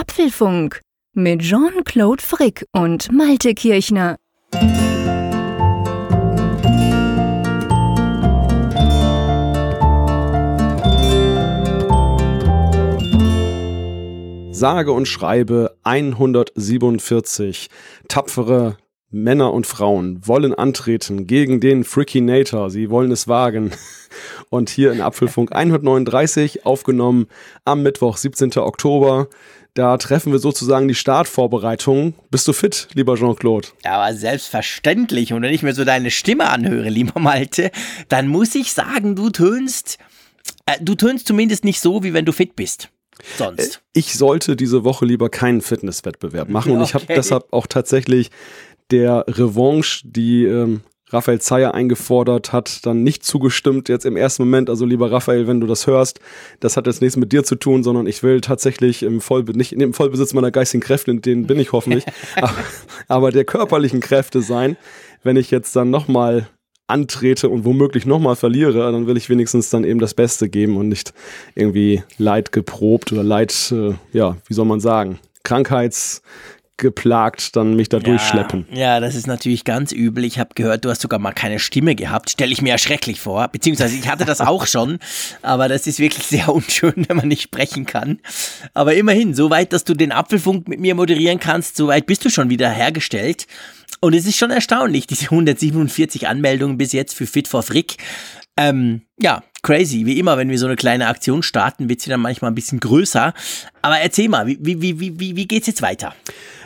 Apfelfunk mit Jean-Claude Frick und Malte Kirchner. Sage und schreibe 147 tapfere Männer und Frauen wollen antreten gegen den Freakinator. Sie wollen es wagen. Und hier in Apfelfunk 139 aufgenommen am Mittwoch, 17. Oktober. Da treffen wir sozusagen die Startvorbereitungen. Bist du fit, lieber Jean-Claude? Ja, aber selbstverständlich. Und wenn ich mir so deine Stimme anhöre, lieber Malte, dann muss ich sagen, du tönst, äh, du tönst zumindest nicht so, wie wenn du fit bist. Sonst. Äh, ich sollte diese Woche lieber keinen Fitnesswettbewerb machen. Und ich habe deshalb auch tatsächlich der Revanche, die ähm, Raphael Zeyer eingefordert hat, dann nicht zugestimmt jetzt im ersten Moment. Also lieber Raphael, wenn du das hörst, das hat jetzt nichts mit dir zu tun, sondern ich will tatsächlich im, Vollbe nicht dem Vollbesitz meiner geistigen Kräfte, in denen bin ich hoffentlich, aber, aber, der körperlichen Kräfte sein. Wenn ich jetzt dann nochmal antrete und womöglich nochmal verliere, dann will ich wenigstens dann eben das Beste geben und nicht irgendwie Leid geprobt oder Leid, äh, ja, wie soll man sagen, Krankheits, geplagt dann mich da ja, durchschleppen. Ja, das ist natürlich ganz übel. Ich habe gehört, du hast sogar mal keine Stimme gehabt. Stelle ich mir erschrecklich vor. Beziehungsweise ich hatte das auch schon, aber das ist wirklich sehr unschön, wenn man nicht sprechen kann. Aber immerhin, soweit, dass du den Apfelfunk mit mir moderieren kannst, soweit bist du schon wieder hergestellt. Und es ist schon erstaunlich, diese 147 Anmeldungen bis jetzt für Fit for Frick. Ähm, ja, crazy. Wie immer, wenn wir so eine kleine Aktion starten, wird sie dann manchmal ein bisschen größer. Aber erzähl mal, wie, wie, wie, wie, wie geht's jetzt weiter?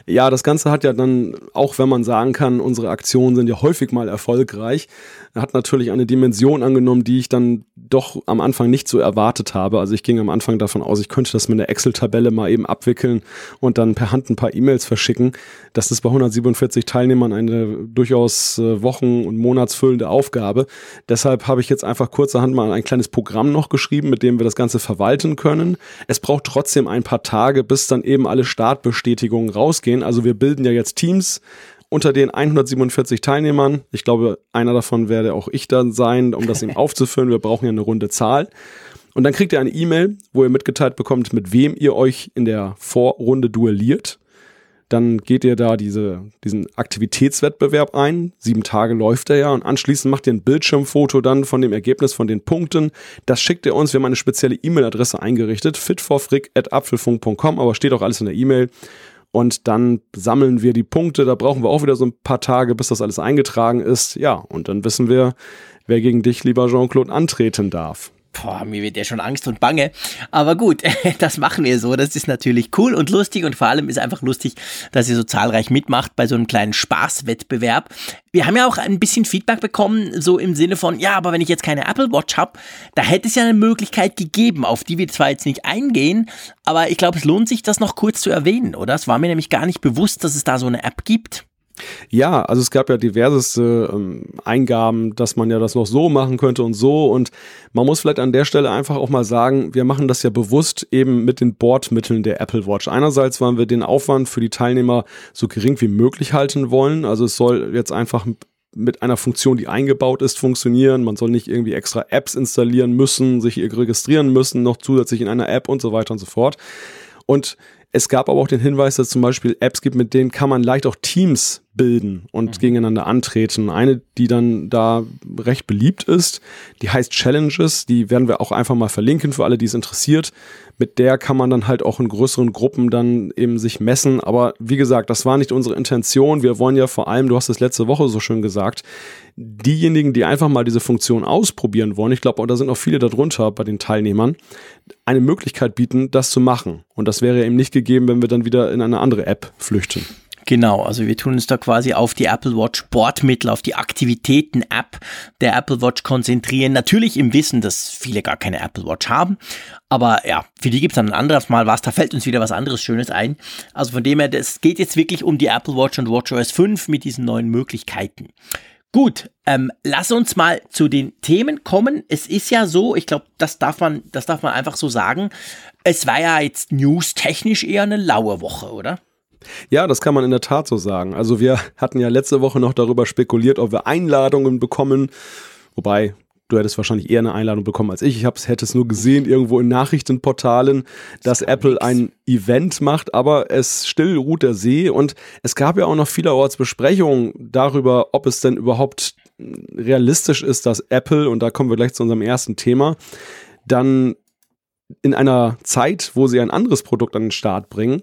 Ja, das Ganze hat ja dann, auch wenn man sagen kann, unsere Aktionen sind ja häufig mal erfolgreich, hat natürlich eine Dimension angenommen, die ich dann doch am Anfang nicht so erwartet habe. Also ich ging am Anfang davon aus, ich könnte das mit einer Excel-Tabelle mal eben abwickeln und dann per Hand ein paar E-Mails verschicken. Das ist bei 147 Teilnehmern eine durchaus äh, wochen- und monatsfüllende Aufgabe. Deshalb habe ich jetzt einfach kurzerhand mal ein kleines Programm noch geschrieben, mit dem wir das Ganze verwalten können. Es braucht trotzdem ein paar Tage, bis dann eben alle Startbestätigungen rausgehen. Also wir bilden ja jetzt Teams unter den 147 Teilnehmern. Ich glaube, einer davon werde auch ich dann sein, um das eben aufzufüllen. Wir brauchen ja eine runde Zahl. Und dann kriegt ihr eine E-Mail, wo ihr mitgeteilt bekommt, mit wem ihr euch in der Vorrunde duelliert. Dann geht ihr da diese, diesen Aktivitätswettbewerb ein. Sieben Tage läuft er ja und anschließend macht ihr ein Bildschirmfoto dann von dem Ergebnis von den Punkten. Das schickt ihr uns. Wir haben eine spezielle E-Mail-Adresse eingerichtet, fitforfrick.apfelfunk.com, aber steht auch alles in der E-Mail und dann sammeln wir die Punkte. Da brauchen wir auch wieder so ein paar Tage, bis das alles eingetragen ist. Ja, und dann wissen wir, wer gegen dich, lieber Jean-Claude, antreten darf. Boah, mir wird ja schon Angst und Bange. Aber gut, das machen wir so. Das ist natürlich cool und lustig und vor allem ist einfach lustig, dass ihr so zahlreich mitmacht bei so einem kleinen Spaßwettbewerb. Wir haben ja auch ein bisschen Feedback bekommen, so im Sinne von, ja, aber wenn ich jetzt keine Apple Watch habe, da hätte es ja eine Möglichkeit gegeben, auf die wir zwar jetzt nicht eingehen, aber ich glaube, es lohnt sich, das noch kurz zu erwähnen, oder? Es war mir nämlich gar nicht bewusst, dass es da so eine App gibt. Ja, also es gab ja diverseste ähm, Eingaben, dass man ja das noch so machen könnte und so. Und man muss vielleicht an der Stelle einfach auch mal sagen, wir machen das ja bewusst eben mit den Bordmitteln der Apple Watch. Einerseits wollen wir den Aufwand für die Teilnehmer so gering wie möglich halten wollen. Also es soll jetzt einfach mit einer Funktion, die eingebaut ist, funktionieren. Man soll nicht irgendwie extra Apps installieren müssen, sich registrieren müssen, noch zusätzlich in einer App und so weiter und so fort. Und es gab aber auch den Hinweis, dass es zum Beispiel Apps gibt, mit denen kann man leicht auch Teams bilden und mhm. gegeneinander antreten. Eine, die dann da recht beliebt ist, die heißt Challenges. Die werden wir auch einfach mal verlinken für alle, die es interessiert mit der kann man dann halt auch in größeren Gruppen dann eben sich messen. Aber wie gesagt, das war nicht unsere Intention. Wir wollen ja vor allem, du hast es letzte Woche so schön gesagt, diejenigen, die einfach mal diese Funktion ausprobieren wollen, ich glaube, da sind auch viele darunter bei den Teilnehmern, eine Möglichkeit bieten, das zu machen. Und das wäre eben nicht gegeben, wenn wir dann wieder in eine andere App flüchten. Genau, also wir tun uns da quasi auf die Apple Watch Bordmittel, auf die Aktivitäten-App der Apple Watch konzentrieren. Natürlich im Wissen, dass viele gar keine Apple Watch haben. Aber ja, für die gibt es dann ein anderes Mal was. Da fällt uns wieder was anderes Schönes ein. Also von dem her, es geht jetzt wirklich um die Apple Watch und WatchOS 5 mit diesen neuen Möglichkeiten. Gut, ähm, lass uns mal zu den Themen kommen. Es ist ja so, ich glaube, das darf man, das darf man einfach so sagen. Es war ja jetzt news-technisch eher eine laue Woche, oder? Ja, das kann man in der Tat so sagen. Also wir hatten ja letzte Woche noch darüber spekuliert, ob wir Einladungen bekommen. Wobei du hättest wahrscheinlich eher eine Einladung bekommen als ich. Ich hab's, hätte es nur gesehen irgendwo in Nachrichtenportalen, dass Apple nix. ein Event macht, aber es still ruht der See und es gab ja auch noch vielerorts Besprechungen darüber, ob es denn überhaupt realistisch ist, dass Apple, und da kommen wir gleich zu unserem ersten Thema, dann in einer Zeit, wo sie ein anderes Produkt an den Start bringen,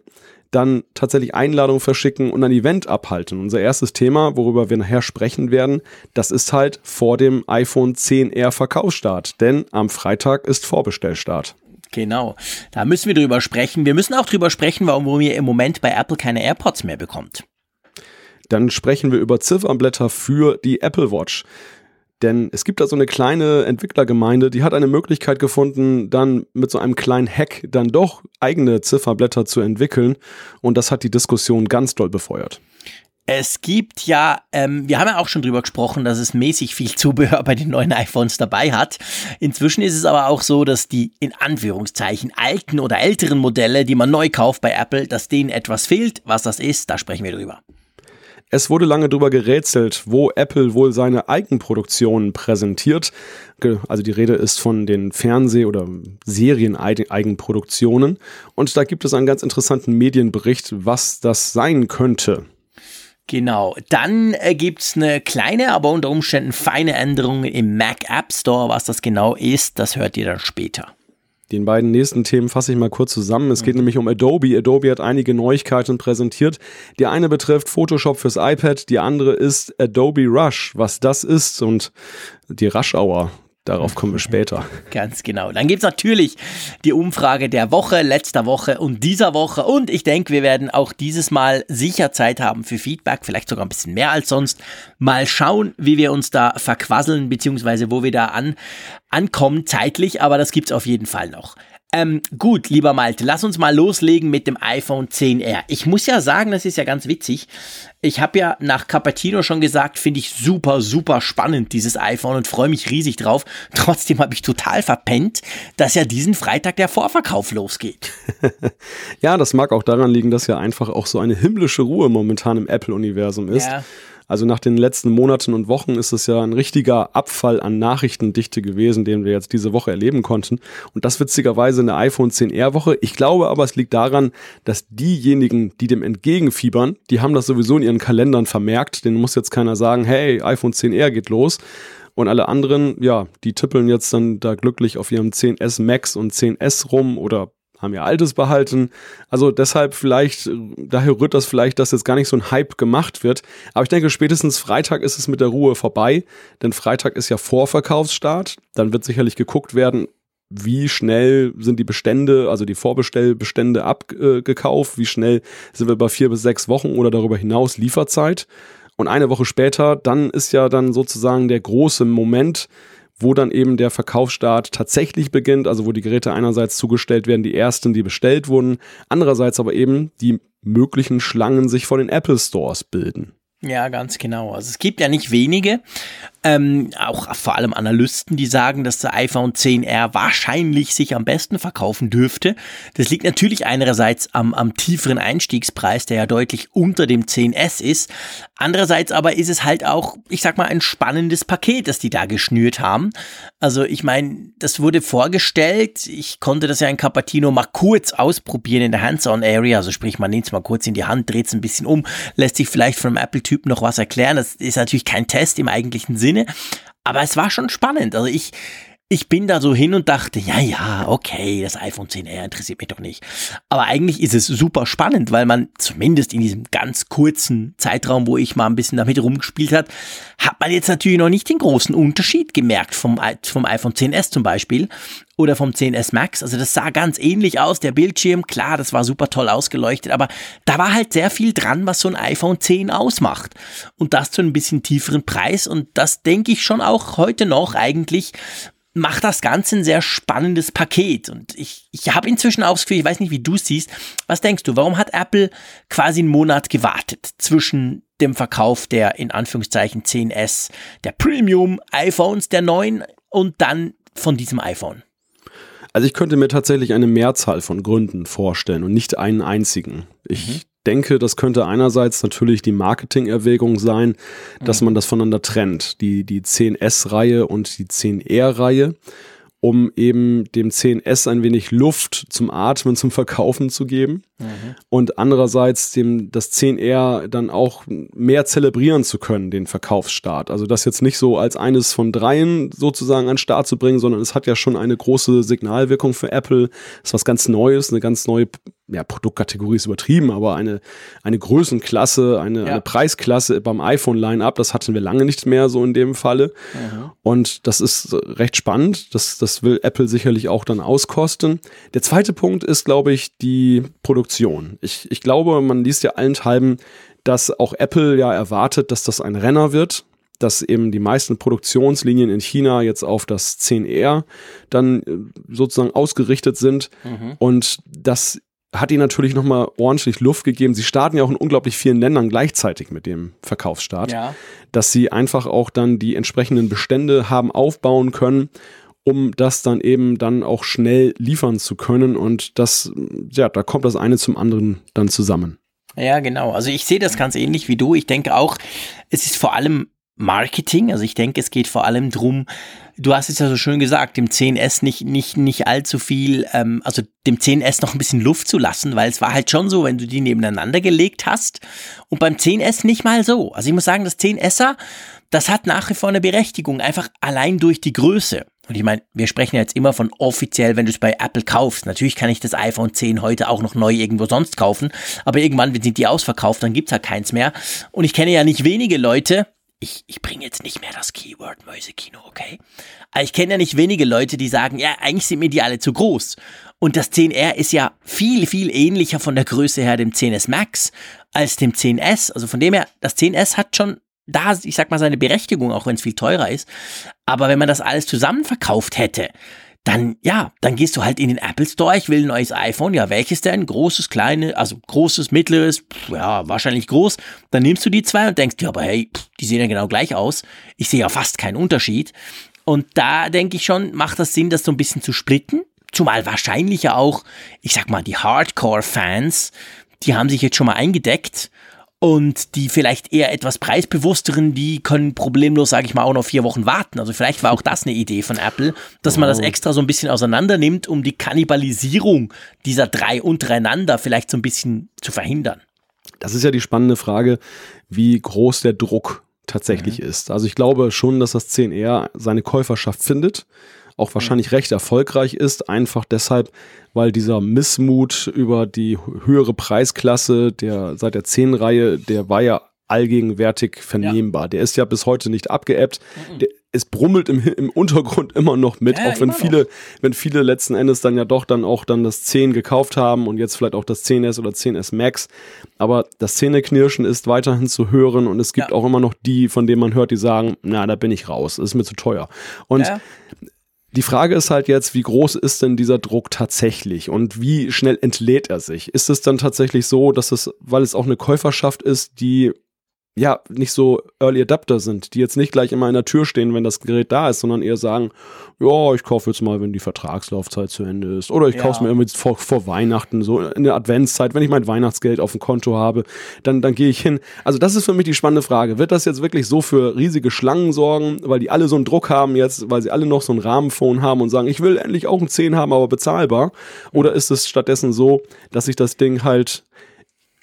dann tatsächlich Einladungen verschicken und ein Event abhalten. Unser erstes Thema, worüber wir nachher sprechen werden, das ist halt vor dem iPhone 10R Verkaufsstart, denn am Freitag ist Vorbestellstart. Genau, da müssen wir drüber sprechen. Wir müssen auch drüber sprechen, warum ihr im Moment bei Apple keine AirPods mehr bekommt. Dann sprechen wir über Ziffernblätter für die Apple Watch. Denn es gibt da so eine kleine Entwicklergemeinde, die hat eine Möglichkeit gefunden, dann mit so einem kleinen Hack dann doch eigene Zifferblätter zu entwickeln. Und das hat die Diskussion ganz doll befeuert. Es gibt ja, ähm, wir haben ja auch schon drüber gesprochen, dass es mäßig viel Zubehör bei den neuen iPhones dabei hat. Inzwischen ist es aber auch so, dass die in Anführungszeichen alten oder älteren Modelle, die man neu kauft bei Apple, dass denen etwas fehlt. Was das ist, da sprechen wir drüber. Es wurde lange darüber gerätselt, wo Apple wohl seine Eigenproduktionen präsentiert. Also die Rede ist von den Fernseh- oder Serien-Eigenproduktionen. Und da gibt es einen ganz interessanten Medienbericht, was das sein könnte. Genau, dann äh, es eine kleine, aber unter Umständen feine Änderung im Mac App Store. Was das genau ist, das hört ihr dann später. Den beiden nächsten Themen fasse ich mal kurz zusammen. Es geht mhm. nämlich um Adobe. Adobe hat einige Neuigkeiten präsentiert. Die eine betrifft Photoshop fürs iPad, die andere ist Adobe Rush. Was das ist und die Rush Hour. Darauf kommen wir später. Ganz genau. Dann gibt es natürlich die Umfrage der Woche, letzter Woche und dieser Woche. Und ich denke, wir werden auch dieses Mal sicher Zeit haben für Feedback, vielleicht sogar ein bisschen mehr als sonst. Mal schauen, wie wir uns da verquasseln, beziehungsweise wo wir da an, ankommen zeitlich, aber das gibt's auf jeden Fall noch. Ähm, gut, lieber Malte, lass uns mal loslegen mit dem iPhone 10R. Ich muss ja sagen, das ist ja ganz witzig. Ich habe ja nach Cupertino schon gesagt, finde ich super, super spannend, dieses iPhone und freue mich riesig drauf. Trotzdem habe ich total verpennt, dass ja diesen Freitag der Vorverkauf losgeht. ja, das mag auch daran liegen, dass ja einfach auch so eine himmlische Ruhe momentan im Apple-Universum ist. Ja. Also nach den letzten Monaten und Wochen ist es ja ein richtiger Abfall an Nachrichtendichte gewesen, den wir jetzt diese Woche erleben konnten. Und das witzigerweise in der iPhone 10R Woche. Ich glaube aber, es liegt daran, dass diejenigen, die dem entgegenfiebern, die haben das sowieso in ihren Kalendern vermerkt. Den muss jetzt keiner sagen, hey, iPhone 10R geht los. Und alle anderen, ja, die tippeln jetzt dann da glücklich auf ihrem 10S Max und 10S rum oder haben ihr Altes behalten. Also deshalb vielleicht, daher rührt das vielleicht, dass jetzt gar nicht so ein Hype gemacht wird. Aber ich denke, spätestens Freitag ist es mit der Ruhe vorbei, denn Freitag ist ja Vorverkaufsstart. Dann wird sicherlich geguckt werden, wie schnell sind die Bestände, also die Vorbestellbestände abgekauft, wie schnell sind wir bei vier bis sechs Wochen oder darüber hinaus Lieferzeit. Und eine Woche später, dann ist ja dann sozusagen der große Moment, wo dann eben der Verkaufsstart tatsächlich beginnt, also wo die Geräte einerseits zugestellt werden, die ersten, die bestellt wurden, andererseits aber eben die möglichen Schlangen sich vor den Apple Stores bilden. Ja, ganz genau. Also es gibt ja nicht wenige, ähm, auch vor allem Analysten, die sagen, dass der iPhone 10R wahrscheinlich sich am besten verkaufen dürfte. Das liegt natürlich einerseits am, am tieferen Einstiegspreis, der ja deutlich unter dem 10S ist. Andererseits aber ist es halt auch, ich sag mal, ein spannendes Paket, das die da geschnürt haben. Also ich meine, das wurde vorgestellt. Ich konnte das ja in Capatino mal kurz ausprobieren in der Hands-on-Area. Also sprich, man nimmt es mal kurz in die Hand, dreht es ein bisschen um, lässt sich vielleicht von einem Apple-Typ noch was erklären. Das ist natürlich kein Test im eigentlichen Sinn. Sinne. Aber es war schon spannend. Also ich, ich bin da so hin und dachte, ja, ja, okay, das iPhone 10R interessiert mich doch nicht. Aber eigentlich ist es super spannend, weil man zumindest in diesem ganz kurzen Zeitraum, wo ich mal ein bisschen damit rumgespielt hat, hat man jetzt natürlich noch nicht den großen Unterschied gemerkt vom, vom iPhone 10S zum Beispiel oder vom 10S Max. Also das sah ganz ähnlich aus, der Bildschirm, klar, das war super toll ausgeleuchtet, aber da war halt sehr viel dran, was so ein iPhone 10 ausmacht. Und das zu einem bisschen tieferen Preis und das denke ich schon auch heute noch eigentlich macht das Ganze ein sehr spannendes Paket. Und ich, ich habe inzwischen auch das Gefühl, ich weiß nicht, wie du siehst. Was denkst du, warum hat Apple quasi einen Monat gewartet zwischen dem Verkauf der in Anführungszeichen 10S, der Premium iPhones, der neuen und dann von diesem iPhone? Also ich könnte mir tatsächlich eine Mehrzahl von Gründen vorstellen und nicht einen einzigen. Ich mhm. Denke, das könnte einerseits natürlich die Marketing-Erwägung sein, dass mhm. man das voneinander trennt. Die, die 10S-Reihe und die 10R-Reihe um eben dem 10S ein wenig Luft zum Atmen, zum Verkaufen zu geben. Mhm. Und andererseits dem das 10R dann auch mehr zelebrieren zu können, den Verkaufsstart. Also das jetzt nicht so als eines von dreien sozusagen an Start zu bringen, sondern es hat ja schon eine große Signalwirkung für Apple. Das ist was ganz Neues, eine ganz neue ja, Produktkategorie ist übertrieben, aber eine, eine Größenklasse, eine, ja. eine Preisklasse beim iPhone-Line-Up, das hatten wir lange nicht mehr so in dem Falle. Mhm. Und das ist recht spannend. Das, das will Apple sicherlich auch dann auskosten. Der zweite Punkt ist, glaube ich, die Produktion. Ich, ich glaube, man liest ja allenthalben, dass auch Apple ja erwartet, dass das ein Renner wird, dass eben die meisten Produktionslinien in China jetzt auf das 10R dann äh, sozusagen ausgerichtet sind mhm. und dass hat ihnen natürlich nochmal ordentlich Luft gegeben. Sie starten ja auch in unglaublich vielen Ländern gleichzeitig mit dem Verkaufsstart, ja. dass sie einfach auch dann die entsprechenden Bestände haben aufbauen können, um das dann eben dann auch schnell liefern zu können. Und das, ja, da kommt das eine zum anderen dann zusammen. Ja, genau. Also ich sehe das ganz ähnlich wie du. Ich denke auch, es ist vor allem Marketing. Also ich denke, es geht vor allem drum. du hast es ja so schön gesagt, dem 10S nicht, nicht, nicht allzu viel, ähm, also dem 10S noch ein bisschen Luft zu lassen, weil es war halt schon so, wenn du die nebeneinander gelegt hast und beim 10S nicht mal so. Also ich muss sagen, das 10S'er, das hat nach wie vor eine Berechtigung, einfach allein durch die Größe. Und ich meine, wir sprechen jetzt immer von offiziell, wenn du es bei Apple kaufst. Natürlich kann ich das iPhone 10 heute auch noch neu irgendwo sonst kaufen, aber irgendwann sind die ausverkauft, dann gibt's halt keins mehr. Und ich kenne ja nicht wenige Leute, ich, ich bringe jetzt nicht mehr das Keyword Mäusekino, okay? Aber ich kenne ja nicht wenige Leute, die sagen, ja, eigentlich sind mir die alle zu groß. Und das 10R ist ja viel, viel ähnlicher von der Größe her dem 10S Max als dem 10S. Also von dem her, das 10S hat schon da, ich sag mal, seine Berechtigung, auch wenn es viel teurer ist. Aber wenn man das alles zusammen verkauft hätte, dann, ja, dann gehst du halt in den Apple Store, ich will ein neues iPhone, ja, welches denn? Großes, kleine, also großes, mittleres, ja, wahrscheinlich groß. Dann nimmst du die zwei und denkst, ja, aber hey, die sehen ja genau gleich aus. Ich sehe ja fast keinen Unterschied. Und da denke ich schon, macht das Sinn, das so ein bisschen zu splitten. Zumal wahrscheinlich ja auch, ich sag mal, die Hardcore-Fans, die haben sich jetzt schon mal eingedeckt und die vielleicht eher etwas preisbewussteren, die können problemlos, sage ich mal, auch noch vier Wochen warten. Also vielleicht war auch das eine Idee von Apple, dass man das oh. extra so ein bisschen auseinander nimmt, um die Kannibalisierung dieser drei untereinander vielleicht so ein bisschen zu verhindern. Das ist ja die spannende Frage, wie groß der Druck tatsächlich mhm. ist. Also ich glaube schon, dass das 10R seine Käuferschaft findet auch wahrscheinlich recht erfolgreich ist, einfach deshalb, weil dieser Missmut über die höhere Preisklasse der seit der 10-Reihe, der war ja allgegenwärtig vernehmbar. Ja. Der ist ja bis heute nicht abgeebbt. Mhm. Der, es brummelt im, im Untergrund immer noch mit, ja, auch wenn viele, noch. wenn viele letzten Endes dann ja doch dann auch dann das 10 gekauft haben und jetzt vielleicht auch das 10S oder 10S Max. Aber das Zähneknirschen ist weiterhin zu hören und es gibt ja. auch immer noch die, von denen man hört, die sagen, na, da bin ich raus, das ist mir zu teuer. Und die Frage ist halt jetzt, wie groß ist denn dieser Druck tatsächlich und wie schnell entlädt er sich? Ist es dann tatsächlich so, dass es, weil es auch eine Käuferschaft ist, die ja, nicht so Early Adapter sind, die jetzt nicht gleich immer in der Tür stehen, wenn das Gerät da ist, sondern eher sagen, ja, ich kaufe jetzt mal, wenn die Vertragslaufzeit zu Ende ist. Oder ich ja. kaufe es mir irgendwie vor, vor Weihnachten, so in der Adventszeit, wenn ich mein Weihnachtsgeld auf dem Konto habe, dann, dann gehe ich hin. Also das ist für mich die spannende Frage. Wird das jetzt wirklich so für riesige Schlangen sorgen, weil die alle so einen Druck haben jetzt, weil sie alle noch so ein Rahmenphone haben und sagen, ich will endlich auch ein 10 haben, aber bezahlbar? Oder ist es stattdessen so, dass sich das Ding halt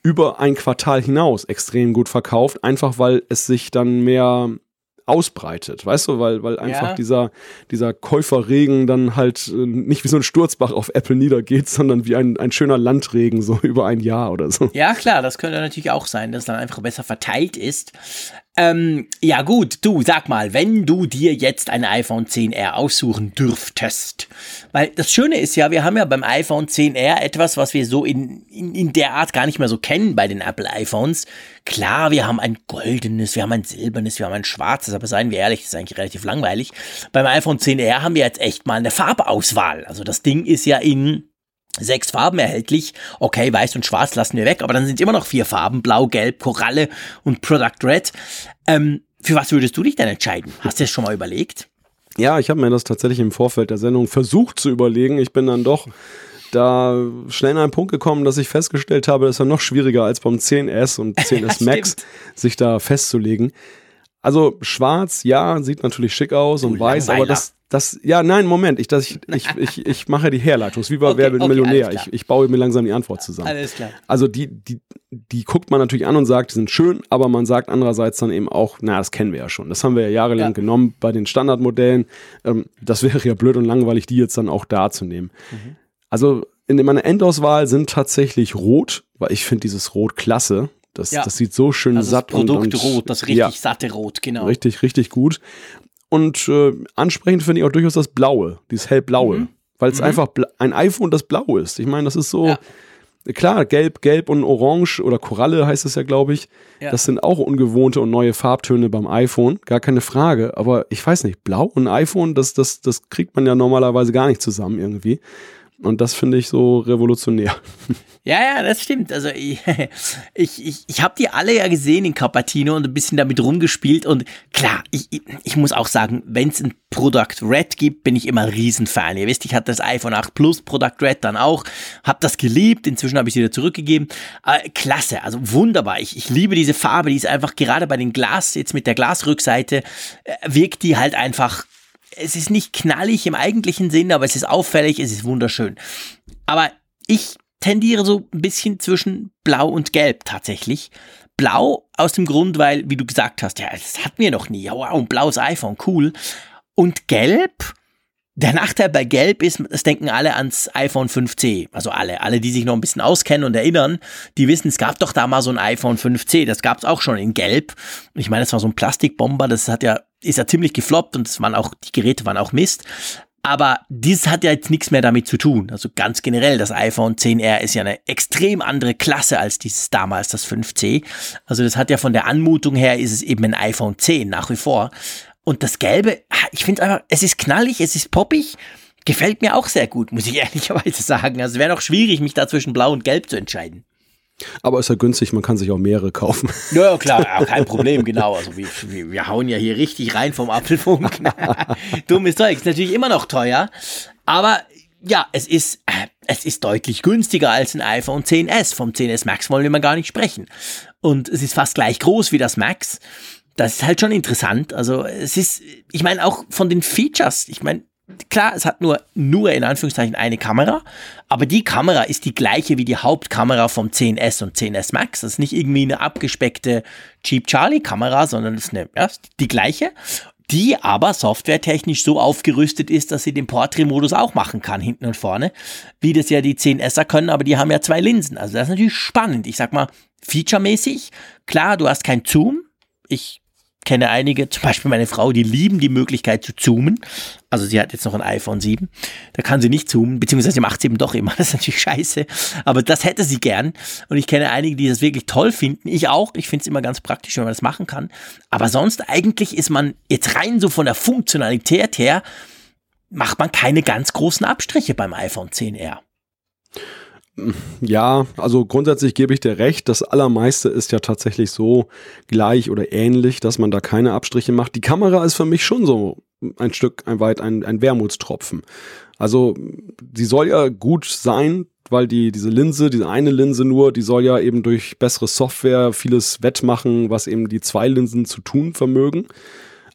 über ein Quartal hinaus extrem gut verkauft, einfach weil es sich dann mehr ausbreitet, weißt du, weil, weil einfach ja. dieser, dieser Käuferregen dann halt äh, nicht wie so ein Sturzbach auf Apple niedergeht, sondern wie ein, ein schöner Landregen so über ein Jahr oder so. Ja, klar, das könnte natürlich auch sein, dass es dann einfach besser verteilt ist. Ähm, ja gut, du sag mal, wenn du dir jetzt ein iPhone 10R aussuchen dürftest, weil das Schöne ist ja, wir haben ja beim iPhone 10R etwas, was wir so in, in, in der Art gar nicht mehr so kennen bei den Apple iPhones. Klar, wir haben ein goldenes, wir haben ein silbernes, wir haben ein schwarzes, aber seien wir ehrlich, das ist eigentlich relativ langweilig. Beim iPhone 10R haben wir jetzt echt mal eine Farbauswahl. Also das Ding ist ja in sechs Farben erhältlich. Okay, weiß und schwarz lassen wir weg, aber dann sind immer noch vier Farben, blau, gelb, Koralle und Product Red. Ähm, für was würdest du dich denn entscheiden? Hast du das schon mal überlegt? Ja, ich habe mir das tatsächlich im Vorfeld der Sendung versucht zu überlegen. Ich bin dann doch da schnell an einen Punkt gekommen, dass ich festgestellt habe, das ist ja noch schwieriger als beim 10S und 10S Max, sich da festzulegen. Also schwarz, ja, sieht natürlich schick aus und Du weiß, aber das, das, ja, nein, Moment, ich, das, ich, ich, ich, ich mache die Herleitung. Es ist Wie bei Okay, Wer wird okay, Millionär? Ich, ich baue mir langsam die Antwort zusammen. Alles klar. Also die, die, die guckt man natürlich an und sagt, die sind schön, aber man sagt andererseits dann eben auch, na, das kennen wir ja schon. Das haben wir ja jahrelang Ja. genommen bei den Standardmodellen. Ähm, das wäre ja blöd und langweilig, die jetzt dann auch da zu nehmen. Mhm. Also in meiner Endauswahl sind tatsächlich rot, weil ich finde dieses Rot klasse. Das, Ja. das sieht so schön Also satt das Produkt und, und rot, das richtig ja, satte Rot, genau. richtig, richtig gut. Und äh, ansprechend finde ich auch durchaus das Blaue, dieses hellblaue, Mhm. weil es einfach bla- ein iPhone, das blau ist. Ich meine, das ist so, Ja. klar, gelb, gelb und orange oder Koralle heißt es ja, glaube ich. Das sind auch ungewohnte und neue Farbtöne beim iPhone, gar keine Frage. Aber ich weiß nicht, blau und iPhone, das, das, das kriegt man ja normalerweise gar nicht zusammen irgendwie. Und das finde ich so revolutionär. Ja, ja, das stimmt. Also ich, ich, ich, habe die alle ja gesehen in Cupertino und ein bisschen damit rumgespielt. Und klar, ich, ich, muss auch sagen, wenn es ein Product Red gibt, bin ich immer ein Riesenfan. Ihr wisst, ich hatte das iPhone 8 Plus Product Red dann auch, habe das geliebt. Inzwischen habe ich es wieder zurückgegeben. Äh, klasse, also wunderbar. Ich, ich liebe diese Farbe. Die ist einfach gerade bei den Glas, jetzt mit der Glasrückseite, äh, wirkt die halt einfach es ist nicht knallig im eigentlichen Sinn, aber es ist auffällig, es ist wunderschön. Aber ich tendiere so ein bisschen zwischen Blau und Gelb tatsächlich. Blau aus dem Grund, weil, wie du gesagt hast, ja, das hatten wir noch nie. Wow, ein blaues iPhone, cool. Und Gelb, der Nachteil bei Gelb ist, das denken alle ans iPhone 5C. Also alle, alle, die sich noch ein bisschen auskennen und erinnern, die wissen, es gab doch da mal so ein iPhone 5C. Das gab es auch schon in Gelb. Ich meine, das war so ein Plastikbomber, das hat ja, ist ja ziemlich gefloppt und es waren auch, die Geräte waren auch Mist. Aber dies hat ja jetzt nichts mehr damit zu tun. Also ganz generell, das iPhone 10R ist ja eine extrem andere Klasse als dieses damals, das 5C. Also das hat ja von der Anmutung her, ist es eben ein iPhone 10 nach wie vor. Und das Gelbe, ich finde einfach, es ist knallig, es ist poppig, gefällt mir auch sehr gut, muss ich ehrlicherweise sagen. Also es wäre noch schwierig, mich da zwischen Blau und Gelb zu entscheiden. Aber ist ja günstig, man kann sich auch mehrere kaufen. Ja, klar, ja, kein Problem, genau. Also wir, wir, wir hauen ja hier richtig rein vom Apfelfunk. Dummes Zeug, ist natürlich immer noch teuer, aber ja, es ist, äh, es ist deutlich günstiger als ein iPhone 10s. Vom 10s Max wollen wir mal gar nicht sprechen. Und es ist fast gleich groß wie das Max. Das ist halt schon interessant. Also es ist, ich meine auch von den Features, ich meine, klar, es hat nur, nur in Anführungszeichen eine Kamera, aber die Kamera ist die gleiche wie die Hauptkamera vom 10S und 10S Max. Das ist nicht irgendwie eine abgespeckte Cheap Charlie Kamera, sondern das ist eine, ja, die gleiche, die aber softwaretechnisch so aufgerüstet ist, dass sie den Portrait-Modus auch machen kann, hinten und vorne, wie das ja die 10S'er können, aber die haben ja zwei Linsen. Also das ist natürlich spannend. Ich sag mal, featuremäßig, klar, du hast kein Zoom. Ich kenne einige, zum Beispiel meine Frau, die lieben die Möglichkeit zu zoomen. Also sie hat jetzt noch ein iPhone 7, da kann sie nicht zoomen, beziehungsweise macht sie eben doch immer. Das ist natürlich scheiße, aber das hätte sie gern. Und ich kenne einige, die das wirklich toll finden. Ich auch. Ich finde es immer ganz praktisch, wenn man das machen kann. Aber sonst eigentlich ist man jetzt rein so von der Funktionalität her, macht man keine ganz großen Abstriche beim iPhone 10R. Ja, also grundsätzlich gebe ich dir recht. Das allermeiste ist ja tatsächlich so gleich oder ähnlich, dass man da keine Abstriche macht. Die Kamera ist für mich schon so ein Stück ein weit ein, ein Wermutstropfen. Also sie soll ja gut sein, weil die diese Linse, diese eine Linse nur, die soll ja eben durch bessere Software vieles wettmachen, was eben die zwei Linsen zu tun vermögen.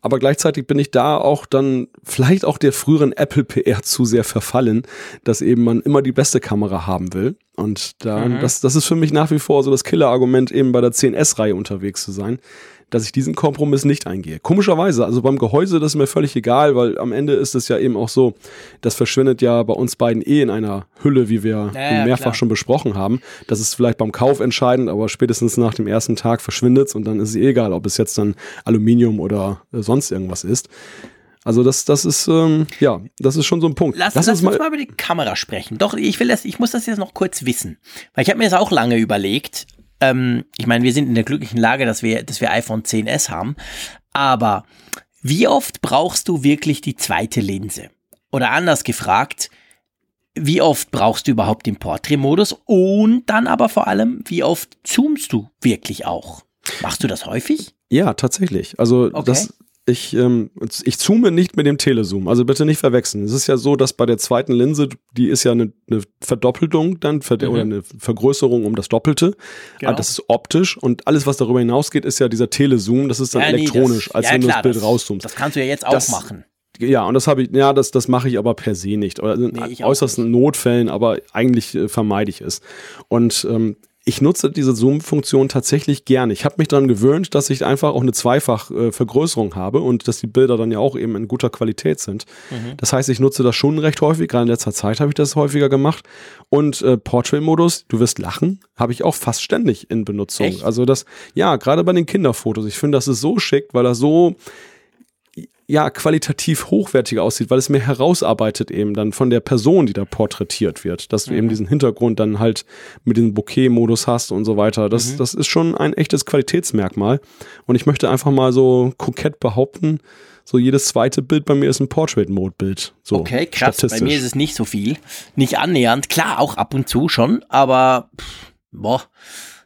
Aber gleichzeitig bin ich da auch dann vielleicht auch der früheren Apple PR zu sehr verfallen, dass eben man immer die beste Kamera haben will. Und da, Mhm. das, das ist für mich nach wie vor so das Killer-Argument, eben bei der 10S-Reihe unterwegs zu sein, dass ich diesen Kompromiss nicht eingehe. Komischerweise, also beim Gehäuse, das ist mir völlig egal, weil am Ende ist es ja eben auch so, das verschwindet ja bei uns beiden eh in einer Hülle, wie wir Ja, ja, mehrfach klar. schon besprochen haben. Das ist vielleicht beim Kauf entscheidend, aber spätestens nach dem ersten Tag verschwindet's und dann ist es eh egal, ob es jetzt dann Aluminium oder äh, sonst irgendwas ist. Also das, das ist, ähm, ja, das ist schon so ein Punkt. Lass, lass, uns, mal, über die Kamera sprechen. Doch, ich will das, ich muss das jetzt noch kurz wissen. Weil ich habe mir das auch lange überlegt. Ähm, ich meine, wir sind in der glücklichen Lage, dass wir, dass wir iPhone 10s haben. Aber wie oft brauchst du wirklich die zweite Linse? Oder anders gefragt, wie oft brauchst du überhaupt den Portrait-Modus? Und dann aber vor allem, wie oft zoomst du wirklich auch? Machst du das häufig? Ja, tatsächlich. Also Okay. das ich, ähm, ich zoome nicht mit dem Telezoom, also bitte nicht verwechseln. Es ist ja so, dass bei der zweiten Linse, die ist ja eine, eine Verdoppelung dann ver mhm. oder eine Vergrößerung um das Doppelte. Genau. Also das ist optisch und alles, was darüber hinausgeht, ist ja dieser Telezoom, das ist dann ja, elektronisch, nee, das, als ja, wenn klar, du das Bild rauszoomst. Das kannst du ja jetzt auch das, machen. Ja, und das habe ich, ja, das, das mache ich aber per se nicht. Oder in nee, äußersten Notfällen, aber eigentlich äh, vermeide ich es. Und ähm, ich nutze diese Zoom-Funktion tatsächlich gerne. Ich habe mich daran gewöhnt, dass ich einfach auch eine Zweifach-Vergrößerung äh, habe und dass die Bilder dann ja auch eben in guter Qualität sind. Mhm. Das heißt, ich nutze das schon recht häufig. Gerade in letzter Zeit habe ich das häufiger gemacht. Und äh, Portrait-Modus, du wirst lachen, habe ich auch fast ständig in Benutzung. Echt? Also das, ja, gerade bei den Kinderfotos. Ich finde, das ist so schick, weil das so ja, qualitativ hochwertiger aussieht, weil es mehr herausarbeitet eben dann von der Person, die da porträtiert wird, dass du mhm. eben diesen Hintergrund dann halt mit dem Bokeh-Modus hast und so weiter. Das, mhm. das ist schon ein echtes Qualitätsmerkmal. Und ich möchte einfach mal so kokett behaupten, so jedes zweite Bild bei mir ist ein Portrait-Mode-Bild. So okay, krass. Bei mir ist es nicht so viel. Nicht annähernd. Klar, auch ab und zu schon, aber pff, boah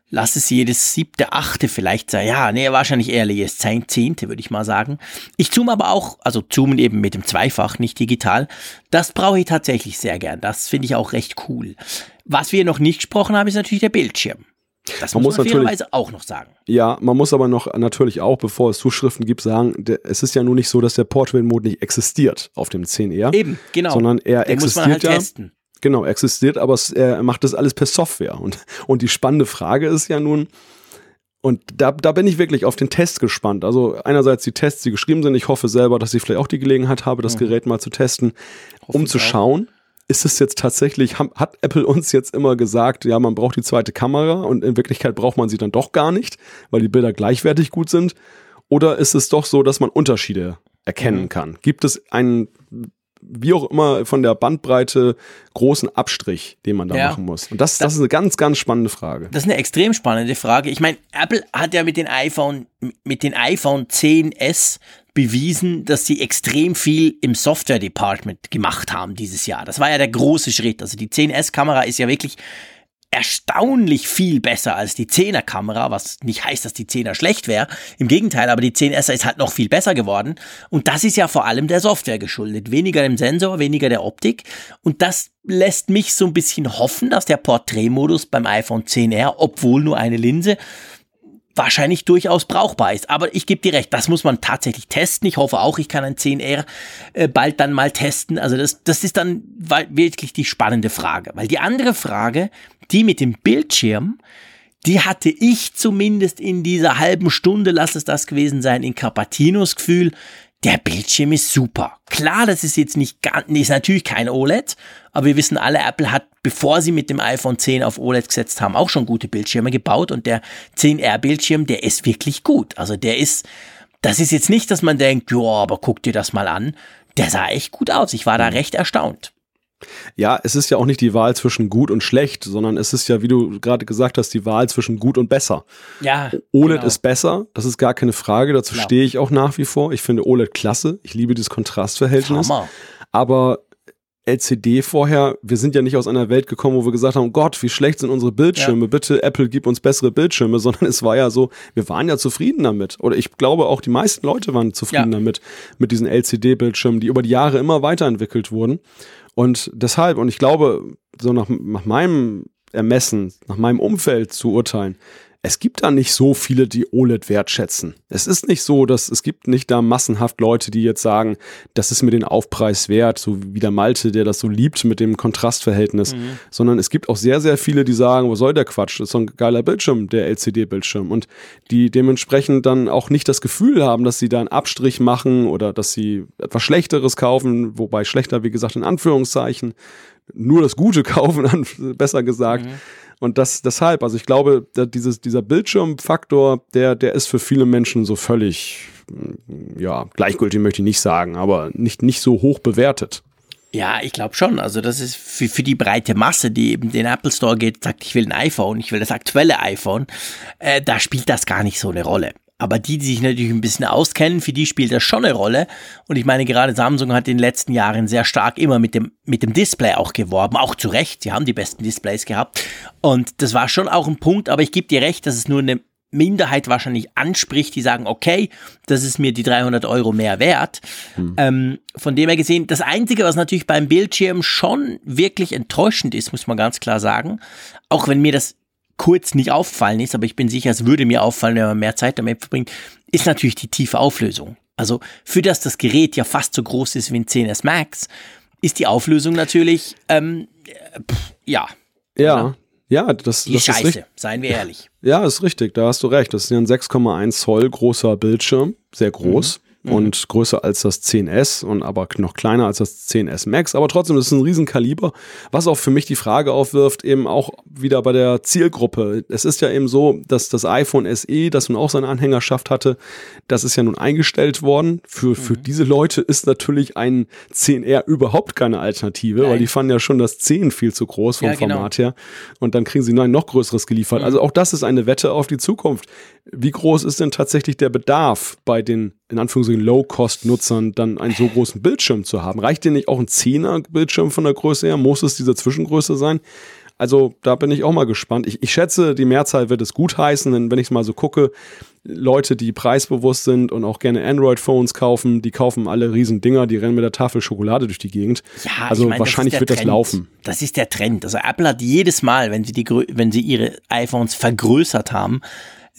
lass es jedes siebte, achte vielleicht sein. Ja, nee, wahrscheinlich eher jedes zehnte, würde ich mal sagen. Ich zoome aber auch, also zoomen eben mit dem Zweifach, nicht digital. Das brauche ich tatsächlich sehr gern. Das finde ich auch recht cool. Was wir noch nicht gesprochen haben, ist natürlich der Bildschirm. Das man muss, man natürlich auch noch sagen. Ja, man muss aber noch natürlich auch, bevor es Zuschriften gibt, sagen, der, es ist ja nun nicht so, dass der Portrait-Mode nicht existiert auf dem 10R. Eben, genau. Sondern er Den existiert muss man halt ja. Testen. Genau, existiert, aber es, er macht das alles per Software. Und, und die spannende Frage ist ja nun, und da, da bin ich wirklich auf den Test gespannt. Also einerseits die Tests, die geschrieben sind. Ich hoffe selber, dass ich vielleicht auch die Gelegenheit habe, das mhm. Gerät mal zu testen, um zu schauen, ist es jetzt tatsächlich, hat Apple uns jetzt immer gesagt, ja, man braucht die zweite Kamera und in Wirklichkeit braucht man sie dann doch gar nicht, weil die Bilder gleichwertig gut sind? Oder ist es doch so, dass man Unterschiede erkennen mhm. kann? Gibt es einen wie auch immer von der Bandbreite großen Abstrich, den man da ja. machen muss. Und das, das, das, ist eine ganz, ganz spannende Frage. Das ist eine extrem spannende Frage. Ich meine, Apple hat ja mit den iPhone, mit den iPhone 10s bewiesen, dass sie extrem viel im Software Department gemacht haben dieses Jahr. Das war ja der große Schritt. Also die 10s-Kamera ist ja wirklich erstaunlich viel besser als die 10er Kamera, was nicht heißt, dass die 10er schlecht wäre. Im Gegenteil, aber die 10S ist halt noch viel besser geworden. Und das ist ja vor allem der Software geschuldet. Weniger dem Sensor, weniger der Optik. Und das lässt mich so ein bisschen hoffen, dass der Porträtmodus beim iPhone 10R, obwohl nur eine Linse, wahrscheinlich durchaus brauchbar ist. Aber ich gebe dir recht, das muss man tatsächlich testen. Ich hoffe auch, ich kann ein 10R äh, bald dann mal testen. Also das, das ist dann wirklich die spannende Frage. Weil die andere Frage, die mit dem Bildschirm, die hatte ich zumindest in dieser halben Stunde, lass es das gewesen sein, in Carpatinos Gefühl, der Bildschirm ist super. Klar, das ist jetzt nicht ganz, ist natürlich kein OLED, aber wir wissen alle, Apple hat, bevor sie mit dem iPhone 10 auf OLED gesetzt haben, auch schon gute Bildschirme gebaut und der 10R Bildschirm, der ist wirklich gut. Also der ist, das ist jetzt nicht, dass man denkt, ja, aber guck dir das mal an. Der sah echt gut aus. Ich war da recht erstaunt. Ja, es ist ja auch nicht die Wahl zwischen gut und schlecht, sondern es ist ja, wie du gerade gesagt hast, die Wahl zwischen gut und besser. Ja. OLED genau. ist besser, das ist gar keine Frage, dazu genau. stehe ich auch nach wie vor. Ich finde OLED klasse, ich liebe dieses Kontrastverhältnis. Hammer. Aber LCD vorher, wir sind ja nicht aus einer Welt gekommen, wo wir gesagt haben, Gott, wie schlecht sind unsere Bildschirme, ja. bitte Apple gib uns bessere Bildschirme, sondern es war ja so, wir waren ja zufrieden damit. Oder ich glaube auch die meisten Leute waren zufrieden ja. damit, mit diesen LCD-Bildschirmen, die über die Jahre immer weiterentwickelt wurden. Und deshalb, und ich glaube, so nach, nach meinem Ermessen, nach meinem Umfeld zu urteilen, es gibt da nicht so viele, die OLED wertschätzen. Es ist nicht so, dass es gibt nicht da massenhaft Leute, die jetzt sagen, das ist mir den Aufpreis wert, so wie der Malte, der das so liebt mit dem Kontrastverhältnis, mhm. sondern es gibt auch sehr, sehr viele, die sagen, was soll der Quatsch? Das ist so ein geiler Bildschirm, der LCD-Bildschirm und die dementsprechend dann auch nicht das Gefühl haben, dass sie da einen Abstrich machen oder dass sie etwas Schlechteres kaufen, wobei schlechter, wie gesagt, in Anführungszeichen, nur das Gute kaufen, besser gesagt. Mhm und das deshalb, also ich glaube, dieses, dieser Bildschirmfaktor, der, der ist für viele Menschen so völlig, mm, ja, gleichgültig möchte ich nicht sagen, aber nicht, nicht so hoch bewertet. Ja, ich glaube schon. Also das ist für, für die breite Masse, die eben den Apple Store geht, sagt, ich will ein iPhone, ich will das aktuelle iPhone, äh, da spielt das gar nicht so eine Rolle. Aber die, die sich natürlich ein bisschen auskennen, für die spielt das schon eine Rolle. Und ich meine, gerade Samsung hat in den letzten Jahren sehr stark immer mit dem, mit dem Display auch geworben. Auch zu Recht. Sie haben die besten Displays gehabt. Und das war schon auch ein Punkt. Aber ich gebe dir recht, dass es nur eine Minderheit wahrscheinlich anspricht, die sagen, okay, das ist mir die 300 Euro mehr wert. Hm. Ähm, von dem her gesehen, das Einzige, was natürlich beim Bildschirm schon wirklich enttäuschend ist, muss man ganz klar sagen, auch wenn mir das kurz nicht auffallen ist, aber ich bin sicher, es würde mir auffallen, wenn man mehr Zeit damit verbringt, ist natürlich die tiefe Auflösung. Also für das das Gerät ja fast so groß ist wie ein 10S Max, ist die Auflösung natürlich, ähm, pff, ja. Ja, oder? ja, das, die das Scheiße, ist richtig. seien wir ehrlich. Ja, ist richtig, da hast du recht. Das ist ja ein 6,1 Zoll großer Bildschirm, sehr groß. Mhm mhm. und größer als das 10S und aber noch kleiner als das 10S Max. Aber trotzdem das ist ein Riesenkaliber, was auch für mich die Frage aufwirft, eben auch wieder bei der Zielgruppe. Es ist ja eben so, dass das iPhone SE, das nun auch seine Anhängerschaft hatte, das ist ja nun eingestellt worden. Für, für mhm. diese Leute ist natürlich ein 10R überhaupt keine Alternative, Nein. weil die fanden ja schon das 10 viel zu groß vom ja, genau. Format her. Und dann kriegen sie ein noch größeres geliefert. Mhm. Also auch das ist eine Wette auf die Zukunft. Wie groß ist denn tatsächlich der Bedarf bei den in Anführungszeichen Low-Cost-Nutzern dann einen so großen Bildschirm zu haben. Reicht dir nicht auch ein 10er-Bildschirm von der Größe her? Muss es diese Zwischengröße sein? Also da bin ich auch mal gespannt. Ich, ich schätze, die Mehrzahl wird es gut heißen, denn wenn ich mal so gucke, Leute, die preisbewusst sind und auch gerne Android-Phones kaufen, die kaufen alle riesen Dinger, die rennen mit der Tafel Schokolade durch die Gegend. Ja, also ich mein, wahrscheinlich das wird Trend. das laufen. Das ist der Trend. Also Apple hat jedes Mal, wenn sie, die, wenn sie ihre iPhones vergrößert haben,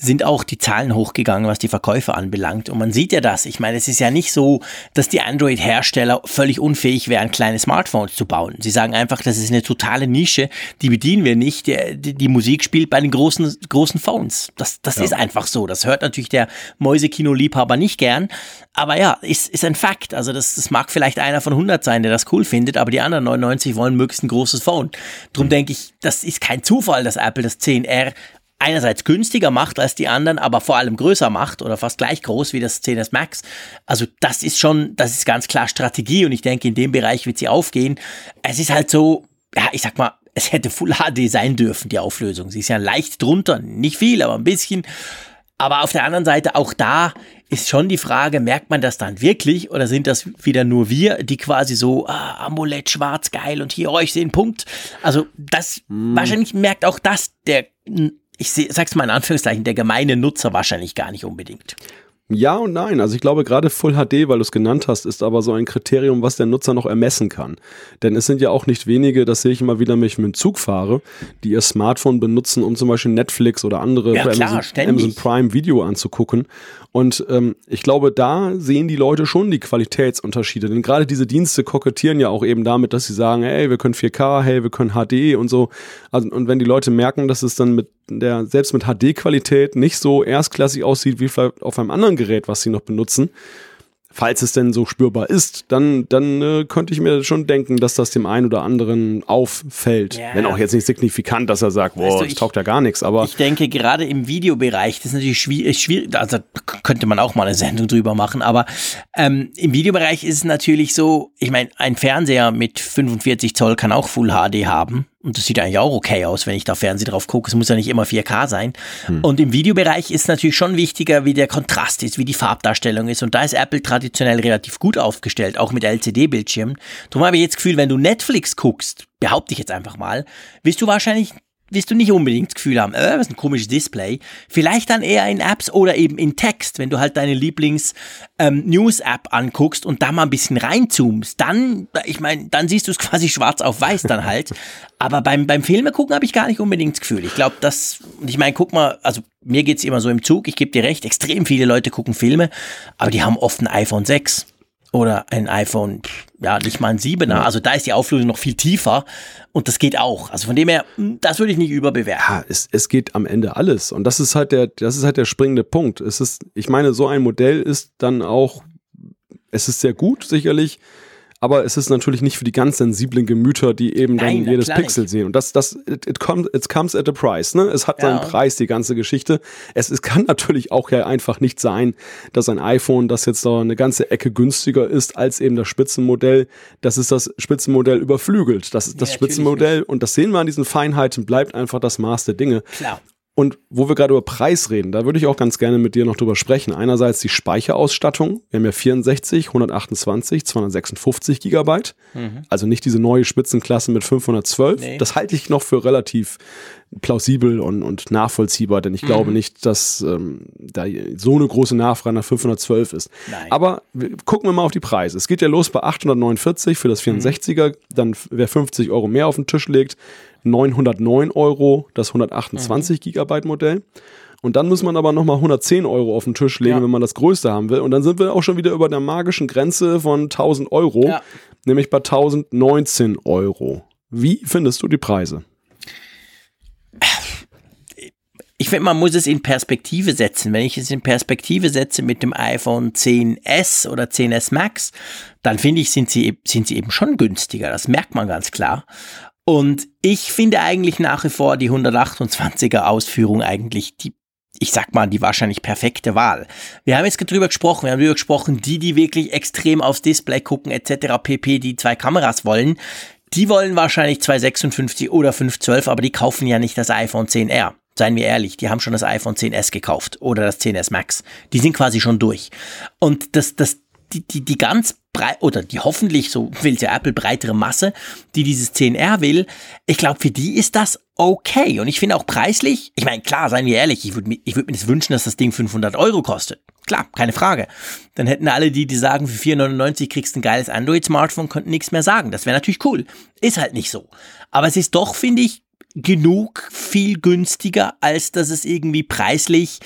sind auch die Zahlen hochgegangen, was die Verkäufe anbelangt. Und man sieht ja das. Ich meine, es ist ja nicht so, dass die Android-Hersteller völlig unfähig wären, kleine Smartphones zu bauen. Sie sagen einfach, das ist eine totale Nische, die bedienen wir nicht. Die, die, die Musik spielt bei den großen, großen Phones. Das, das ja. ist einfach so. Das hört natürlich der Mäusekino-Liebhaber nicht gern. Aber ja, ist, ist ein Fakt. Also das, das mag vielleicht einer von 100 sein, der das cool findet, aber die anderen 99 wollen möglichst ein großes Phone. Drum mhm. denke ich, das ist kein Zufall, dass Apple das 10R einerseits günstiger macht als die anderen, aber vor allem größer macht oder fast gleich groß wie das 10S Max. Also das ist schon, das ist ganz klar Strategie und ich denke, in dem Bereich wird sie aufgehen. Es ist halt so, ja, ich sag mal, es hätte Full HD sein dürfen, die Auflösung. Sie ist ja leicht drunter, nicht viel, aber ein bisschen. Aber auf der anderen Seite, auch da ist schon die Frage, merkt man das dann wirklich oder sind das wieder nur wir, die quasi so, ah, Amulett, schwarz, geil und hier, euch oh, sehen Punkt. Also das, mm. wahrscheinlich merkt auch das der ich sag's mal in Anführungszeichen, der gemeine Nutzer wahrscheinlich gar nicht unbedingt. Ja und nein. Also ich glaube, gerade Full HD, weil du es genannt hast, ist aber so ein Kriterium, was der Nutzer noch ermessen kann. Denn es sind ja auch nicht wenige, das sehe ich immer wieder, wenn ich mit dem Zug fahre, die ihr Smartphone benutzen, um zum Beispiel Netflix oder andere ja, klar, Amazon, Amazon, Prime Video anzugucken. Und ähm, ich glaube, da sehen die Leute schon die Qualitätsunterschiede. Denn gerade diese Dienste kokettieren ja auch eben damit, dass sie sagen, hey, wir können 4K, hey, wir können HD und so. Also, und wenn die Leute merken, dass es dann mit der selbst mit HD-Qualität nicht so erstklassig aussieht wie vielleicht auf einem anderen Gerät, was sie noch benutzen, falls es denn so spürbar ist, dann, dann äh, könnte ich mir schon denken, dass das dem einen oder anderen auffällt. Ja. Wenn auch jetzt nicht signifikant, dass er sagt, boah, weißt du, das taugt ja gar nichts. Aber ich denke, gerade im Videobereich, das ist natürlich schwierig, schwierig also könnte man auch mal eine Sendung drüber machen, aber ähm, im Videobereich ist es natürlich so, ich meine, ein Fernseher mit 45 Zoll kann auch Full HD haben. Und das sieht eigentlich auch okay aus, wenn ich da Fernsehen drauf gucke. Es muss ja nicht immer 4K sein. Hm. Und im Videobereich ist natürlich schon wichtiger, wie der Kontrast ist, wie die Farbdarstellung ist. Und da ist Apple traditionell relativ gut aufgestellt, auch mit LCD-Bildschirmen. Darum habe ich jetzt das Gefühl, wenn du Netflix guckst, behaupte ich jetzt einfach mal, wirst du wahrscheinlich wirst du nicht unbedingt das Gefühl haben, äh, was ein komisches Display. Vielleicht dann eher in Apps oder eben in Text, wenn du halt deine Lieblings-News-App ähm, anguckst und da mal ein bisschen reinzoomst, dann, ich meine, dann siehst du es quasi schwarz auf weiß dann halt. Aber beim, beim Filme gucken habe ich gar nicht unbedingt das Gefühl. Ich glaube, das, ich meine, guck mal, also mir geht's immer so im Zug, ich gebe dir recht, extrem viele Leute gucken Filme, aber die haben oft ein iPhone 6 oder ein iPhone, ja, nicht mal ein 7er. Also da ist die Auflösung noch viel tiefer und das geht auch. Also von dem her, hm, das würde ich nicht überbewerten. Ja, es, es geht am Ende alles und das ist halt der, das ist halt der springende Punkt. Es ist, ich meine, so ein Modell ist dann auch, es ist sehr gut, sicherlich, aber es ist natürlich nicht für die ganz sensiblen Gemüter, die eben Nein, dann jedes Pixel nicht. sehen. Und das, das, it, it, comes, it comes at a price, ne? Es hat ja. seinen Preis, die ganze Geschichte. Es, es kann natürlich auch ja einfach nicht sein, dass ein iPhone, das jetzt da eine ganze Ecke günstiger ist als eben das Spitzenmodell, dass es das Spitzenmodell überflügelt. Das ist das Spitzenmodell und das sehen wir an diesen Feinheiten, bleibt einfach das Maß der Dinge. Klar. Und wo wir gerade über Preis reden, da würde ich auch ganz gerne mit dir noch drüber sprechen. Einerseits die Speicherausstattung. Wir haben ja 64, 128, 256 Gigabyte. Mhm. Also nicht diese neue Spitzenklasse mit 512. Nee. Das halte ich noch für relativ plausibel und, und nachvollziehbar, denn ich mhm. glaube nicht, dass ähm, da so eine große Nachfrage nach 512 ist. Nein. Aber gucken wir mal auf die Preise. Es geht ja los bei 849 für das 64er, mhm. dann wer 50 Euro mehr auf den Tisch legt, 909 Euro das 128 mhm. Gigabyte Modell. Und dann muss man aber nochmal 110 Euro auf den Tisch legen, ja. wenn man das größte haben will. Und dann sind wir auch schon wieder über der magischen Grenze von 1000 Euro, ja. nämlich bei 1019 Euro. Wie findest du die Preise? Ich finde, man muss es in Perspektive setzen. Wenn ich es in Perspektive setze mit dem iPhone 10s oder 10s Max, dann finde ich, sind sie, sind sie eben schon günstiger. Das merkt man ganz klar. Und ich finde eigentlich nach wie vor die 128er Ausführung eigentlich die ich sag mal, die wahrscheinlich perfekte Wahl. Wir haben jetzt drüber gesprochen, wir haben drüber gesprochen, die, die wirklich extrem aufs Display gucken, etc., pp, die zwei Kameras wollen, die wollen wahrscheinlich 256 oder 512, aber die kaufen ja nicht das iPhone 10R. Seien wir ehrlich, die haben schon das iPhone 10s gekauft oder das 10s Max. Die sind quasi schon durch. Und das, das, die, die, die ganz breit, oder die hoffentlich, so will ja Apple, breitere Masse, die dieses 10R will, ich glaube, für die ist das okay. Und ich finde auch preislich, ich meine, klar, seien wir ehrlich, ich würde mir, ich würd mir das wünschen, dass das Ding 500 Euro kostet. Klar, keine Frage. Dann hätten alle die, die sagen, für 4,99 kriegst du ein geiles Android-Smartphone, könnten nichts mehr sagen. Das wäre natürlich cool. Ist halt nicht so. Aber es ist doch, finde ich, genug viel günstiger, als dass es irgendwie preislich,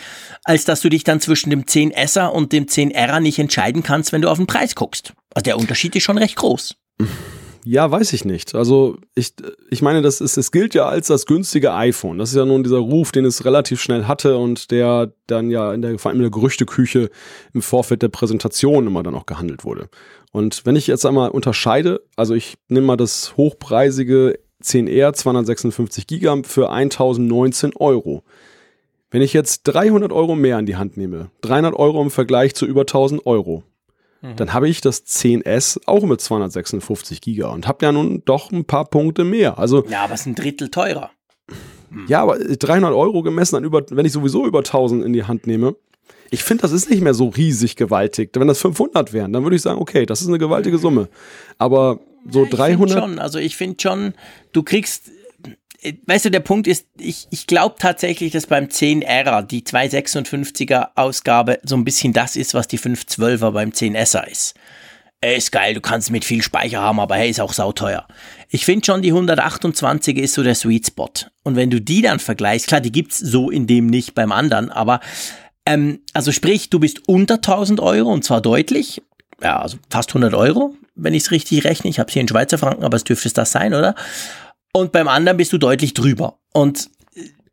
als dass du dich dann zwischen dem 10S und dem 10R nicht entscheiden kannst, wenn du auf den Preis guckst. Also der Unterschied ist schon recht groß. Ja, weiß ich nicht. Also ich, ich meine, das ist, es gilt ja als das günstige iPhone. Das ist ja nun dieser Ruf, den es relativ schnell hatte und der dann ja in der, vor allem in der Gerüchteküche im Vorfeld der Präsentation immer dann auch gehandelt wurde. Und wenn ich jetzt einmal unterscheide, also ich nehme mal das hochpreisige 10R 256 GB für 1019 Euro. Wenn ich jetzt 300 Euro mehr in die Hand nehme, 300 Euro im Vergleich zu über 1000 Euro, Mhm. dann habe ich das 10S auch mit 256 Giga und habe ja nun doch ein paar Punkte mehr. Also ja, aber es ist ein Drittel teurer. Ja, aber 300 Euro gemessen an über, wenn ich sowieso über 1000 in die Hand nehme, ich finde, das ist nicht mehr so riesig gewaltig. Wenn das 500 wären, dann würde ich sagen, okay, das ist eine gewaltige Summe. Aber so ja, 300. Schon, also ich finde schon, du kriegst weißt du, der Punkt ist, ich, ich glaube tatsächlich, dass beim 10R die 256er Ausgabe so ein bisschen das ist, was die 512er beim 10S ist. Ey, ist geil, du kannst mit viel Speicher haben, aber hey, ist auch sauteuer. Ich finde schon, die 128er ist so der Sweet Spot. Und wenn du die dann vergleichst, klar, die gibt's so in dem nicht beim anderen, aber ähm, also sprich, du bist unter 1000 Euro und zwar deutlich, ja, also fast 100 Euro, wenn ich es richtig rechne. Ich habe hier in Schweizer Franken, aber es dürfte es das sein, oder? und beim anderen bist du deutlich drüber. Und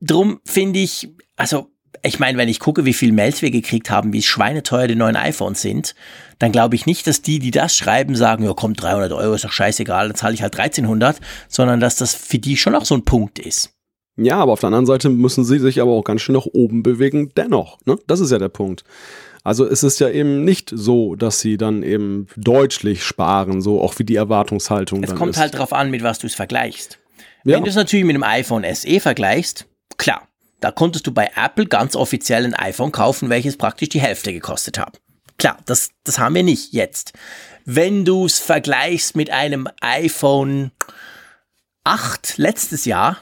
drum finde ich, also ich meine, wenn ich gucke, wie viel Mails wir gekriegt haben, wie schweineteuer die neuen iPhones sind, dann glaube ich nicht, dass die, die das schreiben, sagen, ja komm, 300 Euro ist doch scheißegal, dann zahle ich halt 1300, sondern dass das für die schon auch so ein Punkt ist. Ja, aber auf der anderen Seite müssen sie sich aber auch ganz schön nach oben bewegen, dennoch. Ne? Das ist ja der Punkt. Also es ist ja eben nicht so, dass sie dann eben deutlich sparen, so auch wie die Erwartungshaltung. Es kommt ist. halt drauf an, mit was du es vergleichst. Ja. Wenn du es natürlich mit dem iPhone SE vergleichst, klar, da konntest du bei Apple ganz offiziell ein iPhone kaufen, welches praktisch die Hälfte gekostet hat. Klar, das, das haben wir nicht jetzt. Wenn du es vergleichst mit einem iPhone 8 letztes Jahr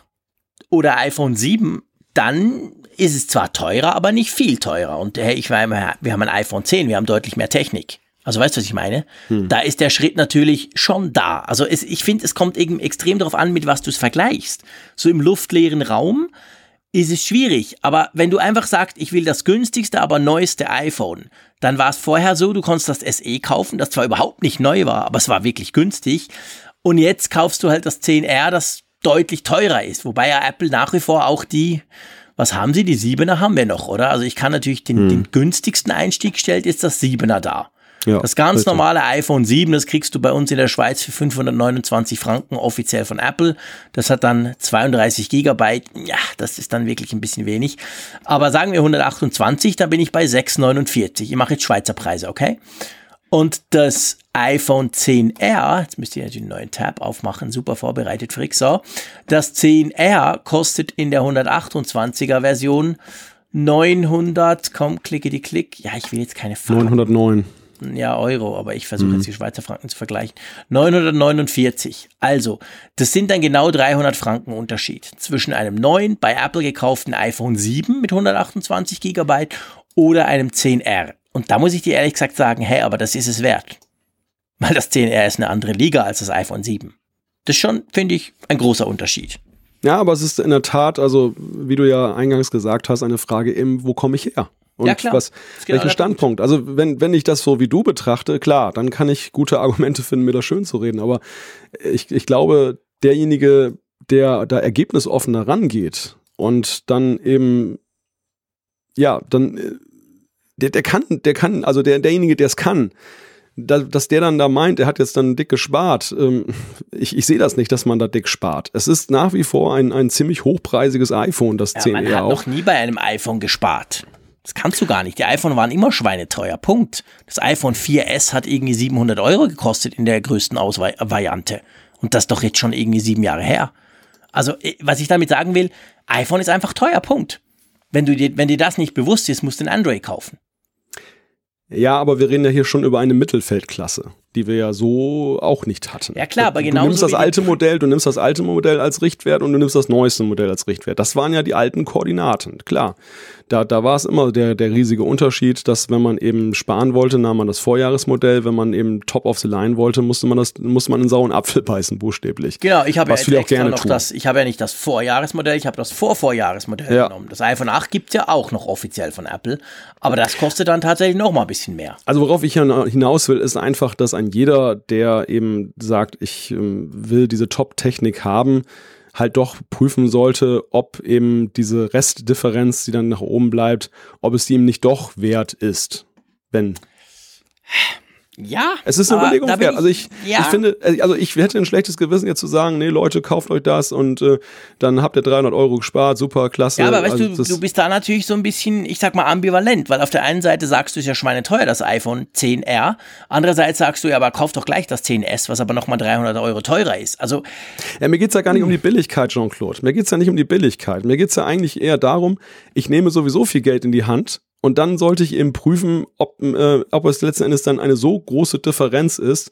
oder iPhone 7, dann ist es zwar teurer, aber nicht viel teurer. Und hey, ich meine, wir haben ein iPhone 10, wir haben deutlich mehr Technik. Also weißt du, was ich meine? Hm. Da ist der Schritt natürlich schon da. Also es, ich finde, es kommt eben extrem darauf an, mit was du es vergleichst. So im luftleeren Raum ist es schwierig. Aber wenn du einfach sagst, ich will das günstigste, aber neueste iPhone, dann war es vorher so, du konntest das SE kaufen, das zwar überhaupt nicht neu war, aber es war wirklich günstig. Und jetzt kaufst du halt das 10R, das deutlich teurer ist. Wobei ja Apple nach wie vor auch die was haben sie? Die Siebener haben wir noch, oder? Also ich kann natürlich den, hm. den günstigsten Einstieg stellt, ist das Siebener da. Ja, das ganz richtig. normale iPhone 7, das kriegst du bei uns in der Schweiz für 529 Franken offiziell von Apple. Das hat dann 32 Gigabyte. Ja, das ist dann wirklich ein bisschen wenig. Aber sagen wir 128, da bin ich bei 6,49. Ich mache jetzt Schweizer Preise, okay? Und das iPhone 10R, jetzt müsst ihr natürlich einen neuen Tab aufmachen, super vorbereitet, Frick, so. Das 10R kostet in der 128er Version 900, komm, klicke die Klick. Ja, ich will jetzt keine Farbe. 909. Ja, Euro, aber ich versuche mhm. jetzt die Schweizer Franken zu vergleichen. 949. Also, das sind dann genau 300 Franken Unterschied zwischen einem neuen, bei Apple gekauften iPhone 7 mit 128 Gigabyte oder einem 10R. Und da muss ich dir ehrlich gesagt sagen, hey, aber das ist es wert. Weil das 10R ist eine andere Liga als das iPhone 7. Das ist schon, finde ich, ein großer Unterschied. Ja, aber es ist in der Tat, also wie du ja eingangs gesagt hast, eine Frage eben, wo komme ich her? Und ja, klar. was, genau welchen Standpunkt? Also wenn, wenn ich das so wie du betrachte, klar, dann kann ich gute Argumente finden, mir das schön zu reden. Aber ich, ich glaube, derjenige, der da ergebnisoffener rangeht und dann eben, ja, dann, äh, der, der kann, der kann, also der, derjenige, der es kann, da, dass der dann da meint, er hat jetzt dann dick gespart. Ähm, ich, ich sehe das nicht, dass man da dick spart. Es ist nach wie vor ein, ein ziemlich hochpreisiges iPhone, das ja, 10 Man hat auch. noch nie bei einem iPhone gespart. Das kannst du gar nicht. Die iPhone waren immer schweineteuer. Punkt. Das iPhone 4S hat irgendwie 700 Euro gekostet in der größten Ausvariante. Und das doch jetzt schon irgendwie sieben Jahre her. Also, äh, was ich damit sagen will, iPhone ist einfach teuer. Punkt. Wenn, du dir, wenn dir das nicht bewusst ist, musst du ein Android kaufen. Ja, aber wir reden ja hier schon über eine Mittelfeldklasse, die wir ja so auch nicht hatten. Ja klar, aber genau. Du nimmst das alte Modell, du nimmst das alte Modell als Richtwert und du nimmst das neueste Modell als Richtwert. Das waren ja die alten Koordinaten, klar da, da war es immer der, der riesige Unterschied, dass wenn man eben sparen wollte, nahm man das Vorjahresmodell, wenn man eben top of the line wollte, musste man das, musste man einen sauren Apfel beißen, buchstäblich. Genau, ich habe ja auch gerne noch tun. das, ich habe ja nicht das Vorjahresmodell, ich habe das Vorvorjahresmodell ja. genommen. Das iPhone 8 gibt's ja auch noch offiziell von Apple, aber das kostet dann tatsächlich noch mal ein bisschen mehr. Also worauf ich hinaus will, ist einfach, dass ein jeder, der eben sagt, ich ähm, will diese Top-Technik haben, halt doch prüfen sollte, ob eben diese Restdifferenz, die dann nach oben bleibt, ob es ihm nicht doch wert ist, wenn ja. Es ist eine Überlegung wert. Also ich, ja. ich finde, äh, also ich hätte ein schlechtes Gewissen jetzt zu sagen, nee Leute, kauft euch das und äh, dann habt ihr 300 Euro gespart, super, klasse. Ja, aber weißt also du, du bist da natürlich so ein bisschen, ich sag mal, ambivalent, weil auf der einen Seite sagst du, es ist ja schweineteuer, das iPhone 10R. Andererseits sagst du, ja, aber kauf doch gleich das 10S, was aber nochmal 300 Euro teurer ist. Also. Ja, mir geht's ja gar nicht um die Billigkeit, Jean-Claude. Mir geht's ja nicht um die Billigkeit. Mir geht's ja eigentlich eher darum, ich nehme sowieso viel Geld in die Hand und dann sollte ich eben prüfen, ob, äh, ob es letzten Endes dann eine so große Differenz ist,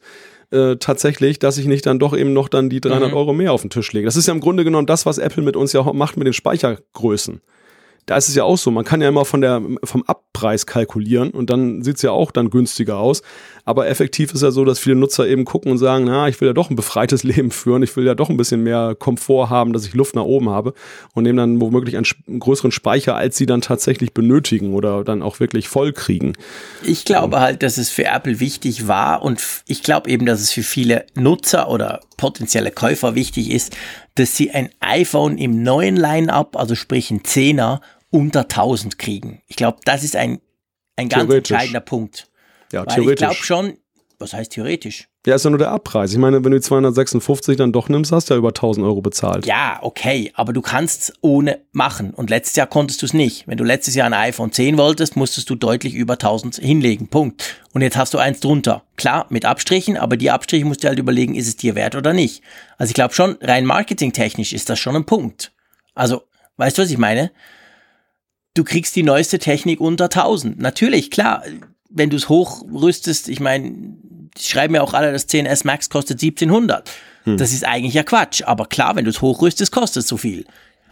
äh, tatsächlich, dass ich nicht dann doch eben noch dann die 300 mhm. Euro mehr auf den Tisch lege. Das ist ja im Grunde genommen das, was Apple mit uns ja macht mit den Speichergrößen da ist es ja auch so, man kann ja immer von der, vom Abpreis kalkulieren und dann sieht's ja auch dann günstiger aus. Aber effektiv ist ja so, dass viele Nutzer eben gucken und sagen, na, ich will ja doch ein befreites Leben führen, ich will ja doch ein bisschen mehr Komfort haben, dass ich Luft nach oben habe und nehmen dann womöglich einen, größeren Speicher, als sie dann tatsächlich benötigen oder dann auch wirklich voll kriegen. Ich glaube halt, dass es für Apple wichtig war und ich glaube eben, dass es für viele Nutzer oder potenzielle Käufer wichtig ist, dass sie ein iPhone im neuen Line-up, also sprich ein 10er, unter 1000 kriegen. Ich glaube, das ist ein, ein ganz entscheidender Punkt. Ja, Weil theoretisch. Ich glaube schon, was heißt theoretisch? Ja, ist ja nur der Abpreis. Ich meine, wenn du die 256 dann doch nimmst, hast du ja über 1000 Euro bezahlt. Ja, okay, aber du kannst ohne machen. Und letztes Jahr konntest du es nicht. Wenn du letztes Jahr ein iPhone 10 wolltest, musstest du deutlich über 1000 hinlegen. Punkt. Und jetzt hast du eins drunter. Klar, mit Abstrichen, aber die Abstriche musst du halt überlegen, ist es dir wert oder nicht. Also ich glaube schon, rein marketingtechnisch ist das schon ein Punkt. Also, weißt du, was ich meine? Du kriegst die neueste Technik unter 1000. Natürlich, klar, wenn du es hochrüstest, ich meine, die schreiben ja auch alle, das 10S Max kostet 1700. Hm. Das ist eigentlich ja Quatsch. Aber klar, wenn du es hochrüstest, kostet es so viel.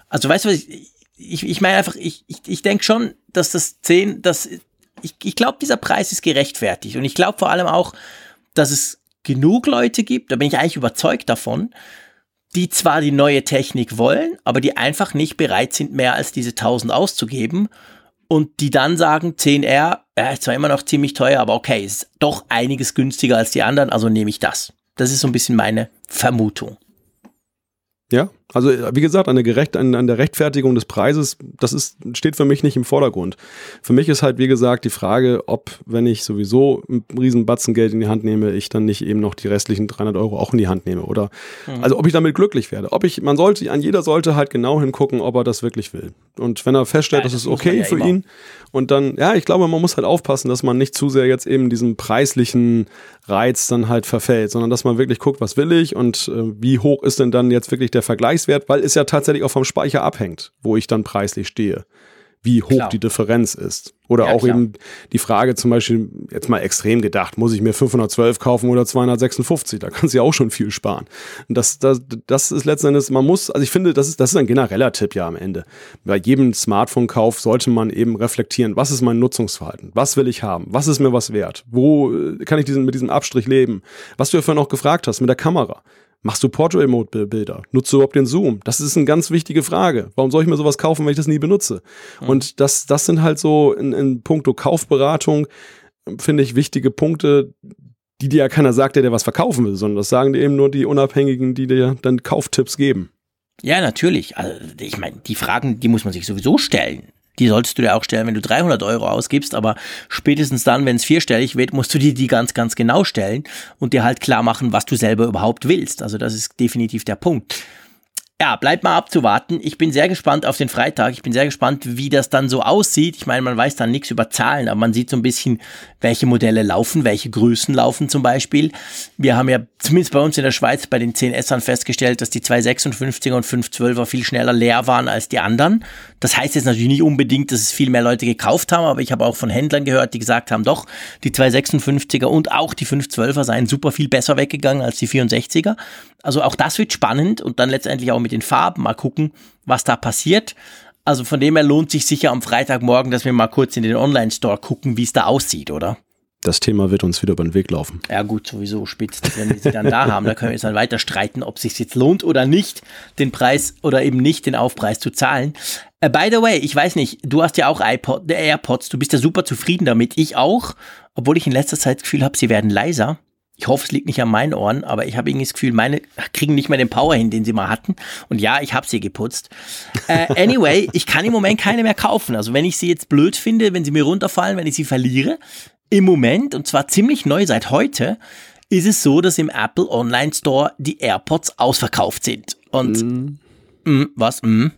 Also weißt du was, ich, ich, ich meine einfach, ich, ich, ich denke schon, dass das 10, das, ich, ich glaube, dieser Preis ist gerechtfertigt. Und ich glaube vor allem auch, dass es genug Leute gibt, da bin ich eigentlich überzeugt davon, die zwar die neue Technik wollen, aber die einfach nicht bereit sind, mehr als diese 1000 auszugeben und die dann sagen, 10R, ja, ist zwar immer noch ziemlich teuer, aber okay, ist doch einiges günstiger als die anderen, also nehme ich das. Das ist so ein bisschen meine Vermutung. Ja, also wie gesagt, an der, Gerecht, an, an der Rechtfertigung des Preises, das ist, steht für mich nicht im Vordergrund. Für mich ist halt, wie gesagt, die Frage, ob, wenn ich sowieso einen riesen Batzen Geld in die Hand nehme, ich dann nicht eben noch die restlichen 300 Euro auch in die Hand nehme. Oder, mhm. also ob ich damit glücklich werde. Ob ich, man sollte, an jeder sollte halt genau hingucken, ob er das wirklich will. Und wenn er feststellt, ja, das, das ist okay ja für immer. ihn, und dann, ja, ich glaube, man muss halt aufpassen, dass man nicht zu sehr jetzt eben diesem preislichen Reiz dann halt verfällt, sondern dass man wirklich guckt, was will ich und äh, wie hoch ist denn dann jetzt wirklich der Vergleichswert, weil es ja tatsächlich auch vom Speicher abhängt, wo ich dann preislich stehe. wie hoch Klar. die Differenz ist. Oder ja, auch klar. eben die Frage zum Beispiel, jetzt mal extrem gedacht, muss ich mir 512 kaufen oder 256? Da kannst du ja auch schon viel sparen. Und das, das, das ist letzten Endes, man muss, also ich finde, das ist, das ist ein genereller Tipp ja am Ende. Bei jedem Smartphone-Kauf sollte man eben reflektieren, was ist mein Nutzungsverhalten? Was will ich haben? Was ist mir was wert? Wo äh, kann ich diesen, mit diesem Abstrich leben? Was du ja vorhin auch gefragt hast mit der Kamera. Machst du Portrait-Mode-Bilder? Nutzt du überhaupt den Zoom? Das ist eine ganz wichtige Frage. Warum soll ich mir sowas kaufen, wenn ich das nie benutze? Mhm. Und das, das sind halt so in, in puncto Kaufberatung, finde ich, wichtige Punkte, die dir ja keiner sagt, der dir was verkaufen will, sondern das sagen dir eben nur die Unabhängigen, die dir dann Kauftipps geben. Ja, natürlich. Also, ich meine, die Fragen, die muss man sich sowieso stellen. Die solltest du dir auch stellen, wenn du 300 Euro ausgibst, aber spätestens dann, wenn es vierstellig wird, musst du dir die ganz, ganz genau stellen und dir halt klar machen, was du selber überhaupt willst. Also das ist definitiv der Punkt ja, bleibt mal abzuwarten. Ich bin sehr gespannt auf den Freitag. Ich bin sehr gespannt, wie das dann so aussieht. Ich meine, man weiß dann nichts über Zahlen, aber man sieht so ein bisschen, welche Modelle laufen, welche Größen laufen zum Beispiel. Wir haben ja zumindest bei uns in der Schweiz bei den 10Sern festgestellt, dass die 256er und 512er viel schneller leer waren als die anderen. Das heißt jetzt natürlich nicht unbedingt, dass es viel mehr Leute gekauft haben, aber ich habe auch von Händlern gehört, die gesagt haben, doch, die 256er und auch die 512er seien super viel besser weggegangen als die 64er. Also auch das wird spannend und dann letztendlich auch mit den Farben mal gucken, was da passiert. Also von dem her lohnt sich sicher am Freitagmorgen, dass wir mal kurz in den Online-Store gucken, wie es da aussieht, oder? Das Thema wird uns wieder über den Weg laufen. Ja gut, sowieso spitz, wenn wir sie dann da haben. Da können wir jetzt dann weiter streiten, ob es sich jetzt lohnt oder nicht, den Preis oder eben nicht den Aufpreis zu zahlen. Uh, by the way, ich weiß nicht, du hast ja auch iPod, äh, AirPods, du bist ja super zufrieden damit. Ich auch, obwohl ich in letzter Zeit das Gefühl habe, sie werden leiser. Ich hoffe, es liegt nicht an meinen Ohren, aber ich habe irgendwie das Gefühl, meine kriegen nicht mehr den Power hin, den sie mal hatten. Und ja, ich habe sie geputzt. Äh, anyway, ich kann im Moment keine mehr kaufen. Also wenn ich sie jetzt blöd finde, wenn sie mir runterfallen, wenn ich sie verliere, im Moment, und zwar ziemlich neu seit heute, ist es so, dass im Apple Online Store die AirPods ausverkauft sind. Und mm. Mm, was? Mm.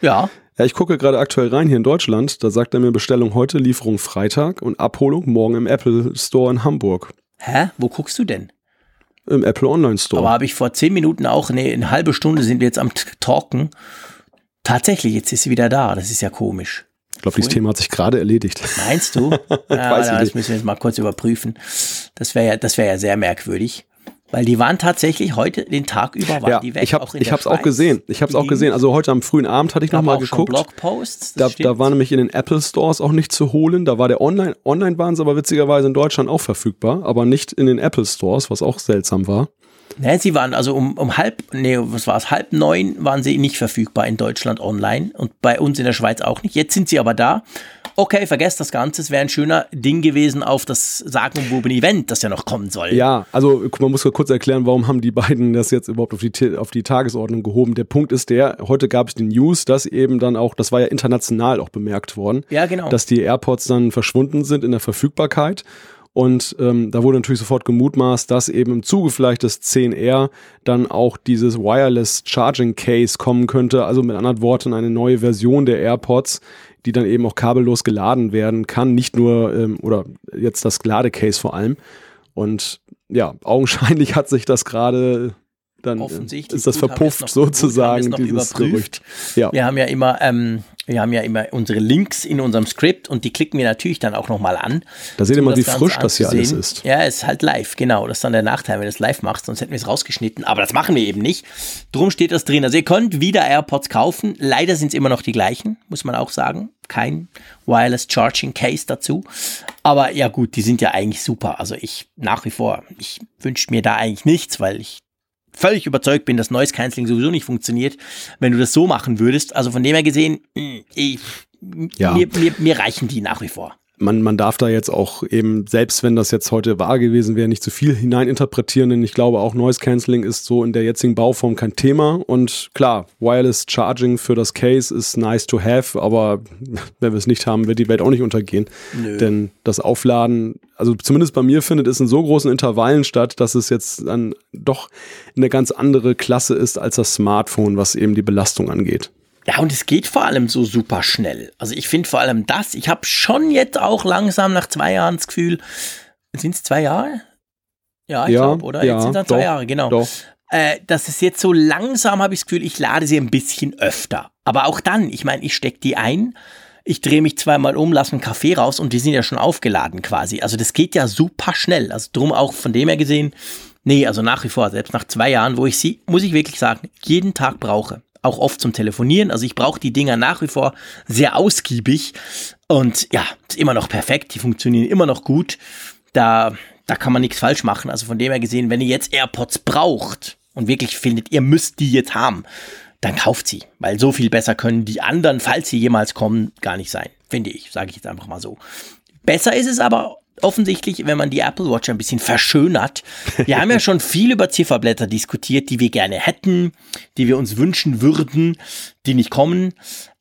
Ja. Ja, ich gucke gerade aktuell rein hier in Deutschland. Da sagt er mir Bestellung heute, Lieferung Freitag und Abholung morgen im Apple Store in Hamburg. Hä? Wo guckst du denn? Im Apple Online Store. Aber habe ich vor zehn Minuten auch, nee, eine halbe Stunde sind wir jetzt am Talken. Tatsächlich, jetzt ist sie wieder da. Das ist ja komisch. Ich glaube, dieses Thema hat sich gerade erledigt. Meinst du? ja, Weiß das müssen wir jetzt mal kurz überprüfen. Das wäre ja, das wäre ja sehr merkwürdig. Weil die waren tatsächlich heute den Tag über waren ja, die weg. Ich habe es auch gesehen. Ich habe es auch gesehen. Also heute am frühen Abend hatte ich noch mal geguckt. Blogposts. Da, da war nämlich in den Apple Stores auch nicht zu holen. Da war der Online Online waren sie aber witzigerweise in Deutschland auch verfügbar, aber nicht in den Apple Stores, was auch seltsam war. Ne, sie waren also um, um halb, nee, was war es, halb neun waren sie nicht verfügbar in Deutschland online und bei uns in der Schweiz auch nicht. Jetzt sind sie aber da okay, vergesst das Ganze, es wäre ein schöner Ding gewesen auf das sagenumwobene Event, das ja noch kommen soll. Ja, also man muss kurz erklären, warum haben die beiden das jetzt überhaupt auf die, auf die Tagesordnung gehoben. Der Punkt ist der, heute gab es die News, dass eben dann auch, das war ja international auch bemerkt worden, ja, genau. dass die AirPods dann verschwunden sind in der Verfügbarkeit. Und ähm, da wurde natürlich sofort gemutmaßt, dass eben im Zuge vielleicht des 10R dann auch dieses Wireless Charging Case kommen könnte. Also mit anderen Worten eine neue Version der AirPods, die dann eben auch kabellos geladen werden kann. Nicht nur, ähm, oder jetzt das Ladecase vor allem. Und ja, augenscheinlich hat sich das gerade dann ist das verpufft noch, sozusagen, dieses Gerücht. Ja. Wir haben ja immer, ähm, wir haben ja immer unsere Links in unserem Skript und die klicken wir natürlich dann auch nochmal an. Da seht ihr mal, wie frisch das hier alles ist. Ja, es ist halt live, genau. Das ist dann der Nachteil, wenn du es live machst, sonst hätten wir es rausgeschnitten. Aber das machen wir eben nicht. Drum steht das drin. Also ihr könnt wieder AirPods kaufen. Leider sind es immer noch die gleichen, muss man auch sagen. Kein Wireless Charging Case dazu. Aber ja gut, die sind ja eigentlich super. Also ich nach wie vor, ich wünsche mir da eigentlich nichts, weil ich völlig überzeugt bin, dass Noise Cancelling sowieso nicht funktioniert, wenn du das so machen würdest. Also von dem her gesehen, hm, ich, ja. mir, mir, mir reichen die nach wie vor man, man darf da jetzt auch eben, selbst wenn das jetzt heute wahr gewesen wäre, nicht zu viel hineininterpretieren, denn ich glaube auch Noise Cancelling ist so in der jetzigen Bauform kein Thema und klar, Wireless Charging für das Case ist nice to have, aber wenn wir es nicht haben, wird die Welt auch nicht untergehen, Nö. denn das Aufladen, also zumindest bei mir findet es in so großen Intervallen statt, dass es jetzt dann doch eine ganz andere Klasse ist als das Smartphone, was eben die Belastung angeht. Ja, und es geht vor allem so super schnell. Also ich finde vor allem das, ich habe schon jetzt auch langsam nach zwei Jahren das Gefühl, sind es zwei Jahre? Ja, ich ja, glaube, oder? Ja, jetzt sind es zwei Jahre, genau. Doch. Äh, dass es jetzt so langsam habe ich das Gefühl, ich lade sie ein bisschen öfter. Aber auch dann, ich meine, ich stecke die ein. ich drehe mich zweimal um, lasse einen Kaffee raus und die sind ja schon aufgeladen quasi. Also das geht ja super schnell. Also drum auch von dem her gesehen, nee, also nach wie vor, selbst nach zwei Jahren, wo ich sie, muss ich wirklich sagen, jeden Tag brauche. Auch oft zum Telefonieren. Also ich brauche die Dinger nach wie vor sehr ausgiebig. Und ja, ist immer noch perfekt. Die funktionieren immer noch gut. Da, da kann man nichts falsch machen. Also von dem her gesehen, wenn ihr jetzt AirPods braucht und wirklich findet, ihr müsst die jetzt haben, dann kauft sie. Weil so viel besser können die anderen, falls sie jemals kommen, gar nicht sein. Finde ich, sage ich jetzt einfach mal so. Besser ist es aber offensichtlich, wenn man die Apple Watch ein bisschen verschönert. Wir haben ja schon viel über Zifferblätter diskutiert, die wir gerne hätten, die wir uns wünschen würden, die nicht kommen.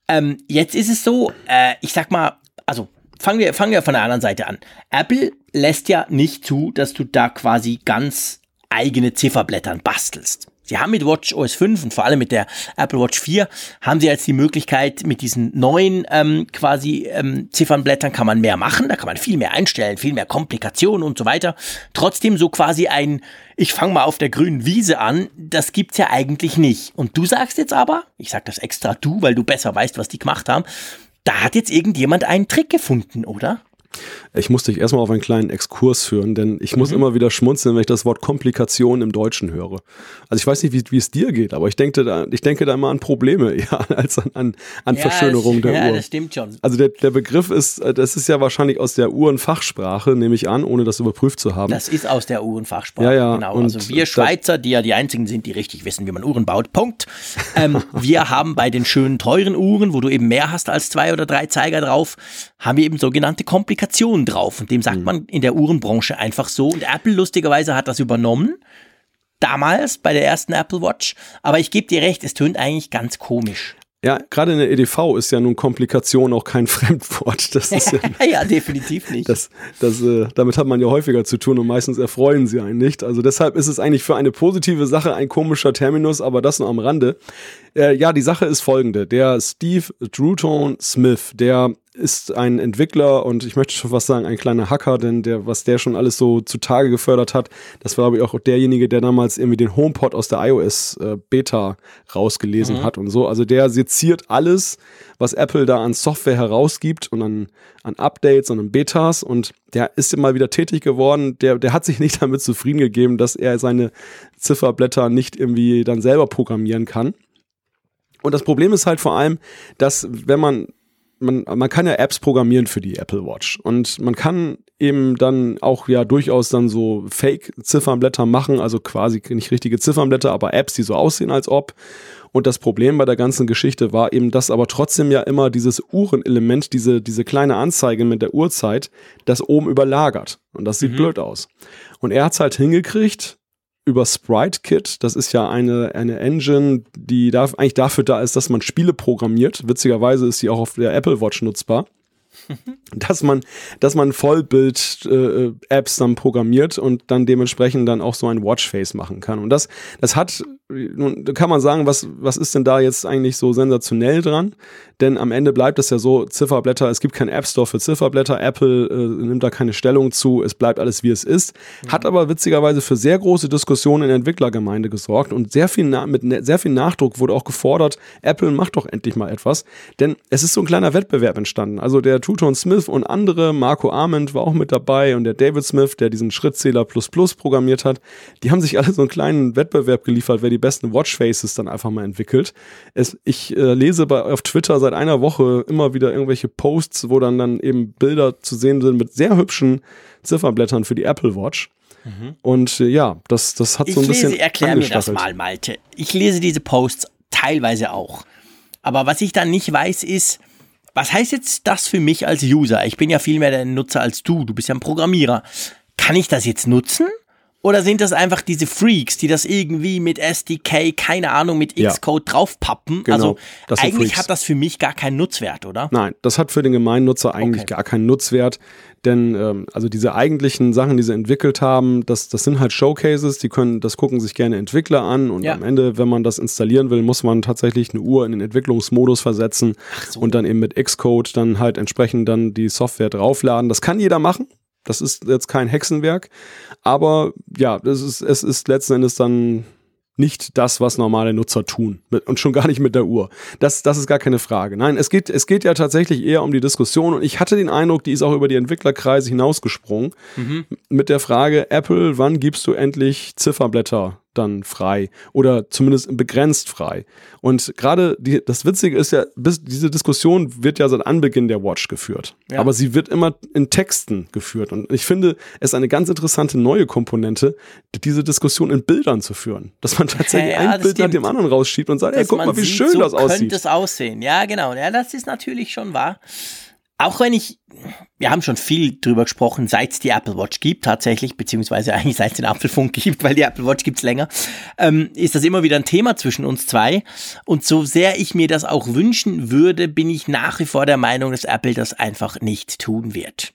Ähm, jetzt ist es so, äh, ich sag mal, also fangen wir, fangen wir von der anderen Seite an. Apple lässt ja nicht zu, dass du da quasi ganz eigene Zifferblättern bastelst. Sie haben mit Watch OS 5 und vor allem mit der Apple Watch 4 haben sie jetzt die Möglichkeit, mit diesen neuen ähm, quasi ähm, Ziffernblättern kann man mehr machen, da kann man viel mehr einstellen, viel mehr Komplikationen und so weiter. Trotzdem so quasi ein, ich fange mal auf der grünen Wiese an, das gibt's ja eigentlich nicht. Und du sagst jetzt aber, ich sag das extra du, weil du besser weißt, was die gemacht haben, da hat jetzt irgendjemand einen Trick gefunden, oder? Ich muss dich erstmal auf einen kleinen Exkurs führen, denn ich muss mhm. immer wieder schmunzeln, wenn ich das Wort Komplikation im Deutschen höre. Also ich weiß nicht, wie, wie es dir geht, aber ich denke da, ich denke da immer an Probleme, ja, als an, an, an ja, Verschönerung der ja, Uhr. Ja, das stimmt schon. Also der, der Begriff ist, äh, das ist ja wahrscheinlich aus der Uhrenfachsprache, nehme ich an, ohne das überprüft zu haben. Das ist aus der Uhrenfachsprache, ja, ja, genau. Also wir Schweizer, die ja die einzigen sind, die richtig wissen, wie man Uhren baut, Punkt. Ähm, wir haben bei den schönen teuren Uhren, wo du eben mehr hast als zwei oder drei Zeiger drauf, haben wir eben sogenannte Komplikationen drauf. Und dem sagt mhm. man in der Uhrenbranche einfach so. Und Apple lustigerweise hat das übernommen. Damals bei der ersten Apple Watch. Aber ich gebe dir recht, es tönt eigentlich ganz komisch. Ja, gerade in der EDV ist ja nun Komplikation auch kein Fremdwort. Das ist ja, ja definitiv nicht. Das, das, äh, damit hat man ja häufiger zu tun und meistens erfreuen sie einen nicht. Also deshalb ist es eigentlich für eine positive Sache ein komischer Terminus, aber das nur am Rande. Äh, ja, die Sache ist folgende. Der Steve Drutone Smith, der ist ein Entwickler und ich möchte schon fast sagen, ein kleiner Hacker, denn der, was der schon alles so zutage gefördert hat, das war, glaube ich, auch derjenige, der damals irgendwie den HomePod aus der iOS äh, Beta rausgelesen mhm. hat und so. Also der seziert alles, was Apple da an Software herausgibt und an, an Updates und an Betas und der ist immer wieder tätig geworden. Der, der hat sich nicht damit zufrieden gegeben, dass er seine Zifferblätter nicht irgendwie dann selber programmieren kann. Und das Problem ist halt vor allem, dass wenn man man, man kann ja Apps programmieren für die Apple Watch und man kann eben dann auch ja durchaus dann so Fake-Ziffernblätter machen, also quasi nicht richtige Ziffernblätter, aber Apps, die so aussehen als ob. Und das Problem bei der ganzen Geschichte war eben, dass aber trotzdem ja immer dieses Uhrenelement, diese, diese kleine Anzeige mit der Uhrzeit, das oben überlagert. Und das sieht mhm. blöd aus. Und er hat's halt hingekriegt, über Sprite Kit. Das ist ja eine, eine Engine, die da, eigentlich dafür da ist, dass man Spiele programmiert. Witzigerweise ist sie auch auf der Apple Watch nutzbar. dass man, dass man Vollbild-Apps äh, dann programmiert und dann dementsprechend dann auch so ein Watchface machen kann. Und das, das hat, nun kann man sagen, was, was ist denn da jetzt eigentlich so sensationell dran? Denn am Ende bleibt es ja so, Zifferblätter, es gibt keinen App Store für Zifferblätter, Apple äh, nimmt da keine Stellung zu, es bleibt alles wie es ist, mhm. hat aber witzigerweise für sehr große Diskussionen in der Entwicklergemeinde gesorgt und sehr viel mit ne sehr viel Nachdruck wurde auch gefordert, Apple macht doch endlich mal etwas, denn es ist so ein kleiner Wettbewerb entstanden. Also der Tuton Smith und andere, Marco Arment war auch mit dabei und der David Smith, der diesen Schrittzähler Plus Plus programmiert hat, die haben sich alle so einen kleinen Wettbewerb geliefert, wer die besten Watchfaces dann einfach mal entwickelt. Es, ich äh, lese bei, auf Twitter seit einer Woche immer wieder irgendwelche Posts, wo dann, dann eben Bilder zu sehen sind mit sehr hübschen Zifferblättern für die Apple Watch. Mhm. Und äh, ja, das, das hat ich so ein bisschen. Lese, erklär mir das mal, Malte. Ich lese diese Posts teilweise auch. Aber was ich dann nicht weiß, ist, was heißt jetzt das für mich als User? Ich bin ja viel mehr der Nutzer als du. Du bist ja ein Programmierer. Kann ich das jetzt nutzen? Oder sind das einfach diese Freaks, die das irgendwie mit SDK, keine Ahnung, mit Xcode ja. draufpappen? Genau, also eigentlich hat das für mich gar keinen Nutzwert, oder? Nein, das hat für den gemeinen Nutzer eigentlich okay. gar keinen Nutzwert. Denn ähm, also diese eigentlichen Sachen, die sie entwickelt haben, das, das sind halt Showcases, die können, das gucken sich gerne Entwickler an und ja. am Ende, wenn man das installieren will, muss man tatsächlich eine Uhr in den Entwicklungsmodus versetzen so. und dann eben mit Xcode dann halt entsprechend dann die Software draufladen. Das kann jeder machen. Das ist jetzt kein Hexenwerk, aber ja, das ist, es ist letzten Endes dann nicht das, was normale Nutzer tun. Und schon gar nicht mit der Uhr. Das, das ist gar keine Frage. Nein, es geht, es geht ja tatsächlich eher um die Diskussion. Und ich hatte den Eindruck, die ist auch über die Entwicklerkreise hinausgesprungen. Mhm. Mit der Frage, Apple, wann gibst du endlich Zifferblätter dann frei oder zumindest begrenzt frei. Und gerade das Witzige ist ja, bis, diese Diskussion wird ja seit Anbeginn der Watch geführt. Ja. Aber sie wird immer in Texten geführt. Und ich finde es eine ganz interessante neue Komponente, diese Diskussion in Bildern zu führen. Dass man tatsächlich ja, ein Bild stimmt. nach dem anderen rausschiebt und sagt, ey, guck mal, wie sieht, schön so das aussieht. könnte es aussehen. Ja, genau. Ja, das ist natürlich schon wahr auch wenn ich, wir haben schon viel drüber gesprochen, seit es die Apple Watch gibt tatsächlich, beziehungsweise eigentlich seit es den Apfelfunk gibt, weil die Apple Watch gibt's länger, ähm, ist das immer wieder ein Thema zwischen uns zwei. Und so sehr ich mir das auch wünschen würde, bin ich nach wie vor der Meinung, dass Apple das einfach nicht tun wird.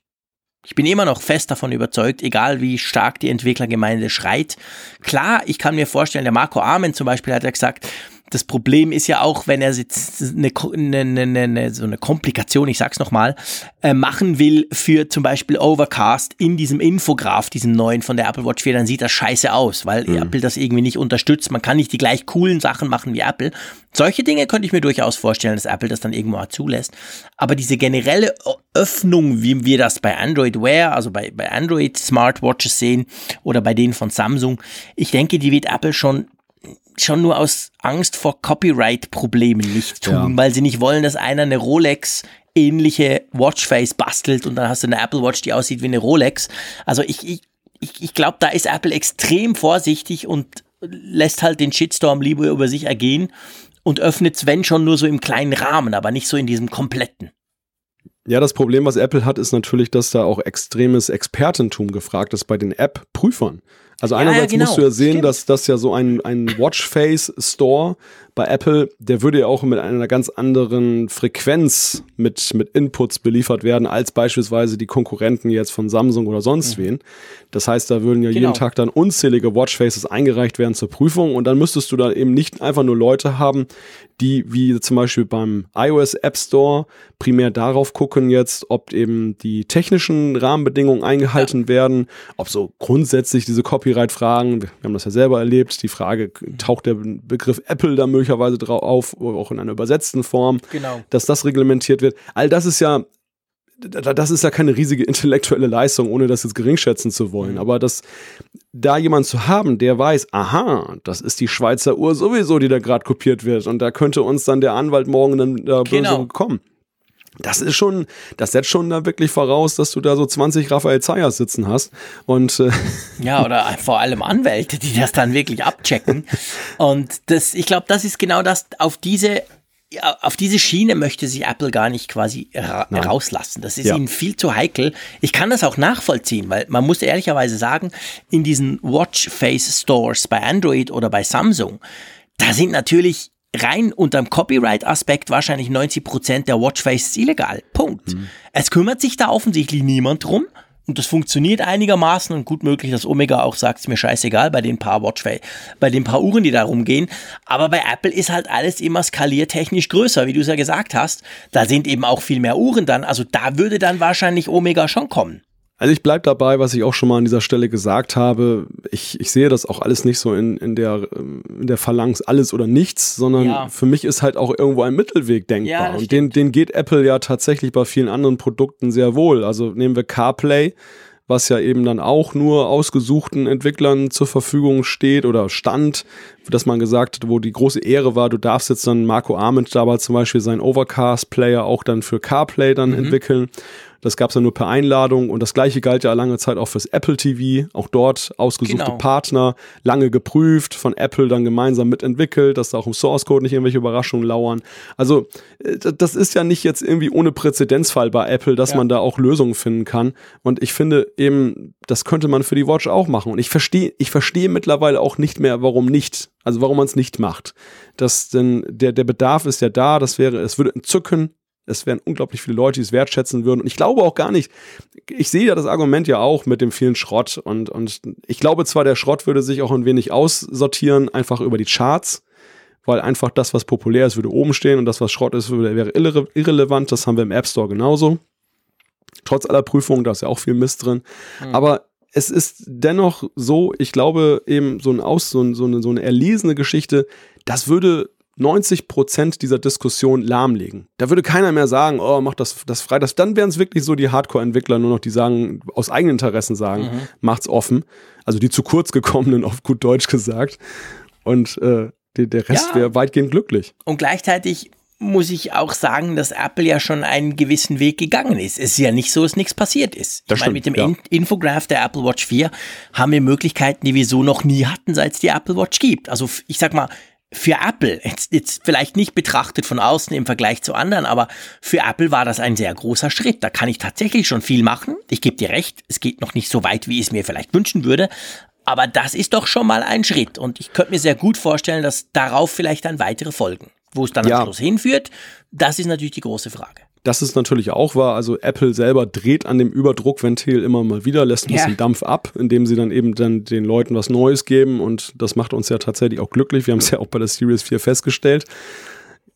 Ich bin immer noch fest davon überzeugt, egal wie stark die Entwicklergemeinde schreit. Klar, ich kann mir vorstellen, der Marco Armen zum Beispiel hat ja gesagt, das Problem ist ja auch, wenn er jetzt eine, eine, eine, so eine Komplikation, ich sag's nochmal, äh, machen will für zum Beispiel Overcast in diesem Infograph, diesem neuen von der Apple Watch 4, dann sieht das scheiße aus, weil mhm. Apple das irgendwie nicht unterstützt. Man kann nicht die gleich coolen Sachen machen wie Apple. Solche Dinge könnte ich mir durchaus vorstellen, dass Apple das dann irgendwo mal zulässt. Aber diese generelle Öffnung, wie wir das bei Android Wear, also bei, bei Android Smartwatches sehen oder bei denen von Samsung, ich denke, die wird Apple schon schon nur aus Angst vor Copyright-Problemen nicht tun, ja. weil sie nicht wollen, dass einer eine Rolex ähnliche Watchface bastelt und dann hast du eine Apple Watch, die aussieht wie eine Rolex. Also ich, ich, ich, ich glaube, da ist Apple extrem vorsichtig und lässt halt den Shitstorm lieber über sich ergehen und öffnet wenn schon nur so im kleinen Rahmen, aber nicht so in diesem kompletten. Ja, das Problem, was Apple hat, ist natürlich, dass da auch extremes Expertentum gefragt ist bei den App-Prüfern. Also einerseits ja, genau. musst du ja sehen, dass das ja so ein, ein Watchface-Store bei Apple, der würde ja auch mit einer ganz anderen Frequenz mit, mit Inputs beliefert werden, als beispielsweise die Konkurrenten jetzt von Samsung oder sonst mhm. wen. Das heißt, da würden ja genau. jeden Tag dann unzählige Watchfaces eingereicht werden zur Prüfung und dann müsstest du da eben nicht einfach nur Leute haben, die wie zum Beispiel beim iOS App Store primär darauf gucken jetzt, ob eben die technischen Rahmenbedingungen eingehalten ja. werden, ob so grundsätzlich diese Copyright-Fragen, wir haben das ja selber erlebt, die Frage, taucht der Begriff Apple da möglicherweise drauf auf, auch in einer übersetzten Form, genau. dass das reglementiert wird. All das ist ja das ist ja keine riesige intellektuelle Leistung, ohne das jetzt geringschätzen zu wollen. Mhm. Aber das, da jemand zu haben, der weiß, aha, das ist die Schweizer Uhr sowieso, die da gerade kopiert wird. Und da könnte uns dann der Anwalt morgen dann da genau. böse kommen. Das ist schon, das setzt schon da wirklich voraus, dass du da so 20 Raphael Zayas sitzen hast. Und äh ja, oder vor allem Anwälte, die das dann wirklich abchecken. Und das, ich glaube, das ist genau das, auf diese auf diese Schiene möchte sich Apple gar nicht quasi ra Nein. rauslassen. Das ist ja. ihnen viel zu heikel. Ich kann das auch nachvollziehen, weil man muss ehrlicherweise sagen, in diesen Watch Face Stores bei Android oder bei Samsung, da sind natürlich rein unterm Copyright-Aspekt wahrscheinlich 90 Prozent der Watchfaces illegal. Punkt. Mhm. Es kümmert sich da offensichtlich niemand drum. Und das funktioniert einigermaßen und gut möglich, dass Omega auch sagt, es mir scheißegal bei den paar Watchface, bei den paar Uhren, die da rumgehen. Aber bei Apple ist halt alles immer skaliertechnisch größer, wie du es ja gesagt hast. Da sind eben auch viel mehr Uhren dann. Also da würde dann wahrscheinlich Omega schon kommen. Also ich bleib dabei, was ich auch schon mal an dieser Stelle gesagt habe. Ich, ich sehe das auch alles nicht so in, in, der, ähm, in der Phalanx alles oder nichts, sondern ja. für mich ist halt auch irgendwo ein Mittelweg denkbar. Ja, und den, den geht Apple ja tatsächlich bei vielen anderen Produkten sehr wohl. Also nehmen wir CarPlay, was ja eben dann auch nur ausgesuchten Entwicklern zur Verfügung steht oder stand, dass man gesagt hat, wo die große Ehre war, du darfst jetzt dann Marco Arment dabei zum Beispiel seinen Overcast-Player auch dann für CarPlay dann mhm. entwickeln. Das gab es ja nur per Einladung und das gleiche galt ja lange Zeit auch fürs Apple TV. Auch dort ausgesuchte genau. Partner, lange geprüft, von Apple dann gemeinsam mitentwickelt, dass da auch im Source Code nicht irgendwelche Überraschungen lauern. Also äh, das ist ja nicht jetzt irgendwie ohne Präzedenzfall bei Apple, dass ja. man da auch Lösungen finden kann. Und ich finde eben, das könnte man für die Watch auch machen. Und ich verstehe, ich verstehe mittlerweile auch nicht mehr, warum nicht. Also warum man es nicht macht. Das denn der, der Bedarf ist ja da, das wäre, es würde entzücken, es wären unglaublich viele Leute, die es wertschätzen würden. Und ich glaube auch gar nicht, ich sehe ja das Argument ja auch mit dem vielen Schrott. Und, und ich glaube zwar, der Schrott würde sich auch ein wenig aussortieren, einfach über die Charts, weil einfach das, was populär ist, würde oben stehen und das, was Schrott ist, wäre irre irrelevant. Das haben wir im App Store genauso. Trotz aller Prüfungen, da ist ja auch viel Mist drin. Mhm. Aber es ist dennoch so, ich glaube eben so, ein Aus, so, ein, so, eine, so eine erlesene Geschichte, das würde 90 Prozent dieser Diskussion lahmlegen. Da würde keiner mehr sagen, oh, mach das, das frei. Das, dann wären es wirklich so die Hardcore-Entwickler nur noch, die sagen, aus eigenen Interessen sagen, mhm. macht's offen. Also die zu kurz gekommenen, auf gut Deutsch gesagt. Und äh, der, der Rest ja. wäre weitgehend glücklich. Und gleichzeitig muss ich auch sagen, dass Apple ja schon einen gewissen Weg gegangen ist. Es ist ja nicht so, dass nichts passiert ist. Das ich meine, mit dem ja. Infograph der Apple Watch 4 haben wir Möglichkeiten, die wir so noch nie hatten, seit es die Apple Watch gibt. Also ich sag mal, für Apple, jetzt, jetzt vielleicht nicht betrachtet von außen im Vergleich zu anderen, aber für Apple war das ein sehr großer Schritt. Da kann ich tatsächlich schon viel machen. Ich gebe dir recht, es geht noch nicht so weit, wie ich es mir vielleicht wünschen würde. Aber das ist doch schon mal ein Schritt. Und ich könnte mir sehr gut vorstellen, dass darauf vielleicht dann weitere folgen. Wo es dann ja. am Schluss hinführt, das ist natürlich die große Frage. Das ist natürlich auch wahr. Also Apple selber dreht an dem Überdruckventil immer mal wieder, lässt ein bisschen ja. Dampf ab, indem sie dann eben dann den Leuten was Neues geben. Und das macht uns ja tatsächlich auch glücklich. Wir haben es ja auch bei der Series 4 festgestellt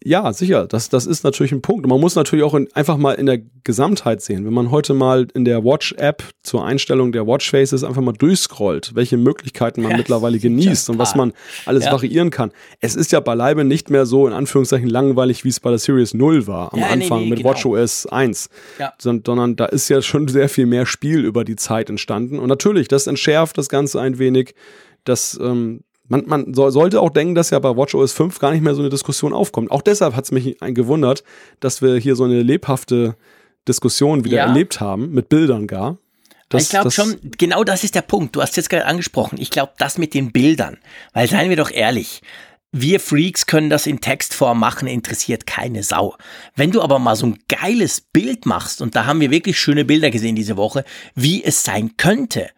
ja, sicher, das, das ist natürlich ein Punkt. Und man muss natürlich auch in, einfach mal in der Gesamtheit sehen. Wenn man heute mal in der Watch-App zur Einstellung der Watch-Faces einfach mal durchscrollt, welche Möglichkeiten man ja, mittlerweile genießt und was man alles ja. variieren kann. Es ist ja beileibe nicht mehr so in Anführungszeichen langweilig, wie es bei der Series 0 war am ja, Anfang nee, nee, mit genau. WatchOS 1. Sondern da ist ja schon sehr viel mehr Spiel über die Zeit entstanden. Und natürlich, das entschärft das Ganze ein wenig. Das ähm, man, man so, sollte auch denken, dass ja bei WatchOS 5 gar nicht mehr so eine Diskussion aufkommt. Auch deshalb hat es mich gewundert, dass wir hier so eine lebhafte Diskussion wieder ja. erlebt haben, mit Bildern gar. Das, ich glaube schon, genau das ist der Punkt. Du hast jetzt gerade angesprochen. Ich glaube, das mit den Bildern. Weil seien wir doch ehrlich, wir Freaks können das in Textform machen, interessiert keine Sau. Wenn du aber mal so ein geiles Bild machst, und da haben wir wirklich schöne Bilder gesehen diese Woche, wie es sein könnte,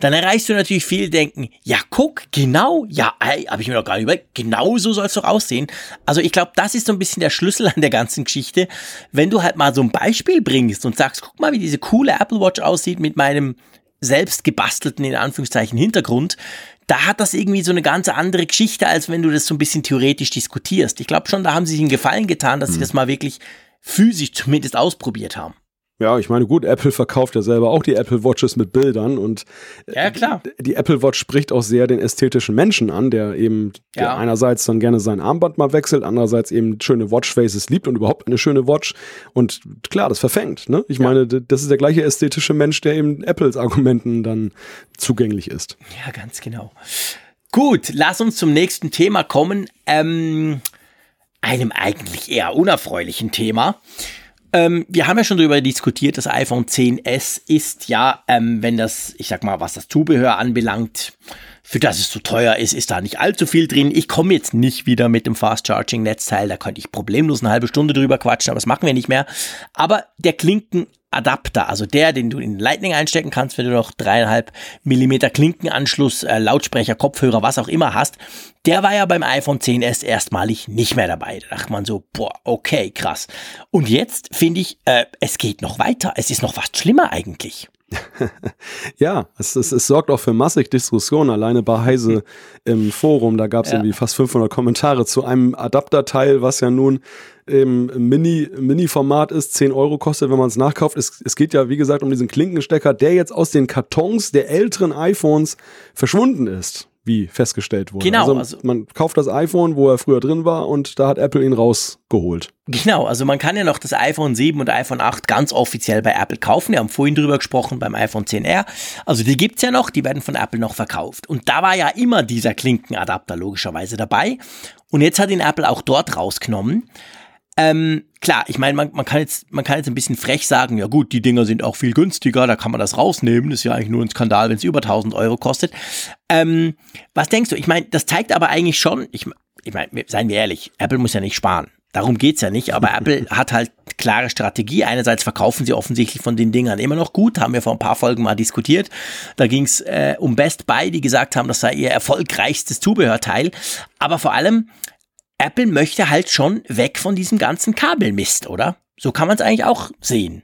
dann erreichst du natürlich viel denken, ja guck, genau, ja, habe ich mir noch gar nicht überlegt, genau so soll es doch aussehen. Also ich glaube, das ist so ein bisschen der Schlüssel an der ganzen Geschichte. Wenn du halt mal so ein Beispiel bringst und sagst, guck mal, wie diese coole Apple Watch aussieht mit meinem selbst gebastelten, in Anführungszeichen, Hintergrund, da hat das irgendwie so eine ganz andere Geschichte, als wenn du das so ein bisschen theoretisch diskutierst. Ich glaube schon, da haben sie sich einen Gefallen getan, dass mhm. sie das mal wirklich physisch zumindest ausprobiert haben. Ja, ich meine, gut, Apple verkauft ja selber auch die Apple Watches mit Bildern und äh, ja, klar. die Apple Watch spricht auch sehr den ästhetischen Menschen an, der eben ja. der einerseits dann gerne sein Armband mal wechselt, andererseits eben schöne Watchfaces liebt und überhaupt eine schöne Watch. Und klar, das verfängt. Ne? Ich ja. meine, das ist der gleiche ästhetische Mensch, der eben Apples Argumenten dann zugänglich ist. Ja, ganz genau. Gut, lass uns zum nächsten Thema kommen. Ähm, einem eigentlich eher unerfreulichen Thema. Ähm, wir haben ja schon darüber diskutiert, das iPhone 10s ist ja, ähm, wenn das, ich sag mal, was das Zubehör anbelangt, für das es zu teuer ist, ist da nicht allzu viel drin. Ich komme jetzt nicht wieder mit dem Fast Charging Netzteil, da könnte ich problemlos eine halbe Stunde drüber quatschen, aber das machen wir nicht mehr. Aber der Klinken Adapter, also der, den du in Lightning einstecken kannst, wenn du noch dreieinhalb Millimeter Klinkenanschluss, äh, Lautsprecher, Kopfhörer, was auch immer hast, der war ja beim iPhone 10s erstmalig nicht mehr dabei. Da dachte man so, boah, okay, krass. Und jetzt finde ich, äh, es geht noch weiter. Es ist noch fast schlimmer eigentlich. ja, es, es, es, sorgt auch für massig Diskussion. Alleine bei Heise im Forum, da gab es ja. irgendwie fast 500 Kommentare zu einem Adapterteil, was ja nun im Mini, Mini-Format ist, 10 Euro kostet, wenn man es nachkauft. Es, es geht ja, wie gesagt, um diesen Klinkenstecker, der jetzt aus den Kartons der älteren iPhones verschwunden ist wie festgestellt wurde. Genau. Also, also, man kauft das iPhone, wo er früher drin war und da hat Apple ihn rausgeholt. Genau, also man kann ja noch das iPhone 7 und iPhone 8 ganz offiziell bei Apple kaufen. Wir haben vorhin drüber gesprochen beim iPhone 10R. Also die gibt's ja noch, die werden von Apple noch verkauft. Und da war ja immer dieser Klinkenadapter logischerweise dabei. Und jetzt hat ihn Apple auch dort rausgenommen. Ähm, klar, ich meine, man, man, kann jetzt, man kann jetzt ein bisschen frech sagen, ja gut, die Dinger sind auch viel günstiger, da kann man das rausnehmen. Das ist ja eigentlich nur ein Skandal, wenn es über 1000 Euro kostet. Ähm, was denkst du? Ich meine, das zeigt aber eigentlich schon, ich, ich meine, seien wir ehrlich, Apple muss ja nicht sparen. Darum geht's ja nicht, aber Apple hat halt klare Strategie. Einerseits verkaufen sie offensichtlich von den Dingern immer noch gut, haben wir vor ein paar Folgen mal diskutiert. Da ging's äh, um Best Buy, die gesagt haben, das sei ihr erfolgreichstes Zubehörteil. Aber vor allem Apple möchte halt schon weg von diesem ganzen Kabelmist, oder? So kann man es eigentlich auch sehen.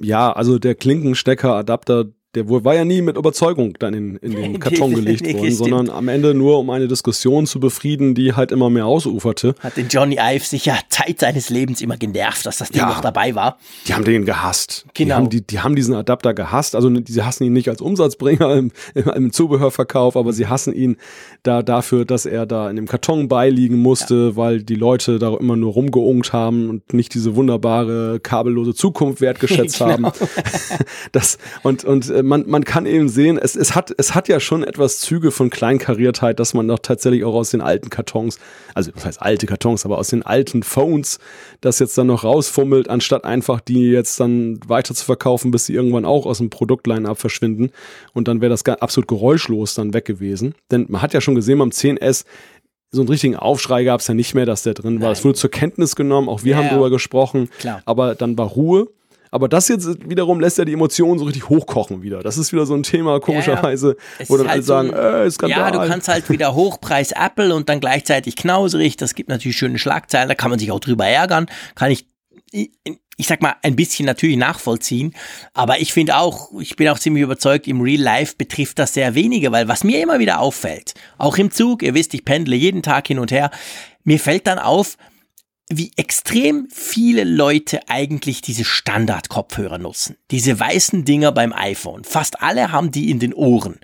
Ja, also der Klinkenstecker-Adapter, der war ja nie mit Überzeugung dann in, in den Karton gelegt worden, sondern am Ende nur um eine Diskussion zu befrieden, die halt immer mehr ausuferte. Hat den Johnny Ive sicher Zeit seines Lebens immer genervt, dass das Ding ja, noch dabei war. Die haben den gehasst. Genau. Die haben, die, die haben diesen Adapter gehasst. Also sie hassen ihn nicht als Umsatzbringer im, im, im Zubehörverkauf, aber sie hassen ihn da dafür, dass er da in dem Karton beiliegen musste, ja. weil die Leute da immer nur rumgeungt haben und nicht diese wunderbare kabellose Zukunft wertgeschätzt genau. haben. das, und und äh, man, man kann eben sehen, es, es, hat, es hat ja schon etwas Züge von Kleinkariertheit, dass man doch tatsächlich auch aus den alten Kartons, also das heißt alte Kartons, aber aus den alten Phones das jetzt dann noch rausfummelt, anstatt einfach die jetzt dann weiter zu verkaufen, bis sie irgendwann auch aus dem Produktline-Up verschwinden. Und dann wäre das absolut geräuschlos dann weg gewesen. Denn man hat ja schon gesehen beim 10S, so einen richtigen Aufschrei gab es ja nicht mehr, dass der drin war. Es wurde zur Kenntnis genommen, auch wir ja, haben drüber gesprochen. Klar. Aber dann war Ruhe. Aber das jetzt wiederum lässt ja die Emotionen so richtig hochkochen wieder. Das ist wieder so ein Thema, komischerweise, ja, wo dann halt alle sagen, so ein, äh, Skandal. Ja, du kannst halt wieder Hochpreis Apple und dann gleichzeitig knauserig. Das gibt natürlich schöne Schlagzeilen, da kann man sich auch drüber ärgern. Kann ich, ich sag mal, ein bisschen natürlich nachvollziehen. Aber ich finde auch, ich bin auch ziemlich überzeugt, im Real Life betrifft das sehr wenige, weil was mir immer wieder auffällt, auch im Zug, ihr wisst, ich pendle jeden Tag hin und her, mir fällt dann auf, wie extrem viele Leute eigentlich diese Standard-Kopfhörer nutzen. Diese weißen Dinger beim iPhone. Fast alle haben die in den Ohren.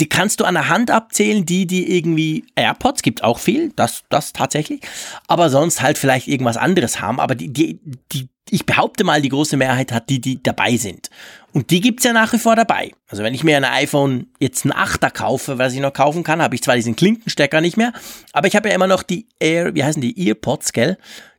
Die kannst du an der Hand abzählen, die, die irgendwie AirPods, gibt auch viel, das, das tatsächlich. Aber sonst halt vielleicht irgendwas anderes haben. Aber die, die, die, ich behaupte mal, die große Mehrheit hat die, die dabei sind. Und die gibt's ja nach wie vor dabei. Also wenn ich mir ein iPhone jetzt ein 8er kaufe, was ich noch kaufen kann, habe ich zwar diesen Klinkenstecker nicht mehr, aber ich habe ja immer noch die Air, wie heißen die, Earpods, gell?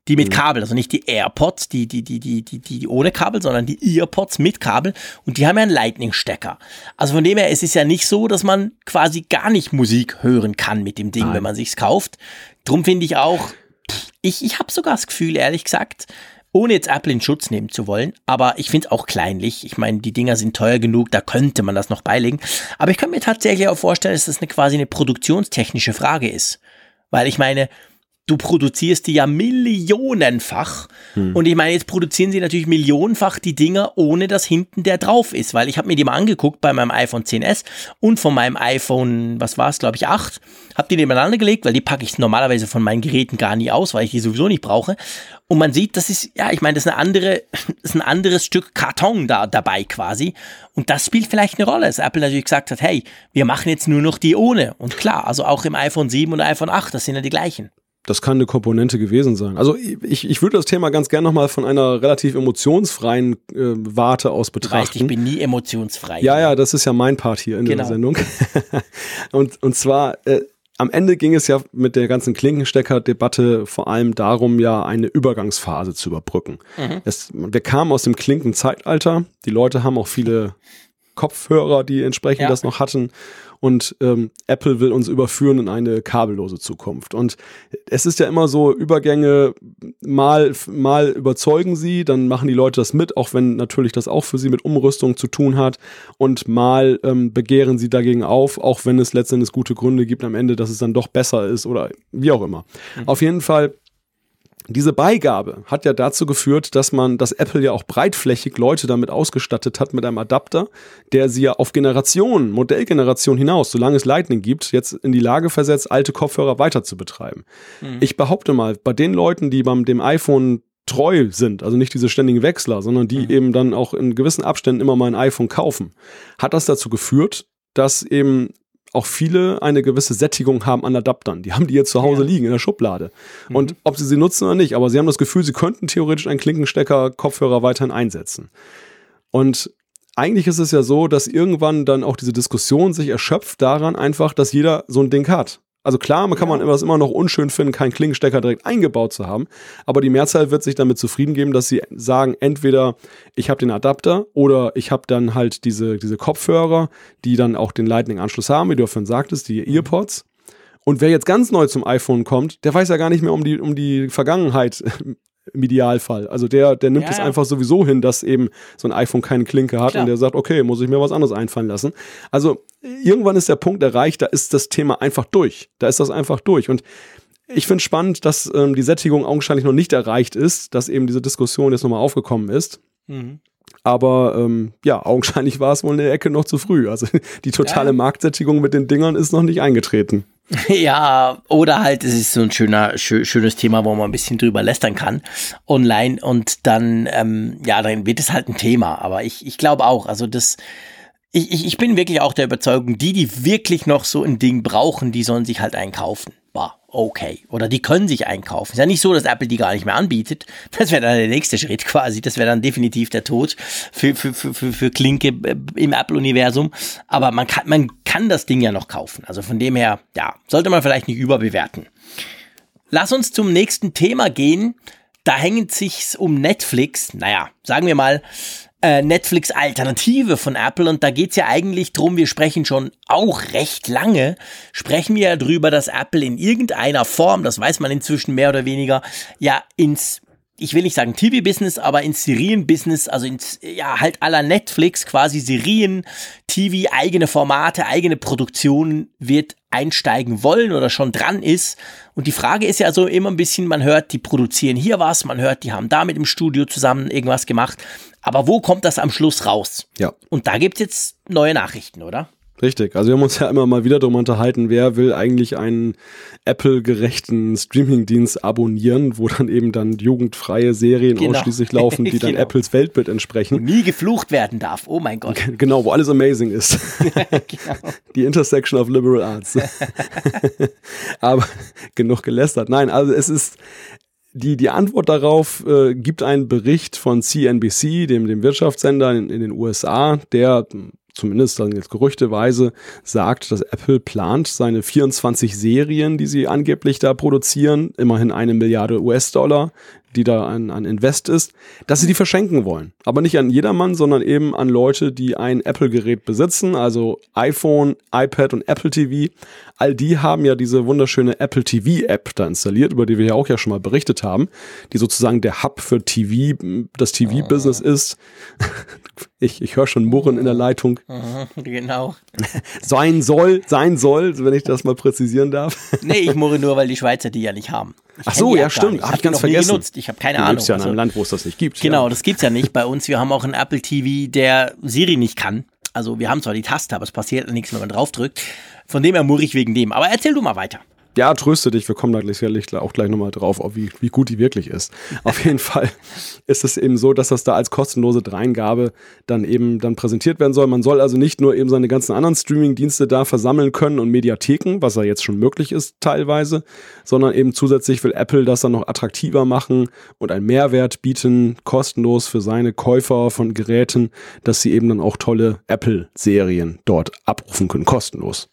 Die mit mhm. Kabel, also nicht die AirPods, die, die, die, die, die, die ohne Kabel, sondern die Earpods mit Kabel. Und die haben ja einen Lightning-Stecker. Also von dem her, es ist ja nicht so, dass man quasi gar nicht Musik hören kann mit dem Ding, Nein. wenn man sich's kauft. Drum finde ich auch, ich, ich habe sogar das Gefühl, ehrlich gesagt, ohne jetzt Apple in Schutz nehmen zu wollen, aber ich finde es auch kleinlich. Ich meine, die Dinger sind teuer genug, da könnte man das noch beilegen. Aber ich kann mir tatsächlich auch vorstellen, dass das eine quasi eine produktionstechnische Frage ist. Weil ich meine, du produzierst die ja millionenfach. Hm. Und ich meine, jetzt produzieren sie natürlich millionenfach die Dinger, ohne dass hinten der drauf ist. Weil ich habe mir die mal angeguckt bei meinem iPhone 10s und von meinem iPhone, was war es, glaube ich, 8. Habe die nebeneinander gelegt, weil die packe ich normalerweise von meinen Geräten gar nie aus, weil ich die sowieso nicht brauche. Und man sieht, das ist, ja, ich meine, das ist eine andere, das ist ein anderes Stück Karton da dabei quasi. Und das spielt vielleicht eine Rolle, dass Apple natürlich gesagt hat, hey, wir machen jetzt nur noch die ohne. Und klar, also auch im iPhone 7 und iPhone 8, das sind ja die gleichen das kann eine Komponente gewesen sein. Also ich, ich würde das Thema ganz gerne nochmal von einer relativ emotionsfreien äh, Warte aus betrachten. Weißt, ich bin nie emotionsfrei. Ja, ja, das ist ja mein Part hier in genau. der Sendung. und, und zwar, äh, am Ende ging es ja mit der ganzen Klinkenstecker-Debatte vor allem darum, ja eine Übergangsphase zu überbrücken. Mhm. Es, wir kamen aus dem Klinkenzeitalter. Die Leute haben auch viele Kopfhörer, die entsprechend ja. das noch hatten und ähm, Apple will uns überführen in eine kabellose Zukunft. Und es ist ja immer so, Übergänge mal, mal überzeugen sie, dann machen die Leute das mit, auch wenn natürlich das auch für sie mit Umrüstung zu tun hat und mal ähm, begehren sie dagegen auf, auch wenn es letztendlich gute Gründe gibt am Ende, dass es dann doch besser ist oder wie auch immer. Mhm. Auf jeden Fall diese Beigabe hat ja dazu geführt, dass man, dass Apple ja auch breitflächig Leute damit ausgestattet hat mit einem Adapter, der sie ja auf Generationen, Modellgeneration hinaus, solange es Lightning gibt, jetzt in die Lage versetzt, alte Kopfhörer weiter zu betreiben. Mhm. Ich behaupte mal, bei den Leuten, die beim dem iPhone treu sind, also nicht diese ständigen Wechsler, sondern die mhm. eben dann auch in gewissen Abständen immer mal ein iPhone kaufen, hat das dazu geführt, dass eben auch viele eine gewisse Sättigung haben an Adaptern. Die haben die jetzt zu Hause ja. liegen in der Schublade. Mhm. Und ob sie sie nutzen oder nicht, aber sie haben das Gefühl, sie könnten theoretisch einen Klinkenstecker, Kopfhörer weiterhin einsetzen. Und eigentlich ist es ja so, dass irgendwann dann auch diese Diskussion sich erschöpft daran einfach, dass jeder so ein Ding hat. Also klar, man kann ja. man das immer noch unschön finden, keinen Klinkenstecker direkt eingebaut zu haben, aber die Mehrzahl wird sich damit zufrieden geben, dass sie sagen, entweder ich habe den Adapter oder ich habe dann halt diese, diese Kopfhörer, die dann auch den Lightning-Anschluss haben, wie du vorhin sagtest, die Earpods. Und wer jetzt ganz neu zum iPhone kommt, der weiß ja gar nicht mehr um die, um die Vergangenheit im Idealfall. Also der, der nimmt ja, es einfach sowieso hin, dass eben so ein iPhone keine Klinke hat Klar. und der sagt, okay, muss ich mir was anderes einfallen lassen. Also irgendwann ist der Punkt erreicht, da ist das Thema einfach durch. Da ist das einfach durch. Und ich finde spannend, dass ähm, die Sättigung augenscheinlich noch nicht erreicht ist, dass eben diese Diskussion jetzt nochmal aufgekommen ist. Mhm. Aber ähm, ja, augenscheinlich war es wohl eine Ecke noch zu früh. Also die totale ja. Marktsättigung mit den Dingern ist noch nicht eingetreten. Ja, oder halt, es ist so ein schöner, schö schönes Thema, wo man ein bisschen drüber lästern kann online und dann, ähm, ja, dann wird es halt ein Thema. Aber ich, ich glaube auch, also das, ich, ich, ich bin wirklich auch der Überzeugung, die, die wirklich noch so ein Ding brauchen, die sollen sich halt einkaufen. Bah, okay. Oder die können sich einkaufen. Ist ja nicht so, dass Apple die gar nicht mehr anbietet. Das wäre dann der nächste Schritt quasi. Das wäre dann definitiv der Tod für, für, für, für, für Klinke äh, im Apple-Universum. Aber man kann, man kann das Ding ja noch kaufen. Also von dem her, ja, sollte man vielleicht nicht überbewerten. Lass uns zum nächsten Thema gehen. Da hängt sich's um Netflix. Naja, sagen wir mal, äh, Netflix-Alternative von Apple und da geht's ja eigentlich drum, wir sprechen schon auch recht lange, sprechen wir ja drüber, dass Apple in irgendeiner Form, das weiß man inzwischen mehr oder weniger, ja ins ich will nicht sagen TV-Business, aber ins Serien-Business, also ins, ja, halt aller Netflix, quasi Serien, TV, eigene Formate, eigene Produktionen wird einsteigen wollen oder schon dran ist. Und die Frage ist ja so immer ein bisschen, man hört, die produzieren hier was, man hört, die haben da mit im Studio zusammen irgendwas gemacht. Aber wo kommt das am Schluss raus? Ja. Und da gibt's jetzt neue Nachrichten, oder? Richtig. Also wir haben uns ja immer mal wieder darum unterhalten, wer will eigentlich einen Apple-gerechten Streaming-Dienst abonnieren, wo dann eben dann jugendfreie Serien genau. ausschließlich laufen, die dann genau. Apples Weltbild entsprechen. Und nie geflucht werden darf. Oh mein Gott. Genau, wo alles amazing ist. genau. Die Intersection of Liberal Arts. Aber genug gelästert. Nein, also es ist, die, die Antwort darauf äh, gibt ein Bericht von CNBC, dem, dem Wirtschaftssender in, in den USA, der zumindest dann jetzt gerüchteweise sagt, dass Apple plant, seine 24 Serien, die sie angeblich da produzieren, immerhin eine Milliarde US-Dollar, die da an, an Invest ist, dass sie die verschenken wollen. Aber nicht an jedermann, sondern eben an Leute, die ein Apple-Gerät besitzen, also iPhone, iPad und Apple TV. All die haben ja diese wunderschöne Apple TV-App da installiert, über die wir ja auch ja schon mal berichtet haben, die sozusagen der Hub für TV, das TV-Business oh. ist. Ich, ich höre schon Murren in der Leitung. Genau. Sein soll, sein soll, wenn ich das mal präzisieren darf. Nee, ich murre nur, weil die Schweizer die ja nicht haben. Ich Ach so, ja, stimmt. Habe ich ganz vergessen. Ich habe keine du Ahnung. Du ja in einem also, Land, wo es das nicht gibt. Genau, ja. das gibt's ja nicht bei uns. Wir haben auch einen Apple TV, der Siri nicht kann. Also wir haben zwar die Taste, aber es passiert nichts, wenn man draufdrückt. Von dem her murre ich wegen dem. Aber erzähl du mal weiter ja, tröste dich, wir kommen da sicherlich auch gleich nochmal drauf, wie, wie gut die wirklich ist. Auf jeden Fall ist es eben so, dass das da als kostenlose Dreingabe dann eben dann präsentiert werden soll. Man soll also nicht nur eben seine ganzen anderen Streaming-Dienste da versammeln können und Mediatheken, was ja jetzt schon möglich ist teilweise, sondern eben zusätzlich will Apple das dann noch attraktiver machen und einen Mehrwert bieten, kostenlos für seine Käufer von Geräten, dass sie eben dann auch tolle Apple-Serien dort abrufen können, kostenlos.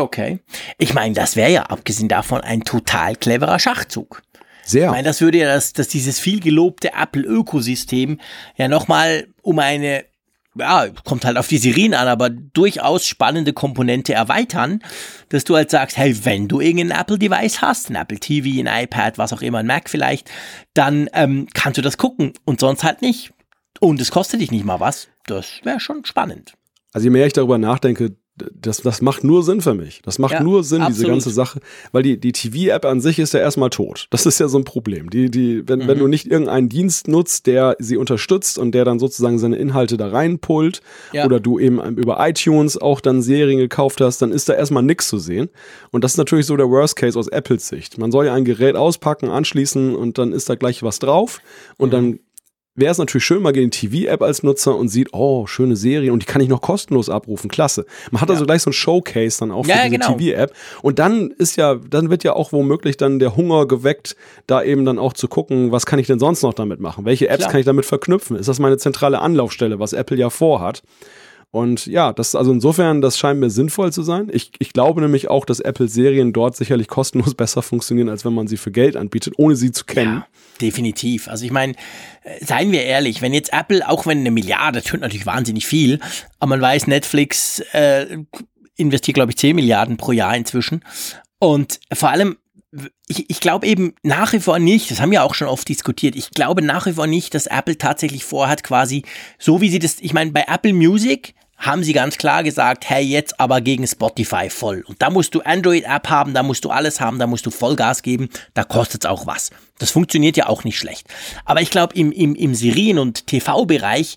Okay. Ich meine, das wäre ja abgesehen davon ein total cleverer Schachzug. Sehr. Ich meine, das würde ja das, das dieses viel gelobte Apple-Ökosystem ja nochmal um eine, ja, kommt halt auf die Sirenen an, aber durchaus spannende Komponente erweitern, dass du halt sagst, hey, wenn du irgendein Apple-Device hast, ein Apple TV, ein iPad, was auch immer, ein Mac vielleicht, dann ähm, kannst du das gucken und sonst halt nicht. Und es kostet dich nicht mal was. Das wäre schon spannend. Also je mehr ich darüber nachdenke, das, das macht nur Sinn für mich. Das macht ja, nur Sinn, absolut. diese ganze Sache, weil die, die TV-App an sich ist ja erstmal tot. Das ist ja so ein Problem. Die, die, wenn, mhm. wenn du nicht irgendeinen Dienst nutzt, der sie unterstützt und der dann sozusagen seine Inhalte da reinpullt, ja. oder du eben über iTunes auch dann Serien gekauft hast, dann ist da erstmal nichts zu sehen. Und das ist natürlich so der Worst Case aus Apples Sicht. Man soll ja ein Gerät auspacken, anschließen und dann ist da gleich was drauf und mhm. dann wäre es natürlich schön, man geht in die TV-App als Nutzer und sieht, oh, schöne Serie und die kann ich noch kostenlos abrufen. Klasse. Man hat ja. also gleich so ein Showcase dann auch für ja, diese genau. TV-App. Und dann ist ja, dann wird ja auch womöglich dann der Hunger geweckt, da eben dann auch zu gucken, was kann ich denn sonst noch damit machen? Welche Apps Klar. kann ich damit verknüpfen? Ist das meine zentrale Anlaufstelle, was Apple ja vorhat? Und ja, das also insofern, das scheint mir sinnvoll zu sein. Ich, ich glaube nämlich auch, dass Apple-Serien dort sicherlich kostenlos besser funktionieren, als wenn man sie für Geld anbietet, ohne sie zu kennen. Ja, definitiv. Also ich meine, äh, seien wir ehrlich, wenn jetzt Apple, auch wenn eine Milliarde, das tut natürlich wahnsinnig viel, aber man weiß, Netflix äh, investiert, glaube ich, 10 Milliarden pro Jahr inzwischen. Und vor allem, ich, ich glaube eben nach wie vor nicht, das haben wir auch schon oft diskutiert, ich glaube nach wie vor nicht, dass Apple tatsächlich vorhat, quasi, so wie sie das, ich meine, bei Apple Music haben sie ganz klar gesagt, hey, jetzt aber gegen Spotify voll. Und da musst du Android-App haben, da musst du alles haben, da musst du Vollgas geben, da kostet's auch was. Das funktioniert ja auch nicht schlecht. Aber ich glaube, im, im, im Serien- und TV-Bereich,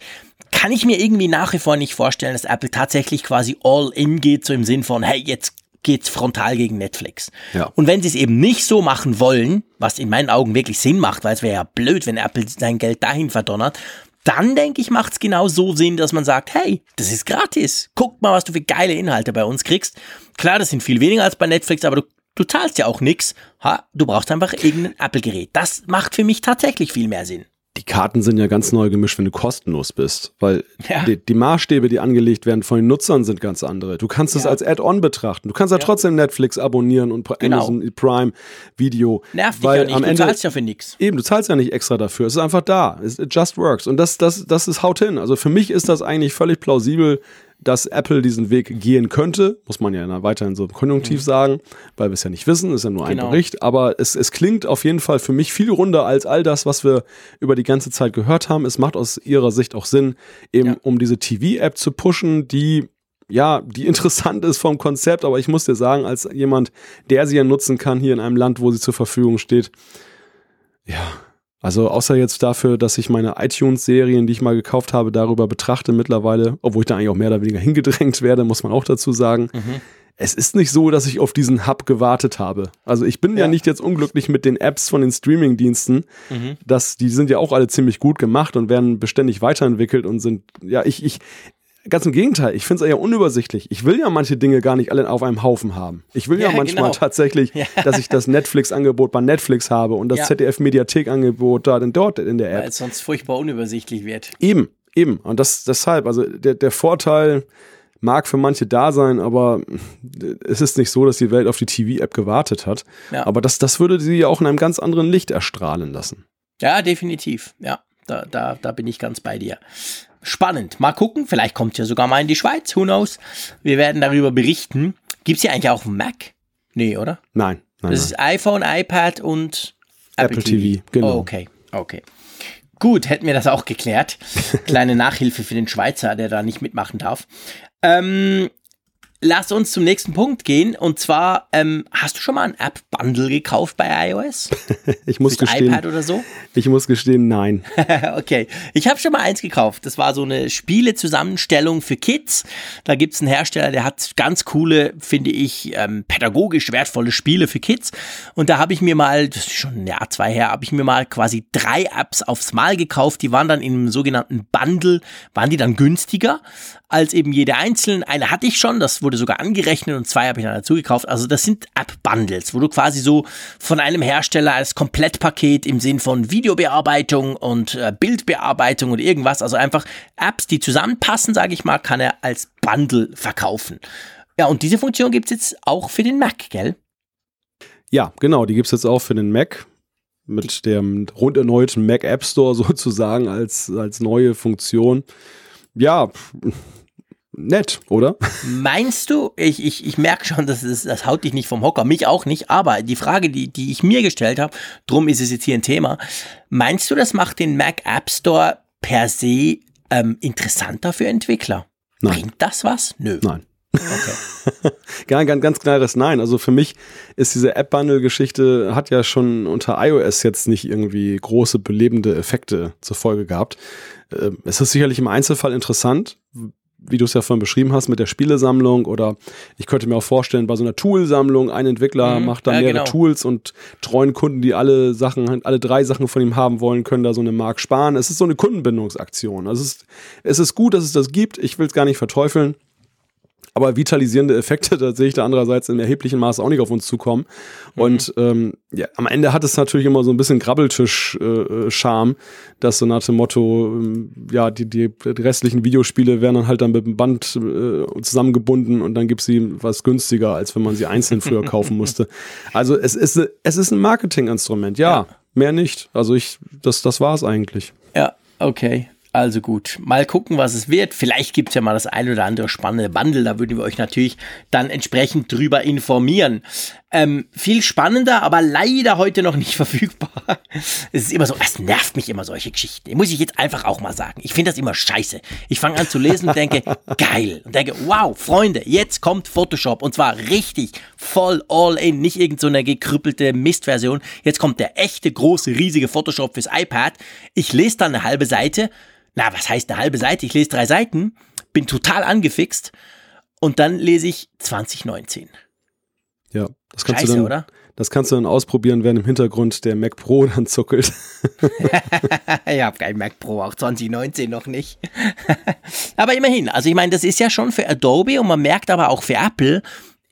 kann ich mir irgendwie nach wie vor nicht vorstellen, dass Apple tatsächlich quasi all in geht, so im Sinn von, hey, jetzt geht's frontal gegen Netflix. Ja. Und wenn sie es eben nicht so machen wollen, was in meinen Augen wirklich Sinn macht, weil es wäre ja blöd, wenn Apple sein Geld dahin verdonnert, dann denke ich, macht es genau so Sinn, dass man sagt, hey, das ist gratis. Guck mal, was du für geile Inhalte bei uns kriegst. Klar, das sind viel weniger als bei Netflix, aber du, du zahlst ja auch nix. Ha, du brauchst einfach irgendein Apple-Gerät. Das macht für mich tatsächlich viel mehr Sinn die Karten sind ja ganz neu gemischt, wenn du kostenlos bist, weil Ja. die, die Maßstäbe, die angelegt werden von den Nutzern, sind ganz andere. Du kannst es Ja. als Add-on betrachten. Du kannst ja, Ja. trotzdem Netflix abonnieren und Genau. Amazon Prime Video. Nervt dich weil ja nicht, am du Ende zahlst ja für nix. Eben, du zahlst ja nicht extra dafür. Es ist einfach da. It just works. Und das, das, das ist haut hin. Also für mich ist das eigentlich völlig plausibel, dass Apple diesen Weg gehen könnte. Muss man ja weiterhin so konjunktiv sagen, weil wir es ja nicht wissen. Ist ja nur ein Mhm. Genau. Bericht. Aber es, es klingt auf jeden Fall für mich viel runder als all das, was wir über die ganze Zeit gehört haben. Es macht aus ihrer Sicht auch Sinn, eben Ja. um diese TV-App zu pushen, die ja, die interessant ist vom Konzept, aber ich muss dir sagen, als jemand, der sie ja nutzen kann hier in einem Land, wo sie zur Verfügung steht, ja, also außer jetzt dafür, dass ich meine iTunes-Serien, die ich mal gekauft habe, darüber betrachte mittlerweile, obwohl ich da eigentlich auch mehr oder weniger hingedrängt werde, muss man auch dazu sagen. Mhm. Es ist nicht so, dass ich auf diesen Hub gewartet habe. Also ich bin ja, Ja. nicht jetzt unglücklich mit den Apps von den Streaming-Diensten. Mhm. Das, die sind ja auch alle ziemlich gut gemacht und werden beständig weiterentwickelt und sind, ja, ich, ich, ganz im Gegenteil, ich finde es eher unübersichtlich. Ich will ja manche Dinge gar nicht alle auf einem Haufen haben. Ich will ja, Ja, manchmal genau. tatsächlich, Ja. dass ich das Netflix-Angebot bei Netflix habe und das Ja. ZDF-Mediathek-Angebot da denn dort in der App. Weil es sonst furchtbar unübersichtlich wird. Eben, eben. Und das deshalb, also der, der Vorteil mag für manche da sein, aber es ist nicht so, dass die Welt auf die TV-App gewartet hat. Aber das, das würde sie ja auch in einem ganz anderen Licht erstrahlen lassen. Ja, definitiv. Ja, da, da, da bin ich ganz bei dir. Spannend. Mal gucken. Vielleicht kommt ja sogar mal in die Schweiz. Who knows? Wir werden darüber berichten. Gibt's hier eigentlich auch einen Mac? Nee, oder? Nein, nein, Das nein. ist iPhone, iPad und Apple, Apple TV. TV, genau. Oh, okay, okay. Gut, hätten wir das auch geklärt. Kleine Nachhilfe für den Schweizer, der da nicht mitmachen darf. Ähm, lass uns zum nächsten Punkt gehen. Und zwar, ähm, hast du schon mal ein App-Bundle gekauft bei iOS? Ich muss Fürs gestehen, iPad oder so? ich muss gestehen, nein. okay. Ich habe schon mal eins gekauft. Das war so eine Spielezusammenstellung für Kids. Da gibt's einen Hersteller, der hat ganz coole, finde ich, ähm, pädagogisch wertvolle Spiele für Kids. Und da habe ich mir mal, das ist schon ein Jahr, zwei her, habe ich mir mal quasi drei Apps aufs Mal gekauft. Die waren dann in einem sogenannten Bundle, waren die dann günstiger als eben jede einzelne. Eine hatte ich schon, das wurde sogar angerechnet und zwei habe ich dann dazu gekauft. Also das sind App-Bundles, wo du quasi so von einem Hersteller als Komplettpaket im Sinn von Videobearbeitung und äh, Bildbearbeitung und irgendwas, also einfach Apps, die zusammenpassen, sage ich mal, kann er als Bundle verkaufen. Ja, und diese Funktion gibt's jetzt auch für den Mac, gell? Ja, genau, die gibt's jetzt auch für den Mac mit dem rund erneuten Mac App Store sozusagen als, als neue Funktion. Ja, nett, oder? Meinst du, ich, ich, ich merke schon, das, ist, das haut dich nicht vom Hocker, mich auch nicht, aber die Frage, die, die ich mir gestellt habe, drum ist es jetzt hier ein Thema, meinst du, das macht den Mac App Store per se ähm, interessanter für Entwickler? Nein. Bringt das was? Nö. Nein. Okay. Ganz, ganz, ganz klares Nein. Also für mich ist diese App-Bundle-Geschichte, hat ja schon unter iOS jetzt nicht irgendwie große belebende Effekte zur Folge gehabt. Ähm, Es ist sicherlich im Einzelfall interessant, wie du es ja vorhin beschrieben hast, mit der Spielesammlung oder ich könnte mir auch vorstellen, bei so einer Toolsammlung, ein Entwickler Mhm, macht da ja, mehrere genau. Tools und treuen Kunden, die alle Sachen, alle drei Sachen von ihm haben wollen, können da so eine Mark sparen. Es ist so eine Kundenbindungsaktion. Also es ist, es ist gut, dass es das gibt. Ich will es gar nicht verteufeln. Aber vitalisierende Effekte, da sehe ich da andererseits in erheblichem Maße auch nicht auf uns zukommen. Und ähm, ja, am Ende hat es natürlich immer so ein bisschen Grabbeltisch-Charme, dass so nach dem Motto, ähm, ja, die, die restlichen Videospiele werden dann halt dann mit dem Band äh, zusammengebunden und dann gibt sie was günstiger, als wenn man sie einzeln früher kaufen musste. Also es ist, es ist ein Marketinginstrument, ja, Ja. mehr nicht. Also ich, das, das war es eigentlich. Ja, okay. Also gut, mal gucken, was es wird. Vielleicht gibt's ja mal das ein oder andere spannende Bundle. Da würden wir euch natürlich dann entsprechend drüber informieren. Ähm, viel spannender, aber leider heute noch nicht verfügbar. Es ist immer so, es nervt mich immer solche Geschichten. Muss ich jetzt einfach auch mal sagen. Ich finde das immer scheiße. Ich fange an zu lesen und denke, geil. Und denke, wow, Freunde, jetzt kommt Photoshop. Und zwar richtig voll all in. Nicht irgendeine so gekrüppelte Mistversion. Jetzt kommt der echte, große, riesige Photoshop fürs iPad. Ich lese dann eine halbe Seite. Na, was heißt eine halbe Seite? Ich lese drei Seiten. Bin total angefixt. Und dann lese ich 2019. Ja, das kannst Scheiße, du dann, oder? das kannst du dann ausprobieren, während im Hintergrund der Mac Pro dann zuckelt. ich habe kein Mac Pro, auch 2019 noch nicht. aber immerhin, also ich meine, das ist ja schon für Adobe und man merkt aber auch für Apple,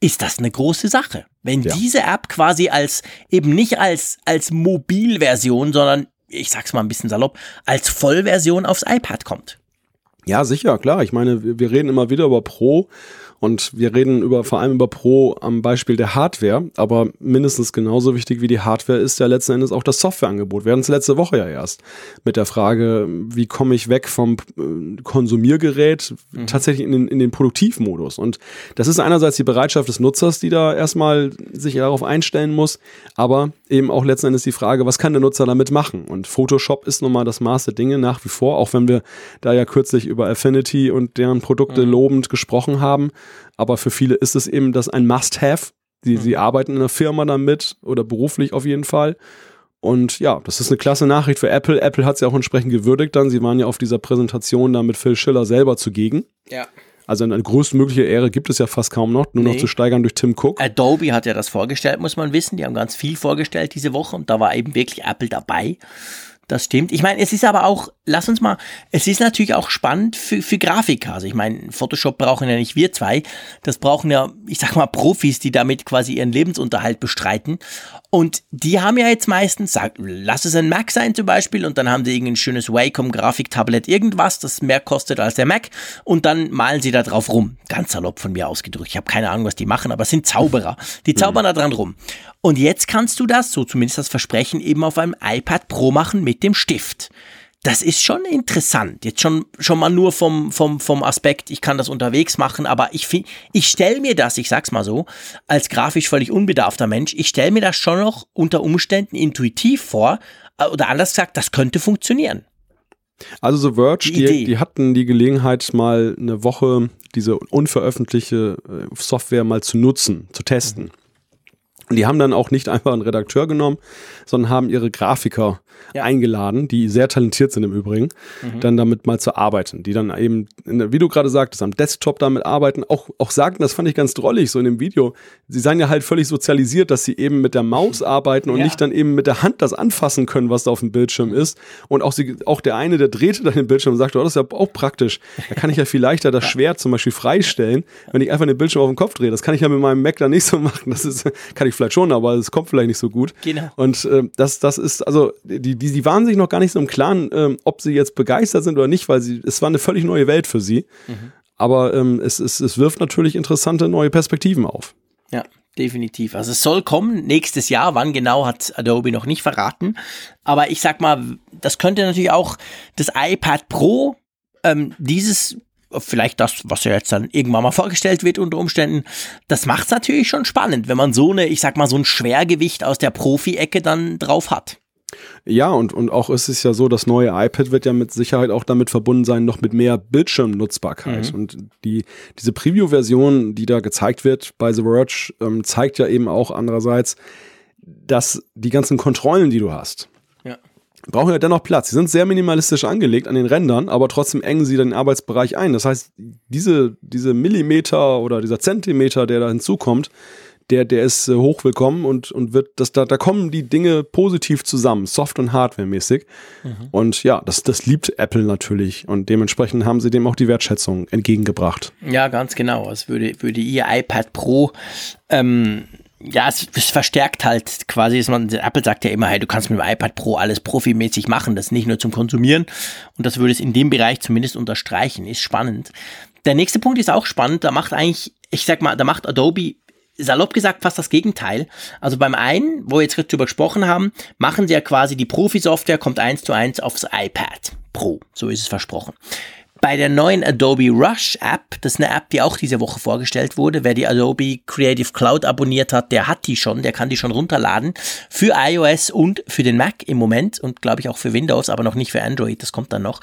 ist das eine große Sache. Wenn Ja. diese App quasi als, eben nicht als, als Mobilversion, sondern, ich sag's mal ein bisschen salopp, als Vollversion aufs iPad kommt. Ja, sicher, klar. Ich meine, wir, wir reden immer wieder über Pro und wir reden über vor allem über Pro am Beispiel der Hardware, aber mindestens genauso wichtig wie die Hardware ist ja letzten Endes auch das Softwareangebot. Wir hatten es letzte Woche ja erst mit der Frage, wie komme ich weg vom äh, Konsumiergerät tatsächlich in den, in den Produktivmodus. Und das ist einerseits die Bereitschaft des Nutzers, die da erstmal sich darauf einstellen muss, aber eben auch letzten Endes die Frage, was kann der Nutzer damit machen? Und Photoshop ist nun mal das Maß der Dinge nach wie vor, auch wenn wir da ja kürzlich über Affinity und deren Produkte lobend gesprochen haben. Aber für viele ist es eben das ein Must-Have. Sie arbeiten in einer Firma damit oder beruflich auf jeden Fall. Und ja, das ist eine klasse Nachricht für Apple. Apple hat es ja auch entsprechend gewürdigt dann. Sie waren ja auf dieser Präsentation da mit Phil Schiller selber zugegen. Ja. Also eine größtmögliche Ehre gibt es ja fast kaum noch, nur noch Nee. zu steigern durch Tim Cook. Adobe hat ja das vorgestellt, muss man wissen. Die haben ganz viel vorgestellt diese Woche und da war eben wirklich Apple dabei. Das stimmt. Ich meine, es ist aber auch, lass uns mal, es ist natürlich auch spannend für, für Grafiker. Also ich meine, Photoshop brauchen ja nicht wir zwei. Das brauchen ja, ich sag mal, Profis, die damit quasi ihren Lebensunterhalt bestreiten. Und die haben ja jetzt meistens, sag, lass es ein Mac sein zum Beispiel, und dann haben die irgendein schönes Wacom Grafiktablett irgendwas, das mehr kostet als der Mac, und dann malen sie da drauf rum. Ganz salopp von mir ausgedrückt. Ich habe keine Ahnung, was die machen, aber es sind Zauberer. Die zaubern da dran rum. Und jetzt kannst du das, so zumindest das Versprechen, eben auf einem iPad Pro machen mit dem Stift. Das ist schon interessant. Jetzt schon, schon mal nur vom, vom, vom Aspekt, ich kann das unterwegs machen, aber ich ich stelle mir das, ich sag's mal so, als grafisch völlig unbedarfter Mensch, ich stelle mir das schon noch unter Umständen intuitiv vor, äh, oder anders gesagt, das könnte funktionieren. Also The Verge, Die die, die, hatten die Gelegenheit, mal eine Woche diese unveröffentlichte äh, Software mal zu nutzen, zu testen. Und die haben dann auch nicht einfach einen Redakteur genommen, sondern haben ihre Grafiker Ja. eingeladen, die sehr talentiert sind im Übrigen, dann damit mal zu arbeiten. Die dann eben, wie du gerade sagtest, am Desktop damit arbeiten, auch, auch sagten, das fand ich ganz drollig, so in dem Video. Sie seien ja halt völlig sozialisiert, dass sie eben mit der Maus arbeiten und Ja. nicht dann eben mit der Hand das anfassen können, was da auf dem Bildschirm ist. Und auch, sie, auch der eine, der drehte dann den Bildschirm und sagte, oh, das ist ja auch praktisch. Da kann ich ja viel leichter das Schwert zum Beispiel freistellen, wenn ich einfach den Bildschirm auf den Kopf drehe. Das kann ich ja mit meinem Mac dann nicht so machen. Das ist, kann ich vielleicht schon, aber es kommt vielleicht nicht so gut. Genau. Und äh, das, das ist, also, die, die, die waren sich noch gar nicht so im Klaren, ähm, ob sie jetzt begeistert sind oder nicht, weil sie, es war eine völlig neue Welt für sie. Aber ähm, es, es, es wirft natürlich interessante neue Perspektiven auf. Ja, definitiv. Also es soll kommen nächstes Jahr. Wann genau hat Adobe noch nicht verraten. Aber ich sag mal, das könnte natürlich auch das iPad Pro, ähm, dieses, vielleicht das, was ja jetzt dann irgendwann mal vorgestellt wird unter Umständen, das macht es natürlich schon spannend, wenn man so eine, ich sag mal, so ein Schwergewicht aus der Profi-Ecke dann drauf hat. Ja, und, und auch ist es ja so, das neue iPad wird ja mit Sicherheit auch damit verbunden sein, noch mit mehr Bildschirmnutzbarkeit. Und die, diese Preview-Version, die da gezeigt wird bei The Verge, ähm, zeigt ja eben auch andererseits, dass die ganzen Kontrollen, die du hast, Ja. brauchen ja dennoch Platz. Sie sind sehr minimalistisch angelegt an den Rändern, aber trotzdem engen sie den Arbeitsbereich ein. Das heißt, diese, diese Millimeter oder dieser Zentimeter, der da hinzukommt, der, der ist äh, hochwillkommen und, und wird, das, da, da kommen die Dinge positiv zusammen, Soft- und Hardware-mäßig. Und ja, das, das liebt Apple natürlich und dementsprechend haben sie dem auch die Wertschätzung entgegengebracht. Ja, ganz genau. Es würde, würde ihr iPad Pro, ähm, ja, es, es verstärkt halt quasi, man, Apple sagt ja immer, hey, du kannst mit dem iPad Pro alles profimäßig machen, das nicht nur zum Konsumieren. Und das würde es in dem Bereich zumindest unterstreichen, ist spannend. Der nächste Punkt ist auch spannend, da macht eigentlich, ich sag mal, da macht Adobe salopp gesagt fast das Gegenteil. Also beim einen, wo wir jetzt gerade drüber gesprochen haben, machen sie ja quasi die Profi-Software, kommt eins zu eins aufs iPad Pro. So ist es versprochen. bei der neuen Adobe Rush App, das ist eine App, die auch diese Woche vorgestellt wurde. Wer die Adobe Creative Cloud abonniert hat, der hat die schon, der kann die schon runterladen. Für iOS und für den Mac im Moment und glaube ich auch für Windows, aber noch nicht für Android, das kommt dann noch.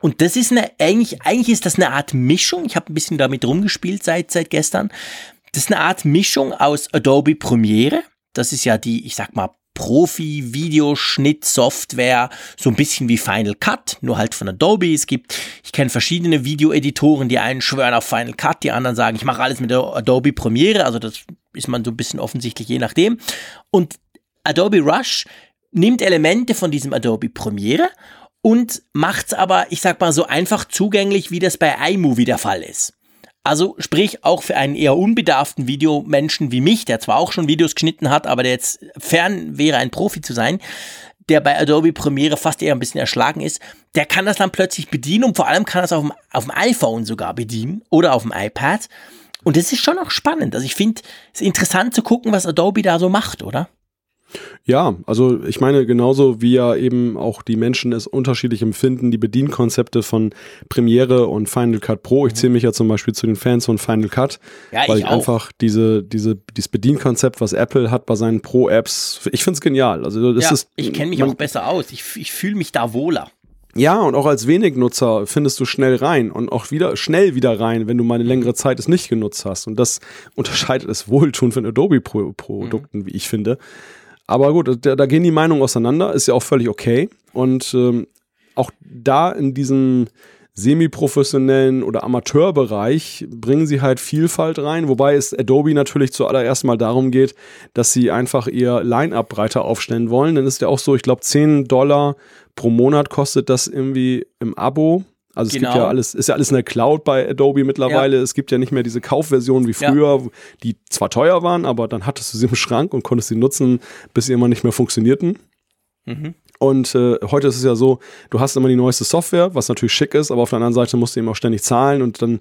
Und das ist eine, eigentlich, eigentlich ist das eine Art Mischung. Ich habe ein bisschen damit rumgespielt seit, seit gestern. Das ist eine Art Mischung aus Adobe Premiere. Das ist ja die, ich sag mal, Profi-Videoschnitt-Software, so ein bisschen wie Final Cut, nur halt von Adobe. Es gibt, ich kenne verschiedene Videoeditoren, die einen schwören auf Final Cut, die anderen sagen, ich mache alles mit Adobe Premiere, also das ist man so ein bisschen offensichtlich je nachdem. Und Adobe Rush nimmt Elemente von diesem Adobe Premiere und macht es aber, ich sag mal, so einfach zugänglich, wie das bei iMovie der Fall ist. Also sprich auch für einen eher unbedarften Videomenschen wie mich, der zwar auch schon Videos geschnitten hat, aber der jetzt fern wäre, ein Profi zu sein, der bei Adobe Premiere fast eher ein bisschen erschlagen ist, der kann das dann plötzlich bedienen und vor allem kann das auf dem, auf dem iPhone sogar bedienen oder auf dem iPad. Und das ist schon auch spannend. Also ich finde es interessant zu gucken, was Adobe da so macht, oder? Ja, also ich meine, genauso wie ja eben auch die Menschen es unterschiedlich empfinden, die Bedienkonzepte von Premiere und Final Cut Pro. Ich zähle mich ja zum Beispiel zu den Fans von Final Cut, ja, weil ich, ich einfach diese, diese, dieses Bedienkonzept, was Apple hat bei seinen Pro-Apps, ich finde es genial. Also das ja, ist, ich kenne mich man, auch besser aus. Ich, ich fühle mich da wohler. Ja, und auch als Wenig-Nutzer findest du schnell rein und auch wieder schnell wieder rein, wenn du mal eine längere Zeit es nicht genutzt hast. Und das unterscheidet es wohltun von Adobe-Produkten, mhm. wie ich finde. Aber gut, da, da, gehen die Meinungen auseinander, ist ja auch völlig okay. Und ähm, auch da in diesem semi-professionellen oder Amateurbereich bringen sie halt Vielfalt rein, wobei es Adobe natürlich zuallererst mal darum geht, dass sie einfach ihr Line-Up breiter aufstellen wollen. Dann ist ja auch so, ich glaube, 10 Dollar pro Monat kostet das irgendwie im Abo also genau. es gibt ja genau. alles, ist ja alles in der Cloud bei Adobe mittlerweile. Ja. Es gibt ja nicht mehr diese Kaufversionen wie früher, ja. die zwar teuer waren, aber dann hattest du sie im Schrank und konntest sie nutzen, bis sie immer nicht mehr funktionierten. Mhm. Und äh, heute ist es ja so, du hast immer die neueste Software, was natürlich schick ist, aber auf der anderen Seite musst du eben auch ständig zahlen und dann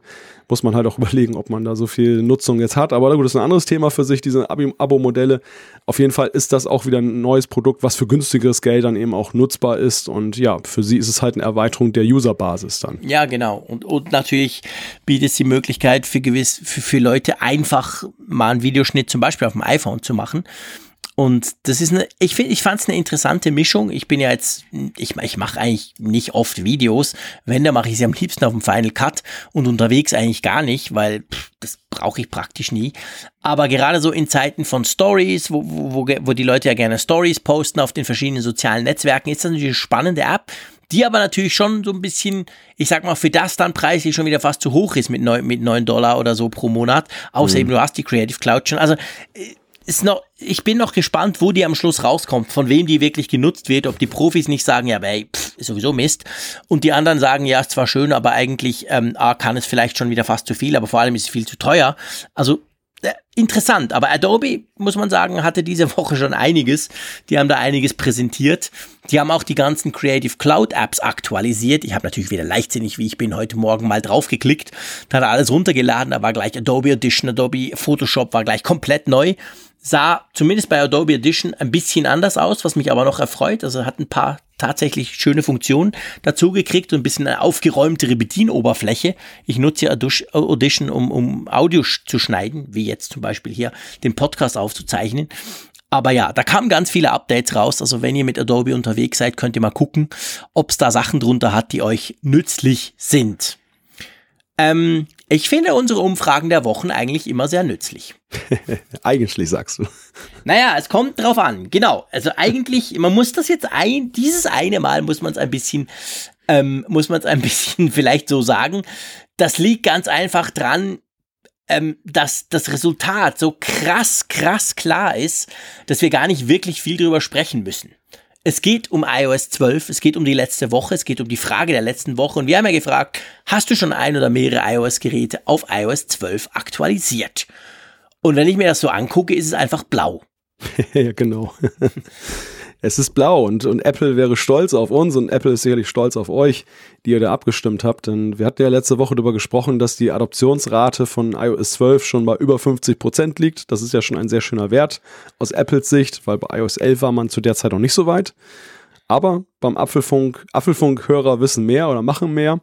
muss man halt auch überlegen, ob man da so viel Nutzung jetzt hat. Aber gut, das ist ein anderes Thema für sich, diese Abo-Modelle. Auf jeden Fall ist das auch wieder ein neues Produkt, was für günstigeres Geld dann eben auch nutzbar ist. Und ja, für sie ist es halt eine Erweiterung der Userbasis dann. Ja, genau. Und, und natürlich bietet es die Möglichkeit für gewiss, für, für Leute einfach mal einen Videoschnitt zum Beispiel auf dem iPhone zu machen. Und das ist eine, ich finde, ich fand es eine interessante Mischung. Ich bin ja jetzt, ich, ich mache eigentlich nicht oft Videos. Wenn, dann mache ich sie am liebsten auf dem Final Cut und unterwegs eigentlich gar nicht, weil pff, das brauche ich praktisch nie. Aber gerade so in Zeiten von Stories, wo, wo, wo die Leute ja gerne Stories posten auf den verschiedenen sozialen Netzwerken, ist das natürlich eine spannende App die aber natürlich schon so ein bisschen, ich sag mal, für das dann preislich schon wieder fast zu hoch ist mit neun, mit neun Dollar oder so pro Monat. Außer mhm. eben du hast die Creative Cloud schon. Also äh, ist noch, ich bin noch gespannt, wo die am Schluss rauskommt, von wem die wirklich genutzt wird, ob die Profis nicht sagen, ja, ey, pff, ist sowieso Mist. Und die anderen sagen, ja, ist zwar schön, aber eigentlich ähm, A, kann es vielleicht schon wieder fast zu viel, aber vor allem ist es viel zu teuer. Also äh, interessant, aber Adobe, muss man sagen, hatte diese Woche schon einiges. Die haben da einiges präsentiert. Die haben auch die ganzen Creative Cloud Apps aktualisiert. Ich habe natürlich wieder leichtsinnig, wie ich bin, heute Morgen mal draufgeklickt. Da hat er alles runtergeladen, da war gleich Adobe Edition, Adobe Photoshop war gleich komplett neu sah zumindest bei Adobe Edition ein bisschen anders aus, was mich aber noch erfreut. Also hat ein paar tatsächlich schöne Funktionen dazu gekriegt und ein bisschen eine aufgeräumtere Bedienoberfläche. Ich nutze Audition, um, um Audio zu schneiden, wie jetzt zum Beispiel hier den Podcast aufzuzeichnen. Aber ja, da kamen ganz viele Updates raus. Also wenn ihr mit Adobe unterwegs seid, könnt ihr mal gucken, ob es da Sachen drunter hat, die euch nützlich sind. Ähm, ich finde unsere Umfragen der Wochen eigentlich immer sehr nützlich. eigentlich sagst du. Naja, es kommt drauf an. Genau. Also eigentlich, man muss das jetzt ein, dieses eine Mal muss man es ein bisschen, ähm, muss man es ein bisschen vielleicht so sagen. Das liegt ganz einfach dran, ähm, dass das Resultat so krass, krass klar ist, dass wir gar nicht wirklich viel drüber sprechen müssen. Es geht um iOS 12, es geht um die letzte Woche, es geht um die Frage der letzten Woche und wir haben ja gefragt, hast du schon ein oder mehrere iOS-Geräte auf iOS 12 aktualisiert? Und wenn ich mir das so angucke, ist es einfach blau. ja, genau. Es ist blau und, und Apple wäre stolz auf uns und Apple ist sicherlich stolz auf euch, die ihr da abgestimmt habt. Denn wir hatten ja letzte Woche darüber gesprochen, dass die Adoptionsrate von iOS 12 schon bei über 50 Prozent liegt. Das ist ja schon ein sehr schöner Wert aus Apples Sicht, weil bei iOS 11 war man zu der Zeit noch nicht so weit. Aber beim Apfelfunk, Apfelfunk-Hörer wissen mehr oder machen mehr.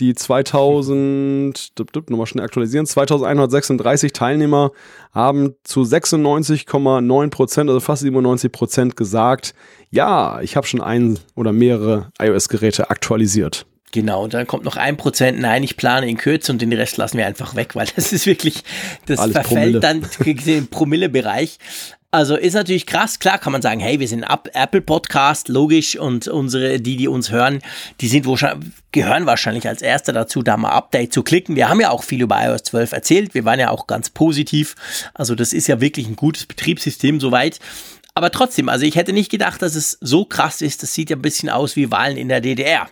Die 2000, nochmal schnell aktualisieren, 2136 Teilnehmer haben zu 96,9 Prozent, also fast 97 Prozent gesagt, ja, ich habe schon ein oder mehrere iOS-Geräte aktualisiert. Genau, und dann kommt noch ein Prozent, nein, ich plane in Kürze und den Rest lassen wir einfach weg, weil das ist wirklich, das Alles verfällt Promille. dann im Promille-Bereich. Also ist natürlich krass. Klar kann man sagen, hey, wir sind Apple Podcast, logisch, und unsere, die, die uns hören, die sind wahrscheinlich, gehören wahrscheinlich als Erster dazu, da mal Update zu klicken. Wir haben ja auch viel über iOS 12 erzählt. Wir waren ja auch ganz positiv. Also das ist ja wirklich ein gutes Betriebssystem soweit. Aber trotzdem, also ich hätte nicht gedacht, dass es so krass ist. Das sieht ja ein bisschen aus wie Wahlen in der DDR.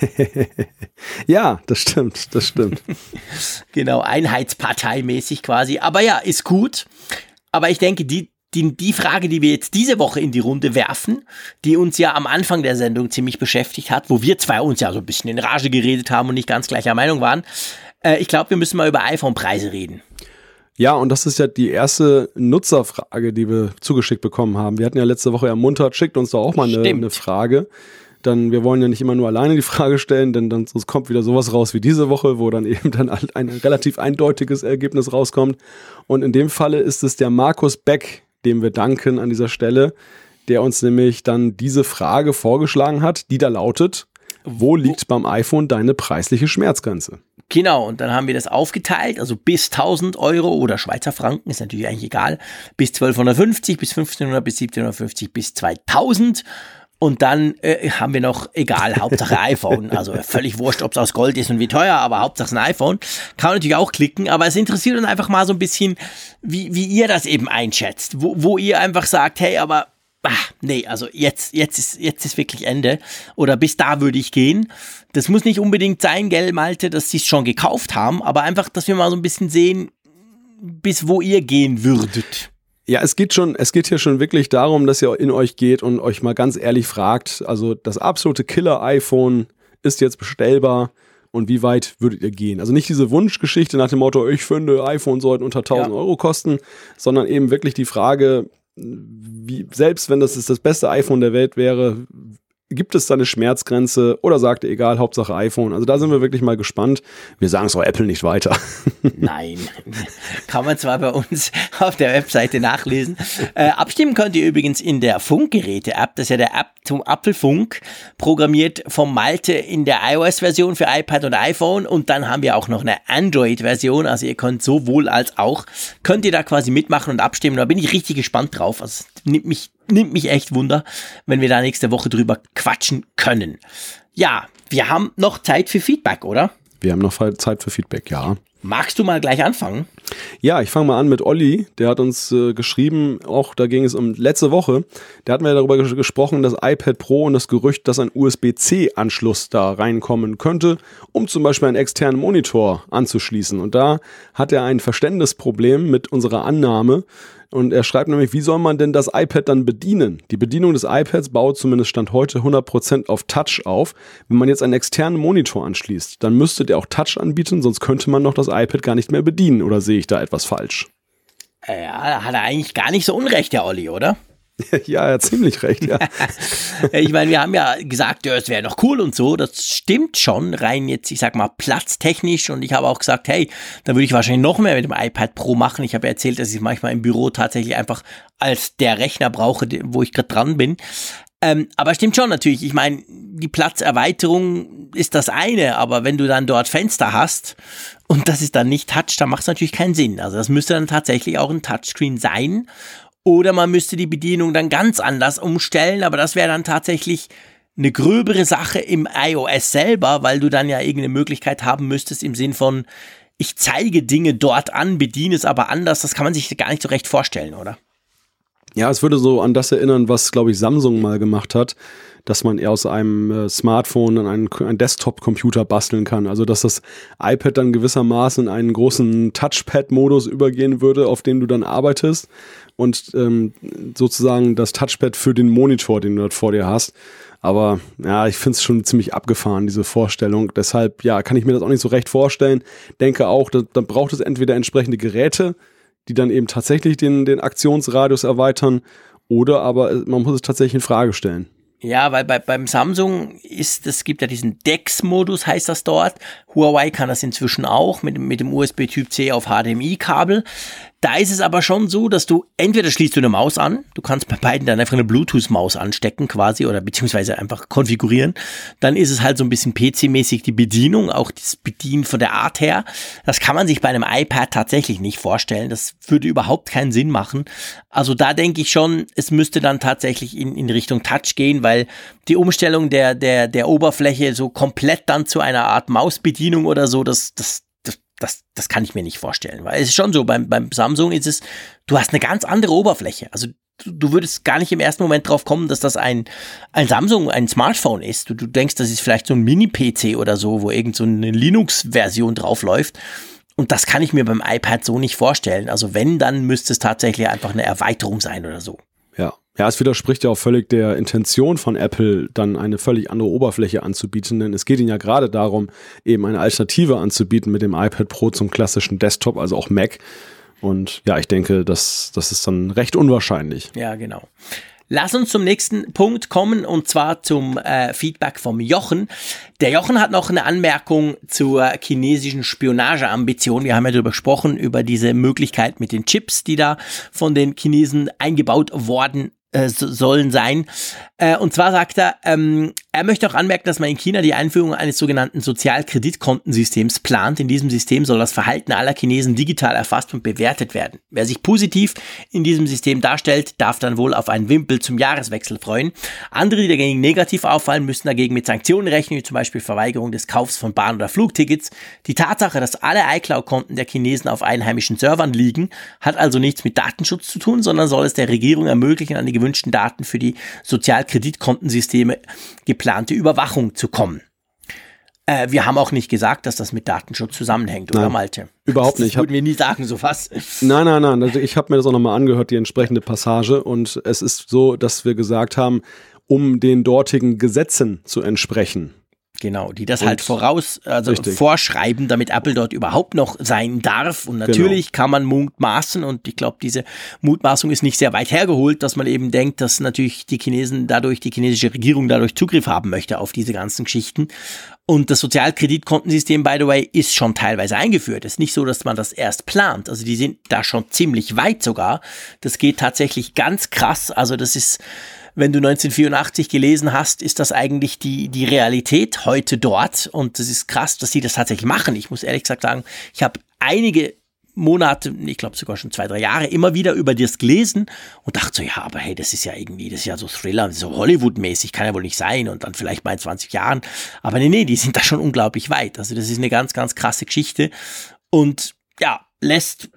ja, das stimmt, das stimmt. genau, Einheitsparteimäßig quasi. Aber ja, ist gut. Aber ich denke, die, die, die Frage, die wir jetzt diese Woche in die Runde werfen, die uns ja am Anfang der Sendung ziemlich beschäftigt hat, wo wir zwei uns ja so ein bisschen in Rage geredet haben und nicht ganz gleicher Meinung waren. Äh, ich glaube, wir müssen mal über iPhone-Preise reden. Ja, und das ist ja die erste Nutzerfrage, die wir zugeschickt bekommen haben. Wir hatten ja letzte Woche ermuntert, schickt uns doch auch mal eine, eine Frage dann wir wollen ja nicht immer nur alleine die Frage stellen, denn dann sonst kommt wieder sowas raus wie diese Woche, wo dann eben dann ein relativ eindeutiges Ergebnis rauskommt. Und in dem Falle ist es der Markus Beck, dem wir danken an dieser Stelle, der uns nämlich dann diese Frage vorgeschlagen hat, die da lautet, wo liegt beim iPhone deine preisliche Schmerzgrenze? Genau, und dann haben wir das aufgeteilt, also bis 1000 Euro oder Schweizer Franken, ist natürlich eigentlich egal, bis 1250, bis 1500, bis 1750, bis 2000. Und dann äh, haben wir noch, egal, Hauptsache iPhone. Also völlig wurscht, ob es aus Gold ist und wie teuer, aber Hauptsache ein iPhone. Kann man natürlich auch klicken, aber es interessiert uns einfach mal so ein bisschen, wie, wie ihr das eben einschätzt. Wo, wo ihr einfach sagt, hey, aber ach, nee, also jetzt, jetzt ist, jetzt ist wirklich Ende. Oder bis da würde ich gehen. Das muss nicht unbedingt sein, gell, Malte, dass sie es schon gekauft haben, aber einfach, dass wir mal so ein bisschen sehen, bis wo ihr gehen würdet. Ja, es geht schon, es geht hier schon wirklich darum, dass ihr in euch geht und euch mal ganz ehrlich fragt, also das absolute Killer-iPhone ist jetzt bestellbar und wie weit würdet ihr gehen? Also nicht diese Wunschgeschichte nach dem Motto, ich finde, iPhone sollten unter 1000 ja. Euro kosten, sondern eben wirklich die Frage, wie, selbst wenn das das beste iPhone der Welt wäre, gibt es da eine Schmerzgrenze oder sagt ihr, egal, Hauptsache iPhone? Also da sind wir wirklich mal gespannt. Wir sagen es auch Apple nicht weiter. Nein, kann man zwar bei uns auf der Webseite nachlesen. Äh, abstimmen könnt ihr übrigens in der Funkgeräte-App, das ist ja der App zum Apfelfunk, programmiert vom Malte in der iOS-Version für iPad und iPhone und dann haben wir auch noch eine Android-Version, also ihr könnt sowohl als auch, könnt ihr da quasi mitmachen und abstimmen. Da bin ich richtig gespannt drauf. Also nimmt mich nimmt mich echt Wunder, wenn wir da nächste Woche drüber quatschen können. Ja, wir haben noch Zeit für Feedback, oder? Wir haben noch Zeit für Feedback, ja. Magst du mal gleich anfangen? Ja, ich fange mal an mit Olli. Der hat uns äh, geschrieben, auch da ging es um letzte Woche. Da hatten wir darüber ges gesprochen, das iPad Pro und das Gerücht, dass ein USB-C-Anschluss da reinkommen könnte, um zum Beispiel einen externen Monitor anzuschließen. Und da hat er ein Verständnisproblem mit unserer Annahme, und er schreibt nämlich, wie soll man denn das iPad dann bedienen? Die Bedienung des iPads baut zumindest Stand heute 100% auf Touch auf. Wenn man jetzt einen externen Monitor anschließt, dann müsste der auch Touch anbieten, sonst könnte man noch das iPad gar nicht mehr bedienen. Oder sehe ich da etwas falsch? Ja, da hat er eigentlich gar nicht so unrecht, der Olli, oder? ja, er hat ziemlich recht, ja. ich meine, wir haben ja gesagt, ja, es wäre noch cool und so. Das stimmt schon, rein jetzt, ich sag mal, platztechnisch. Und ich habe auch gesagt, hey, da würde ich wahrscheinlich noch mehr mit dem iPad Pro machen. Ich habe erzählt, dass ich manchmal im Büro tatsächlich einfach als der Rechner brauche, wo ich gerade dran bin. Ähm, aber stimmt schon natürlich. Ich meine, die Platzerweiterung ist das eine, aber wenn du dann dort Fenster hast und das ist dann nicht Touch, dann macht es natürlich keinen Sinn. Also das müsste dann tatsächlich auch ein Touchscreen sein. Oder man müsste die Bedienung dann ganz anders umstellen, aber das wäre dann tatsächlich eine gröbere Sache im iOS selber, weil du dann ja irgendeine Möglichkeit haben müsstest im Sinn von, ich zeige Dinge dort an, bediene es aber anders. Das kann man sich gar nicht so recht vorstellen, oder? Ja, es würde so an das erinnern, was, glaube ich, Samsung mal gemacht hat dass man eher aus einem äh, Smartphone dann einen, einen Desktop-Computer basteln kann. Also dass das iPad dann gewissermaßen in einen großen Touchpad-Modus übergehen würde, auf dem du dann arbeitest und ähm, sozusagen das Touchpad für den Monitor, den du dort vor dir hast. Aber ja, ich finde es schon ziemlich abgefahren, diese Vorstellung. Deshalb, ja, kann ich mir das auch nicht so recht vorstellen. Denke auch, da, dann braucht es entweder entsprechende Geräte, die dann eben tatsächlich den, den Aktionsradius erweitern, oder aber man muss es tatsächlich in Frage stellen. Ja, weil bei, beim Samsung ist, es gibt ja diesen DeX-Modus, heißt das dort. Huawei kann das inzwischen auch mit, mit dem USB-Typ C auf HDMI-Kabel. Da ist es aber schon so, dass du entweder schließt du eine Maus an, du kannst bei beiden dann einfach eine Bluetooth-Maus anstecken quasi oder beziehungsweise einfach konfigurieren. Dann ist es halt so ein bisschen PC-mäßig die Bedienung, auch das Bedienen von der Art her. Das kann man sich bei einem iPad tatsächlich nicht vorstellen. Das würde überhaupt keinen Sinn machen. Also da denke ich schon, es müsste dann tatsächlich in, in Richtung Touch gehen, weil die Umstellung der, der, der Oberfläche so komplett dann zu einer Art Mausbedienung oder so, das, das, das, das kann ich mir nicht vorstellen. Weil es ist schon so, beim, beim Samsung ist es, du hast eine ganz andere Oberfläche. Also du, du würdest gar nicht im ersten Moment drauf kommen, dass das ein, ein Samsung, ein Smartphone ist. Du, du denkst, das ist vielleicht so ein Mini-PC oder so, wo irgend so eine Linux-Version drauf läuft. Und das kann ich mir beim iPad so nicht vorstellen. Also wenn, dann müsste es tatsächlich einfach eine Erweiterung sein oder so. Ja, ja, es widerspricht ja auch völlig der Intention von Apple, dann eine völlig andere Oberfläche anzubieten, denn es geht ihnen ja gerade darum, eben eine Alternative anzubieten mit dem iPad Pro zum klassischen Desktop, also auch Mac. Und ja, ich denke, das, das ist dann recht unwahrscheinlich. Ja, genau. Lass uns zum nächsten Punkt kommen und zwar zum äh, Feedback vom Jochen. Der Jochen hat noch eine Anmerkung zur chinesischen Spionageambition. Wir haben ja darüber gesprochen, über diese Möglichkeit mit den Chips, die da von den Chinesen eingebaut worden äh, sollen sein. Äh, und zwar sagt er, ähm, er möchte auch anmerken, dass man in China die Einführung eines sogenannten Sozialkreditkontensystems plant. In diesem System soll das Verhalten aller Chinesen digital erfasst und bewertet werden. Wer sich positiv in diesem System darstellt, darf dann wohl auf einen Wimpel zum Jahreswechsel freuen. Andere, die dagegen negativ auffallen, müssen dagegen mit Sanktionen rechnen, wie zum Beispiel Verweigerung des Kaufs von Bahn- oder Flugtickets. Die Tatsache, dass alle iCloud-Konten der Chinesen auf einheimischen Servern liegen, hat also nichts mit Datenschutz zu tun, sondern soll es der Regierung ermöglichen, an die gewünschten Daten für die Sozialkreditkontensysteme geplante Überwachung zu kommen. Äh, wir haben auch nicht gesagt, dass das mit Datenschutz zusammenhängt, oder Nein, Malte? Überhaupt nicht. Das würden wir nie sagen, sowas. Nein, nein, nein. Also ich habe mir das auch nochmal angehört, die entsprechende Passage. Und es ist so, dass wir gesagt haben, um den dortigen Gesetzen zu entsprechen, Genau, die das Und- halt voraus, also Richtig. vorschreiben, damit Apple dort überhaupt noch sein darf. Und natürlich kann man mutmaßen, und ich glaube, diese Mutmaßung ist nicht sehr weit hergeholt, dass man eben denkt, dass natürlich die Chinesen dadurch, die chinesische Regierung dadurch Zugriff haben möchte auf diese ganzen Geschichten. Und das Sozialkreditkontensystem, by the way, ist schon teilweise eingeführt. Es ist nicht so, dass man das erst plant. Also die sind da schon ziemlich weit sogar. Das geht tatsächlich ganz krass. Also das ist, wenn du 1984 gelesen hast, ist das eigentlich die, die Realität heute dort. Und das ist krass, dass sie das tatsächlich machen. Ich muss ehrlich gesagt sagen, ich habe einige Monate, ich glaube sogar schon zwei, drei Jahre, immer wieder über das gelesen und dachte so, ja, aber hey, das ist ja irgendwie, das ist ja so Thriller, so Hollywood-mäßig, kann ja wohl nicht sein und dann vielleicht mal in 20 Jahren. Aber nee, nee, die sind da schon unglaublich weit. Also das ist eine ganz, ganz krasse Geschichte und ja, lässt,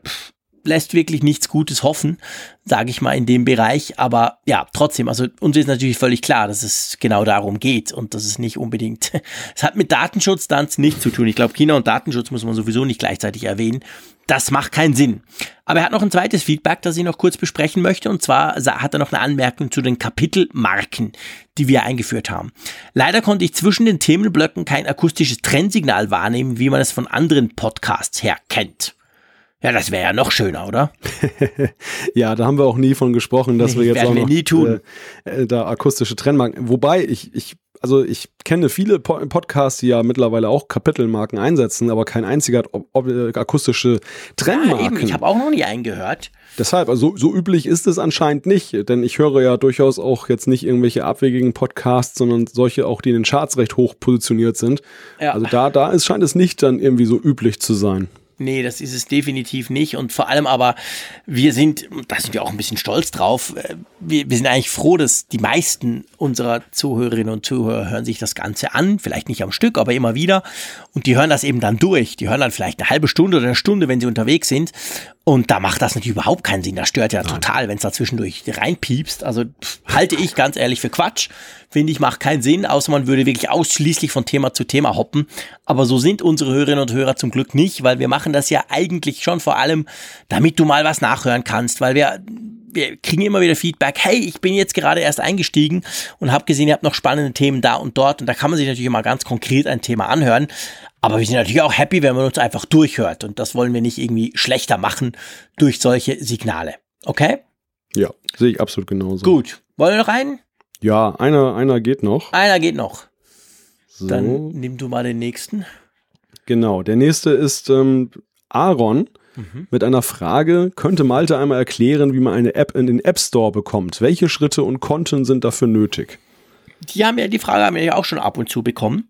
lässt wirklich nichts Gutes hoffen, sage ich mal, in dem Bereich. Aber ja, trotzdem, also uns ist natürlich völlig klar, dass es genau darum geht und dass es nicht unbedingt, es hat mit Datenschutz dann nichts zu tun. Ich glaube, China und Datenschutz muss man sowieso nicht gleichzeitig erwähnen. Das macht keinen Sinn. Aber er hat noch ein zweites Feedback, das ich noch kurz besprechen möchte. Und zwar hat er noch eine Anmerkung zu den Kapitelmarken, die wir eingeführt haben. Leider konnte ich zwischen den Themenblöcken kein akustisches Trennsignal wahrnehmen, wie man es von anderen Podcasts her kennt. Ja, das wäre ja noch schöner, oder? Ja, da haben wir auch nie von gesprochen, dass Nee, wir jetzt werden auch wir noch nie tun. Äh, äh, da akustische Trennmarken. Wobei ich, ich, also ich kenne viele po Podcasts, die ja mittlerweile auch Kapitelmarken einsetzen, aber kein einziger hat äh, akustische Ja, Trennmarken. eben, ich habe auch noch nie einen gehört. Deshalb, also so, so üblich ist es anscheinend nicht, denn ich höre ja durchaus auch jetzt nicht irgendwelche abwegigen Podcasts, sondern solche auch, die in den Charts recht hoch positioniert sind. Ja. Also da, da ist, scheint es nicht dann irgendwie so üblich zu sein. Nee, das ist es definitiv nicht. Und vor allem aber, wir sind, da sind wir auch ein bisschen stolz drauf, äh, wir, wir sind eigentlich froh, dass die meisten unserer Zuhörerinnen und Zuhörer hören sich das Ganze an. Vielleicht nicht am Stück, aber immer wieder. Und die hören das eben dann durch. Die hören dann vielleicht eine halbe Stunde oder eine Stunde, wenn sie unterwegs sind. Und da macht das natürlich überhaupt keinen Sinn. Das stört ja total, wenn es da zwischendurch reinpiepst. Also pff, halte ich ganz ehrlich für Quatsch. Finde ich, macht keinen Sinn, außer man würde wirklich ausschließlich von Thema zu Thema hoppen. Aber so sind unsere Hörerinnen und Hörer zum Glück nicht, weil wir machen das ja eigentlich schon vor allem, damit du mal was nachhören kannst, weil wir wir kriegen immer wieder Feedback, hey, ich bin jetzt gerade erst eingestiegen und habe gesehen, ihr habt noch spannende Themen da und dort und da kann man sich natürlich immer ganz konkret ein Thema anhören. Aber wir sind natürlich auch happy, wenn man uns einfach durchhört und das wollen wir nicht irgendwie schlechter machen durch solche Signale. Okay? Ja, sehe ich absolut genauso. Gut. Wollen wir noch einen? Ja, einer, einer geht noch. Einer geht noch. So. Dann nimm du mal den nächsten. Genau, der nächste ist ähm, Aaron mit einer Frage. Könnte Malte einmal erklären, wie man eine App in den App Store bekommt? Welche Schritte und Konten sind dafür nötig? Die haben ja, die Frage haben wir ja auch schon ab und zu bekommen.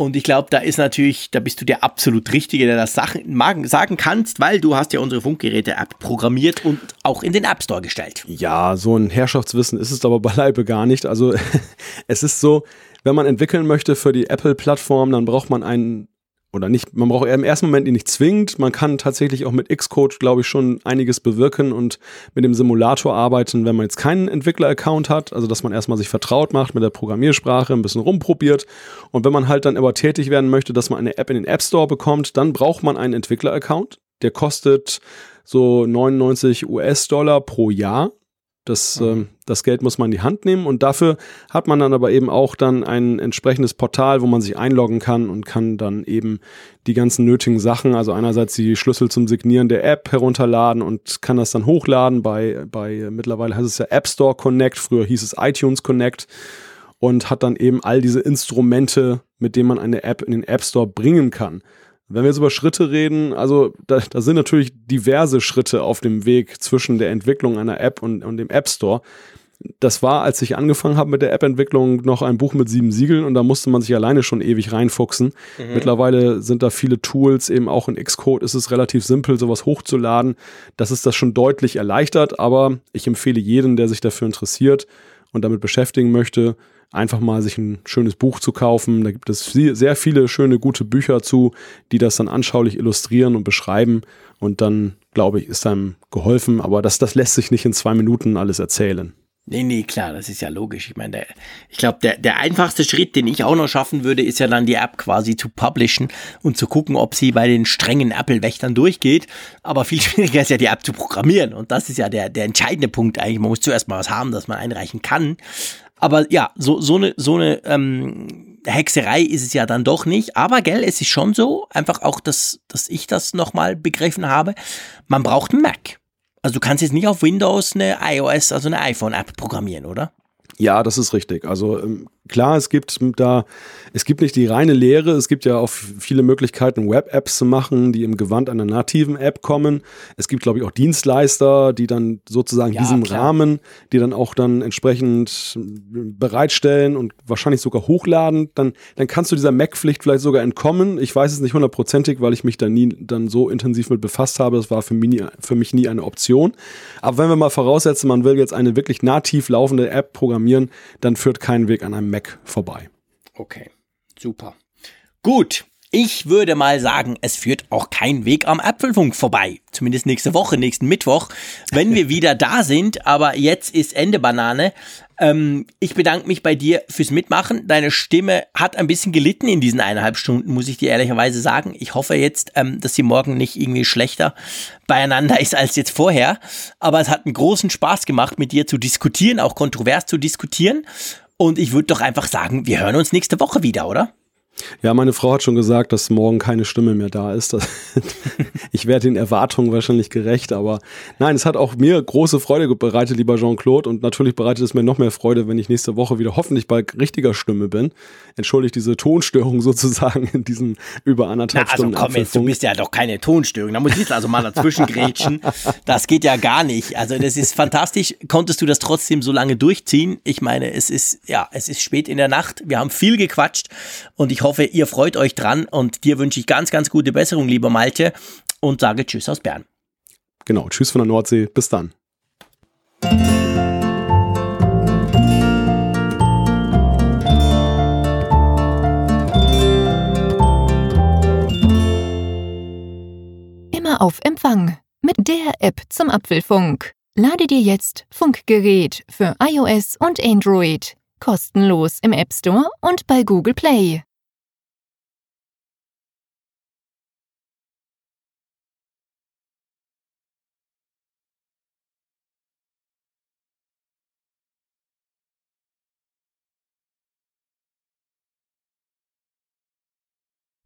Und ich glaube, da ist natürlich, da bist du der absolut Richtige, der das Sachen, sagen kannst, weil du hast ja unsere Funkgeräte-App programmiert und auch in den App Store gestellt. Ja, so ein Herrschaftswissen ist es aber beileibe gar nicht. Also es ist so, wenn man entwickeln möchte für die Apple-Plattform, dann braucht man einen oder nicht, man braucht im ersten Moment ihn nicht zwingend. Man kann tatsächlich auch mit Xcode, glaube ich, schon einiges bewirken und mit dem Simulator arbeiten, wenn man jetzt keinen Entwickler-Account hat. Also, dass man erstmal sich vertraut macht mit der Programmiersprache, ein bisschen rumprobiert. Und wenn man halt dann aber tätig werden möchte, dass man eine App in den App Store bekommt, dann braucht man einen Entwickler-Account. Der kostet so 99 US-Dollar pro Jahr. Das, ähm, das Geld muss man in die Hand nehmen und dafür hat man dann aber eben auch dann ein entsprechendes Portal, wo man sich einloggen kann und kann dann eben die ganzen nötigen Sachen, also einerseits die Schlüssel zum Signieren der App herunterladen und kann das dann hochladen bei, bei mittlerweile heißt es ja App Store Connect, früher hieß es iTunes Connect und hat dann eben all diese Instrumente, mit denen man eine App in den App Store bringen kann. Wenn wir jetzt über Schritte reden, also da, da sind natürlich diverse Schritte auf dem Weg zwischen der Entwicklung einer App und, und dem App Store. Das war, als ich angefangen habe mit der App-Entwicklung, noch ein Buch mit sieben Siegeln und da musste man sich alleine schon ewig reinfuchsen. Mhm. Mittlerweile sind da viele Tools, eben auch in Xcode ist es relativ simpel, sowas hochzuladen. Das ist das schon deutlich erleichtert, aber ich empfehle jeden, der sich dafür interessiert und damit beschäftigen möchte, einfach mal sich ein schönes Buch zu kaufen. Da gibt es sehr viele schöne, gute Bücher zu, die das dann anschaulich illustrieren und beschreiben. Und dann, glaube ich, ist einem geholfen. Aber das, das lässt sich nicht in zwei Minuten alles erzählen. Nee, nee, klar, das ist ja logisch. Ich meine, der, ich glaube, der, der einfachste Schritt, den ich auch noch schaffen würde, ist ja dann die App quasi zu publishen und zu gucken, ob sie bei den strengen Apple-Wächtern durchgeht. Aber viel schwieriger ist ja die App zu programmieren. Und das ist ja der, der entscheidende Punkt eigentlich. Man muss zuerst mal was haben, das man einreichen kann. Aber ja, so, so eine, so eine ähm, Hexerei ist es ja dann doch nicht. Aber gell, es ist schon so, einfach auch, dass, dass ich das nochmal begriffen habe. Man braucht einen Mac. Also du kannst jetzt nicht auf Windows eine iOS, also eine iPhone-App programmieren, oder? Ja, das ist richtig. Also ähm, klar, es gibt da, es gibt nicht die reine Lehre, es gibt ja auch viele Möglichkeiten, Web-Apps zu machen, die im Gewand einer nativen App kommen. Es gibt, glaube ich, auch Dienstleister, die dann sozusagen ja, diesen klar. Rahmen, die dann auch dann entsprechend bereitstellen und wahrscheinlich sogar hochladen. Dann, dann kannst du dieser Mac-Pflicht vielleicht sogar entkommen. Ich weiß es nicht hundertprozentig, weil ich mich da nie dann so intensiv mit befasst habe. Das war für mich, nie, für mich nie eine Option. Aber wenn wir mal voraussetzen, man will jetzt eine wirklich nativ laufende App programmieren, dann führt kein Weg an einem Mac Mac vorbei. Okay, super. Gut, ich würde mal sagen, es führt auch kein Weg am Apfelfunk vorbei. Zumindest nächste Woche, nächsten Mittwoch, wenn wir wieder da sind. Aber jetzt ist Ende Banane. Ähm, ich bedanke mich bei dir fürs Mitmachen. Deine Stimme hat ein bisschen gelitten in diesen eineinhalb Stunden, muss ich dir ehrlicherweise sagen. Ich hoffe jetzt, ähm, dass sie morgen nicht irgendwie schlechter beieinander ist als jetzt vorher. Aber es hat einen großen Spaß gemacht, mit dir zu diskutieren, auch kontrovers zu diskutieren. Und ich würde doch einfach sagen, wir hören uns nächste Woche wieder, oder? Ja, meine Frau hat schon gesagt, dass morgen keine Stimme mehr da ist. ich werde den Erwartungen wahrscheinlich gerecht, aber nein, es hat auch mir große Freude bereitet, lieber Jean-Claude. Und natürlich bereitet es mir noch mehr Freude, wenn ich nächste Woche wieder hoffentlich bei richtiger Stimme bin. Entschuldigt diese Tonstörung sozusagen in diesen über anderthalb Na, also Stunden. Also komm jetzt, du bist ja doch keine Tonstörung. Da muss ich jetzt also mal dazwischen grätschen. Das geht ja gar nicht. Also das ist fantastisch. Konntest du das trotzdem so lange durchziehen? Ich meine, es ist, ja, es ist spät in der Nacht. Wir haben viel gequatscht und ich hoffe, hoffe, ihr freut euch dran und dir wünsche ich ganz, ganz gute Besserung, lieber Malte, und sage Tschüss aus Bern. Genau, Tschüss von der Nordsee. Bis dann. Immer auf Empfang mit der App zum Apfelfunk. Lade dir jetzt Funkgerät für iOS und Android kostenlos im App Store und bei Google Play.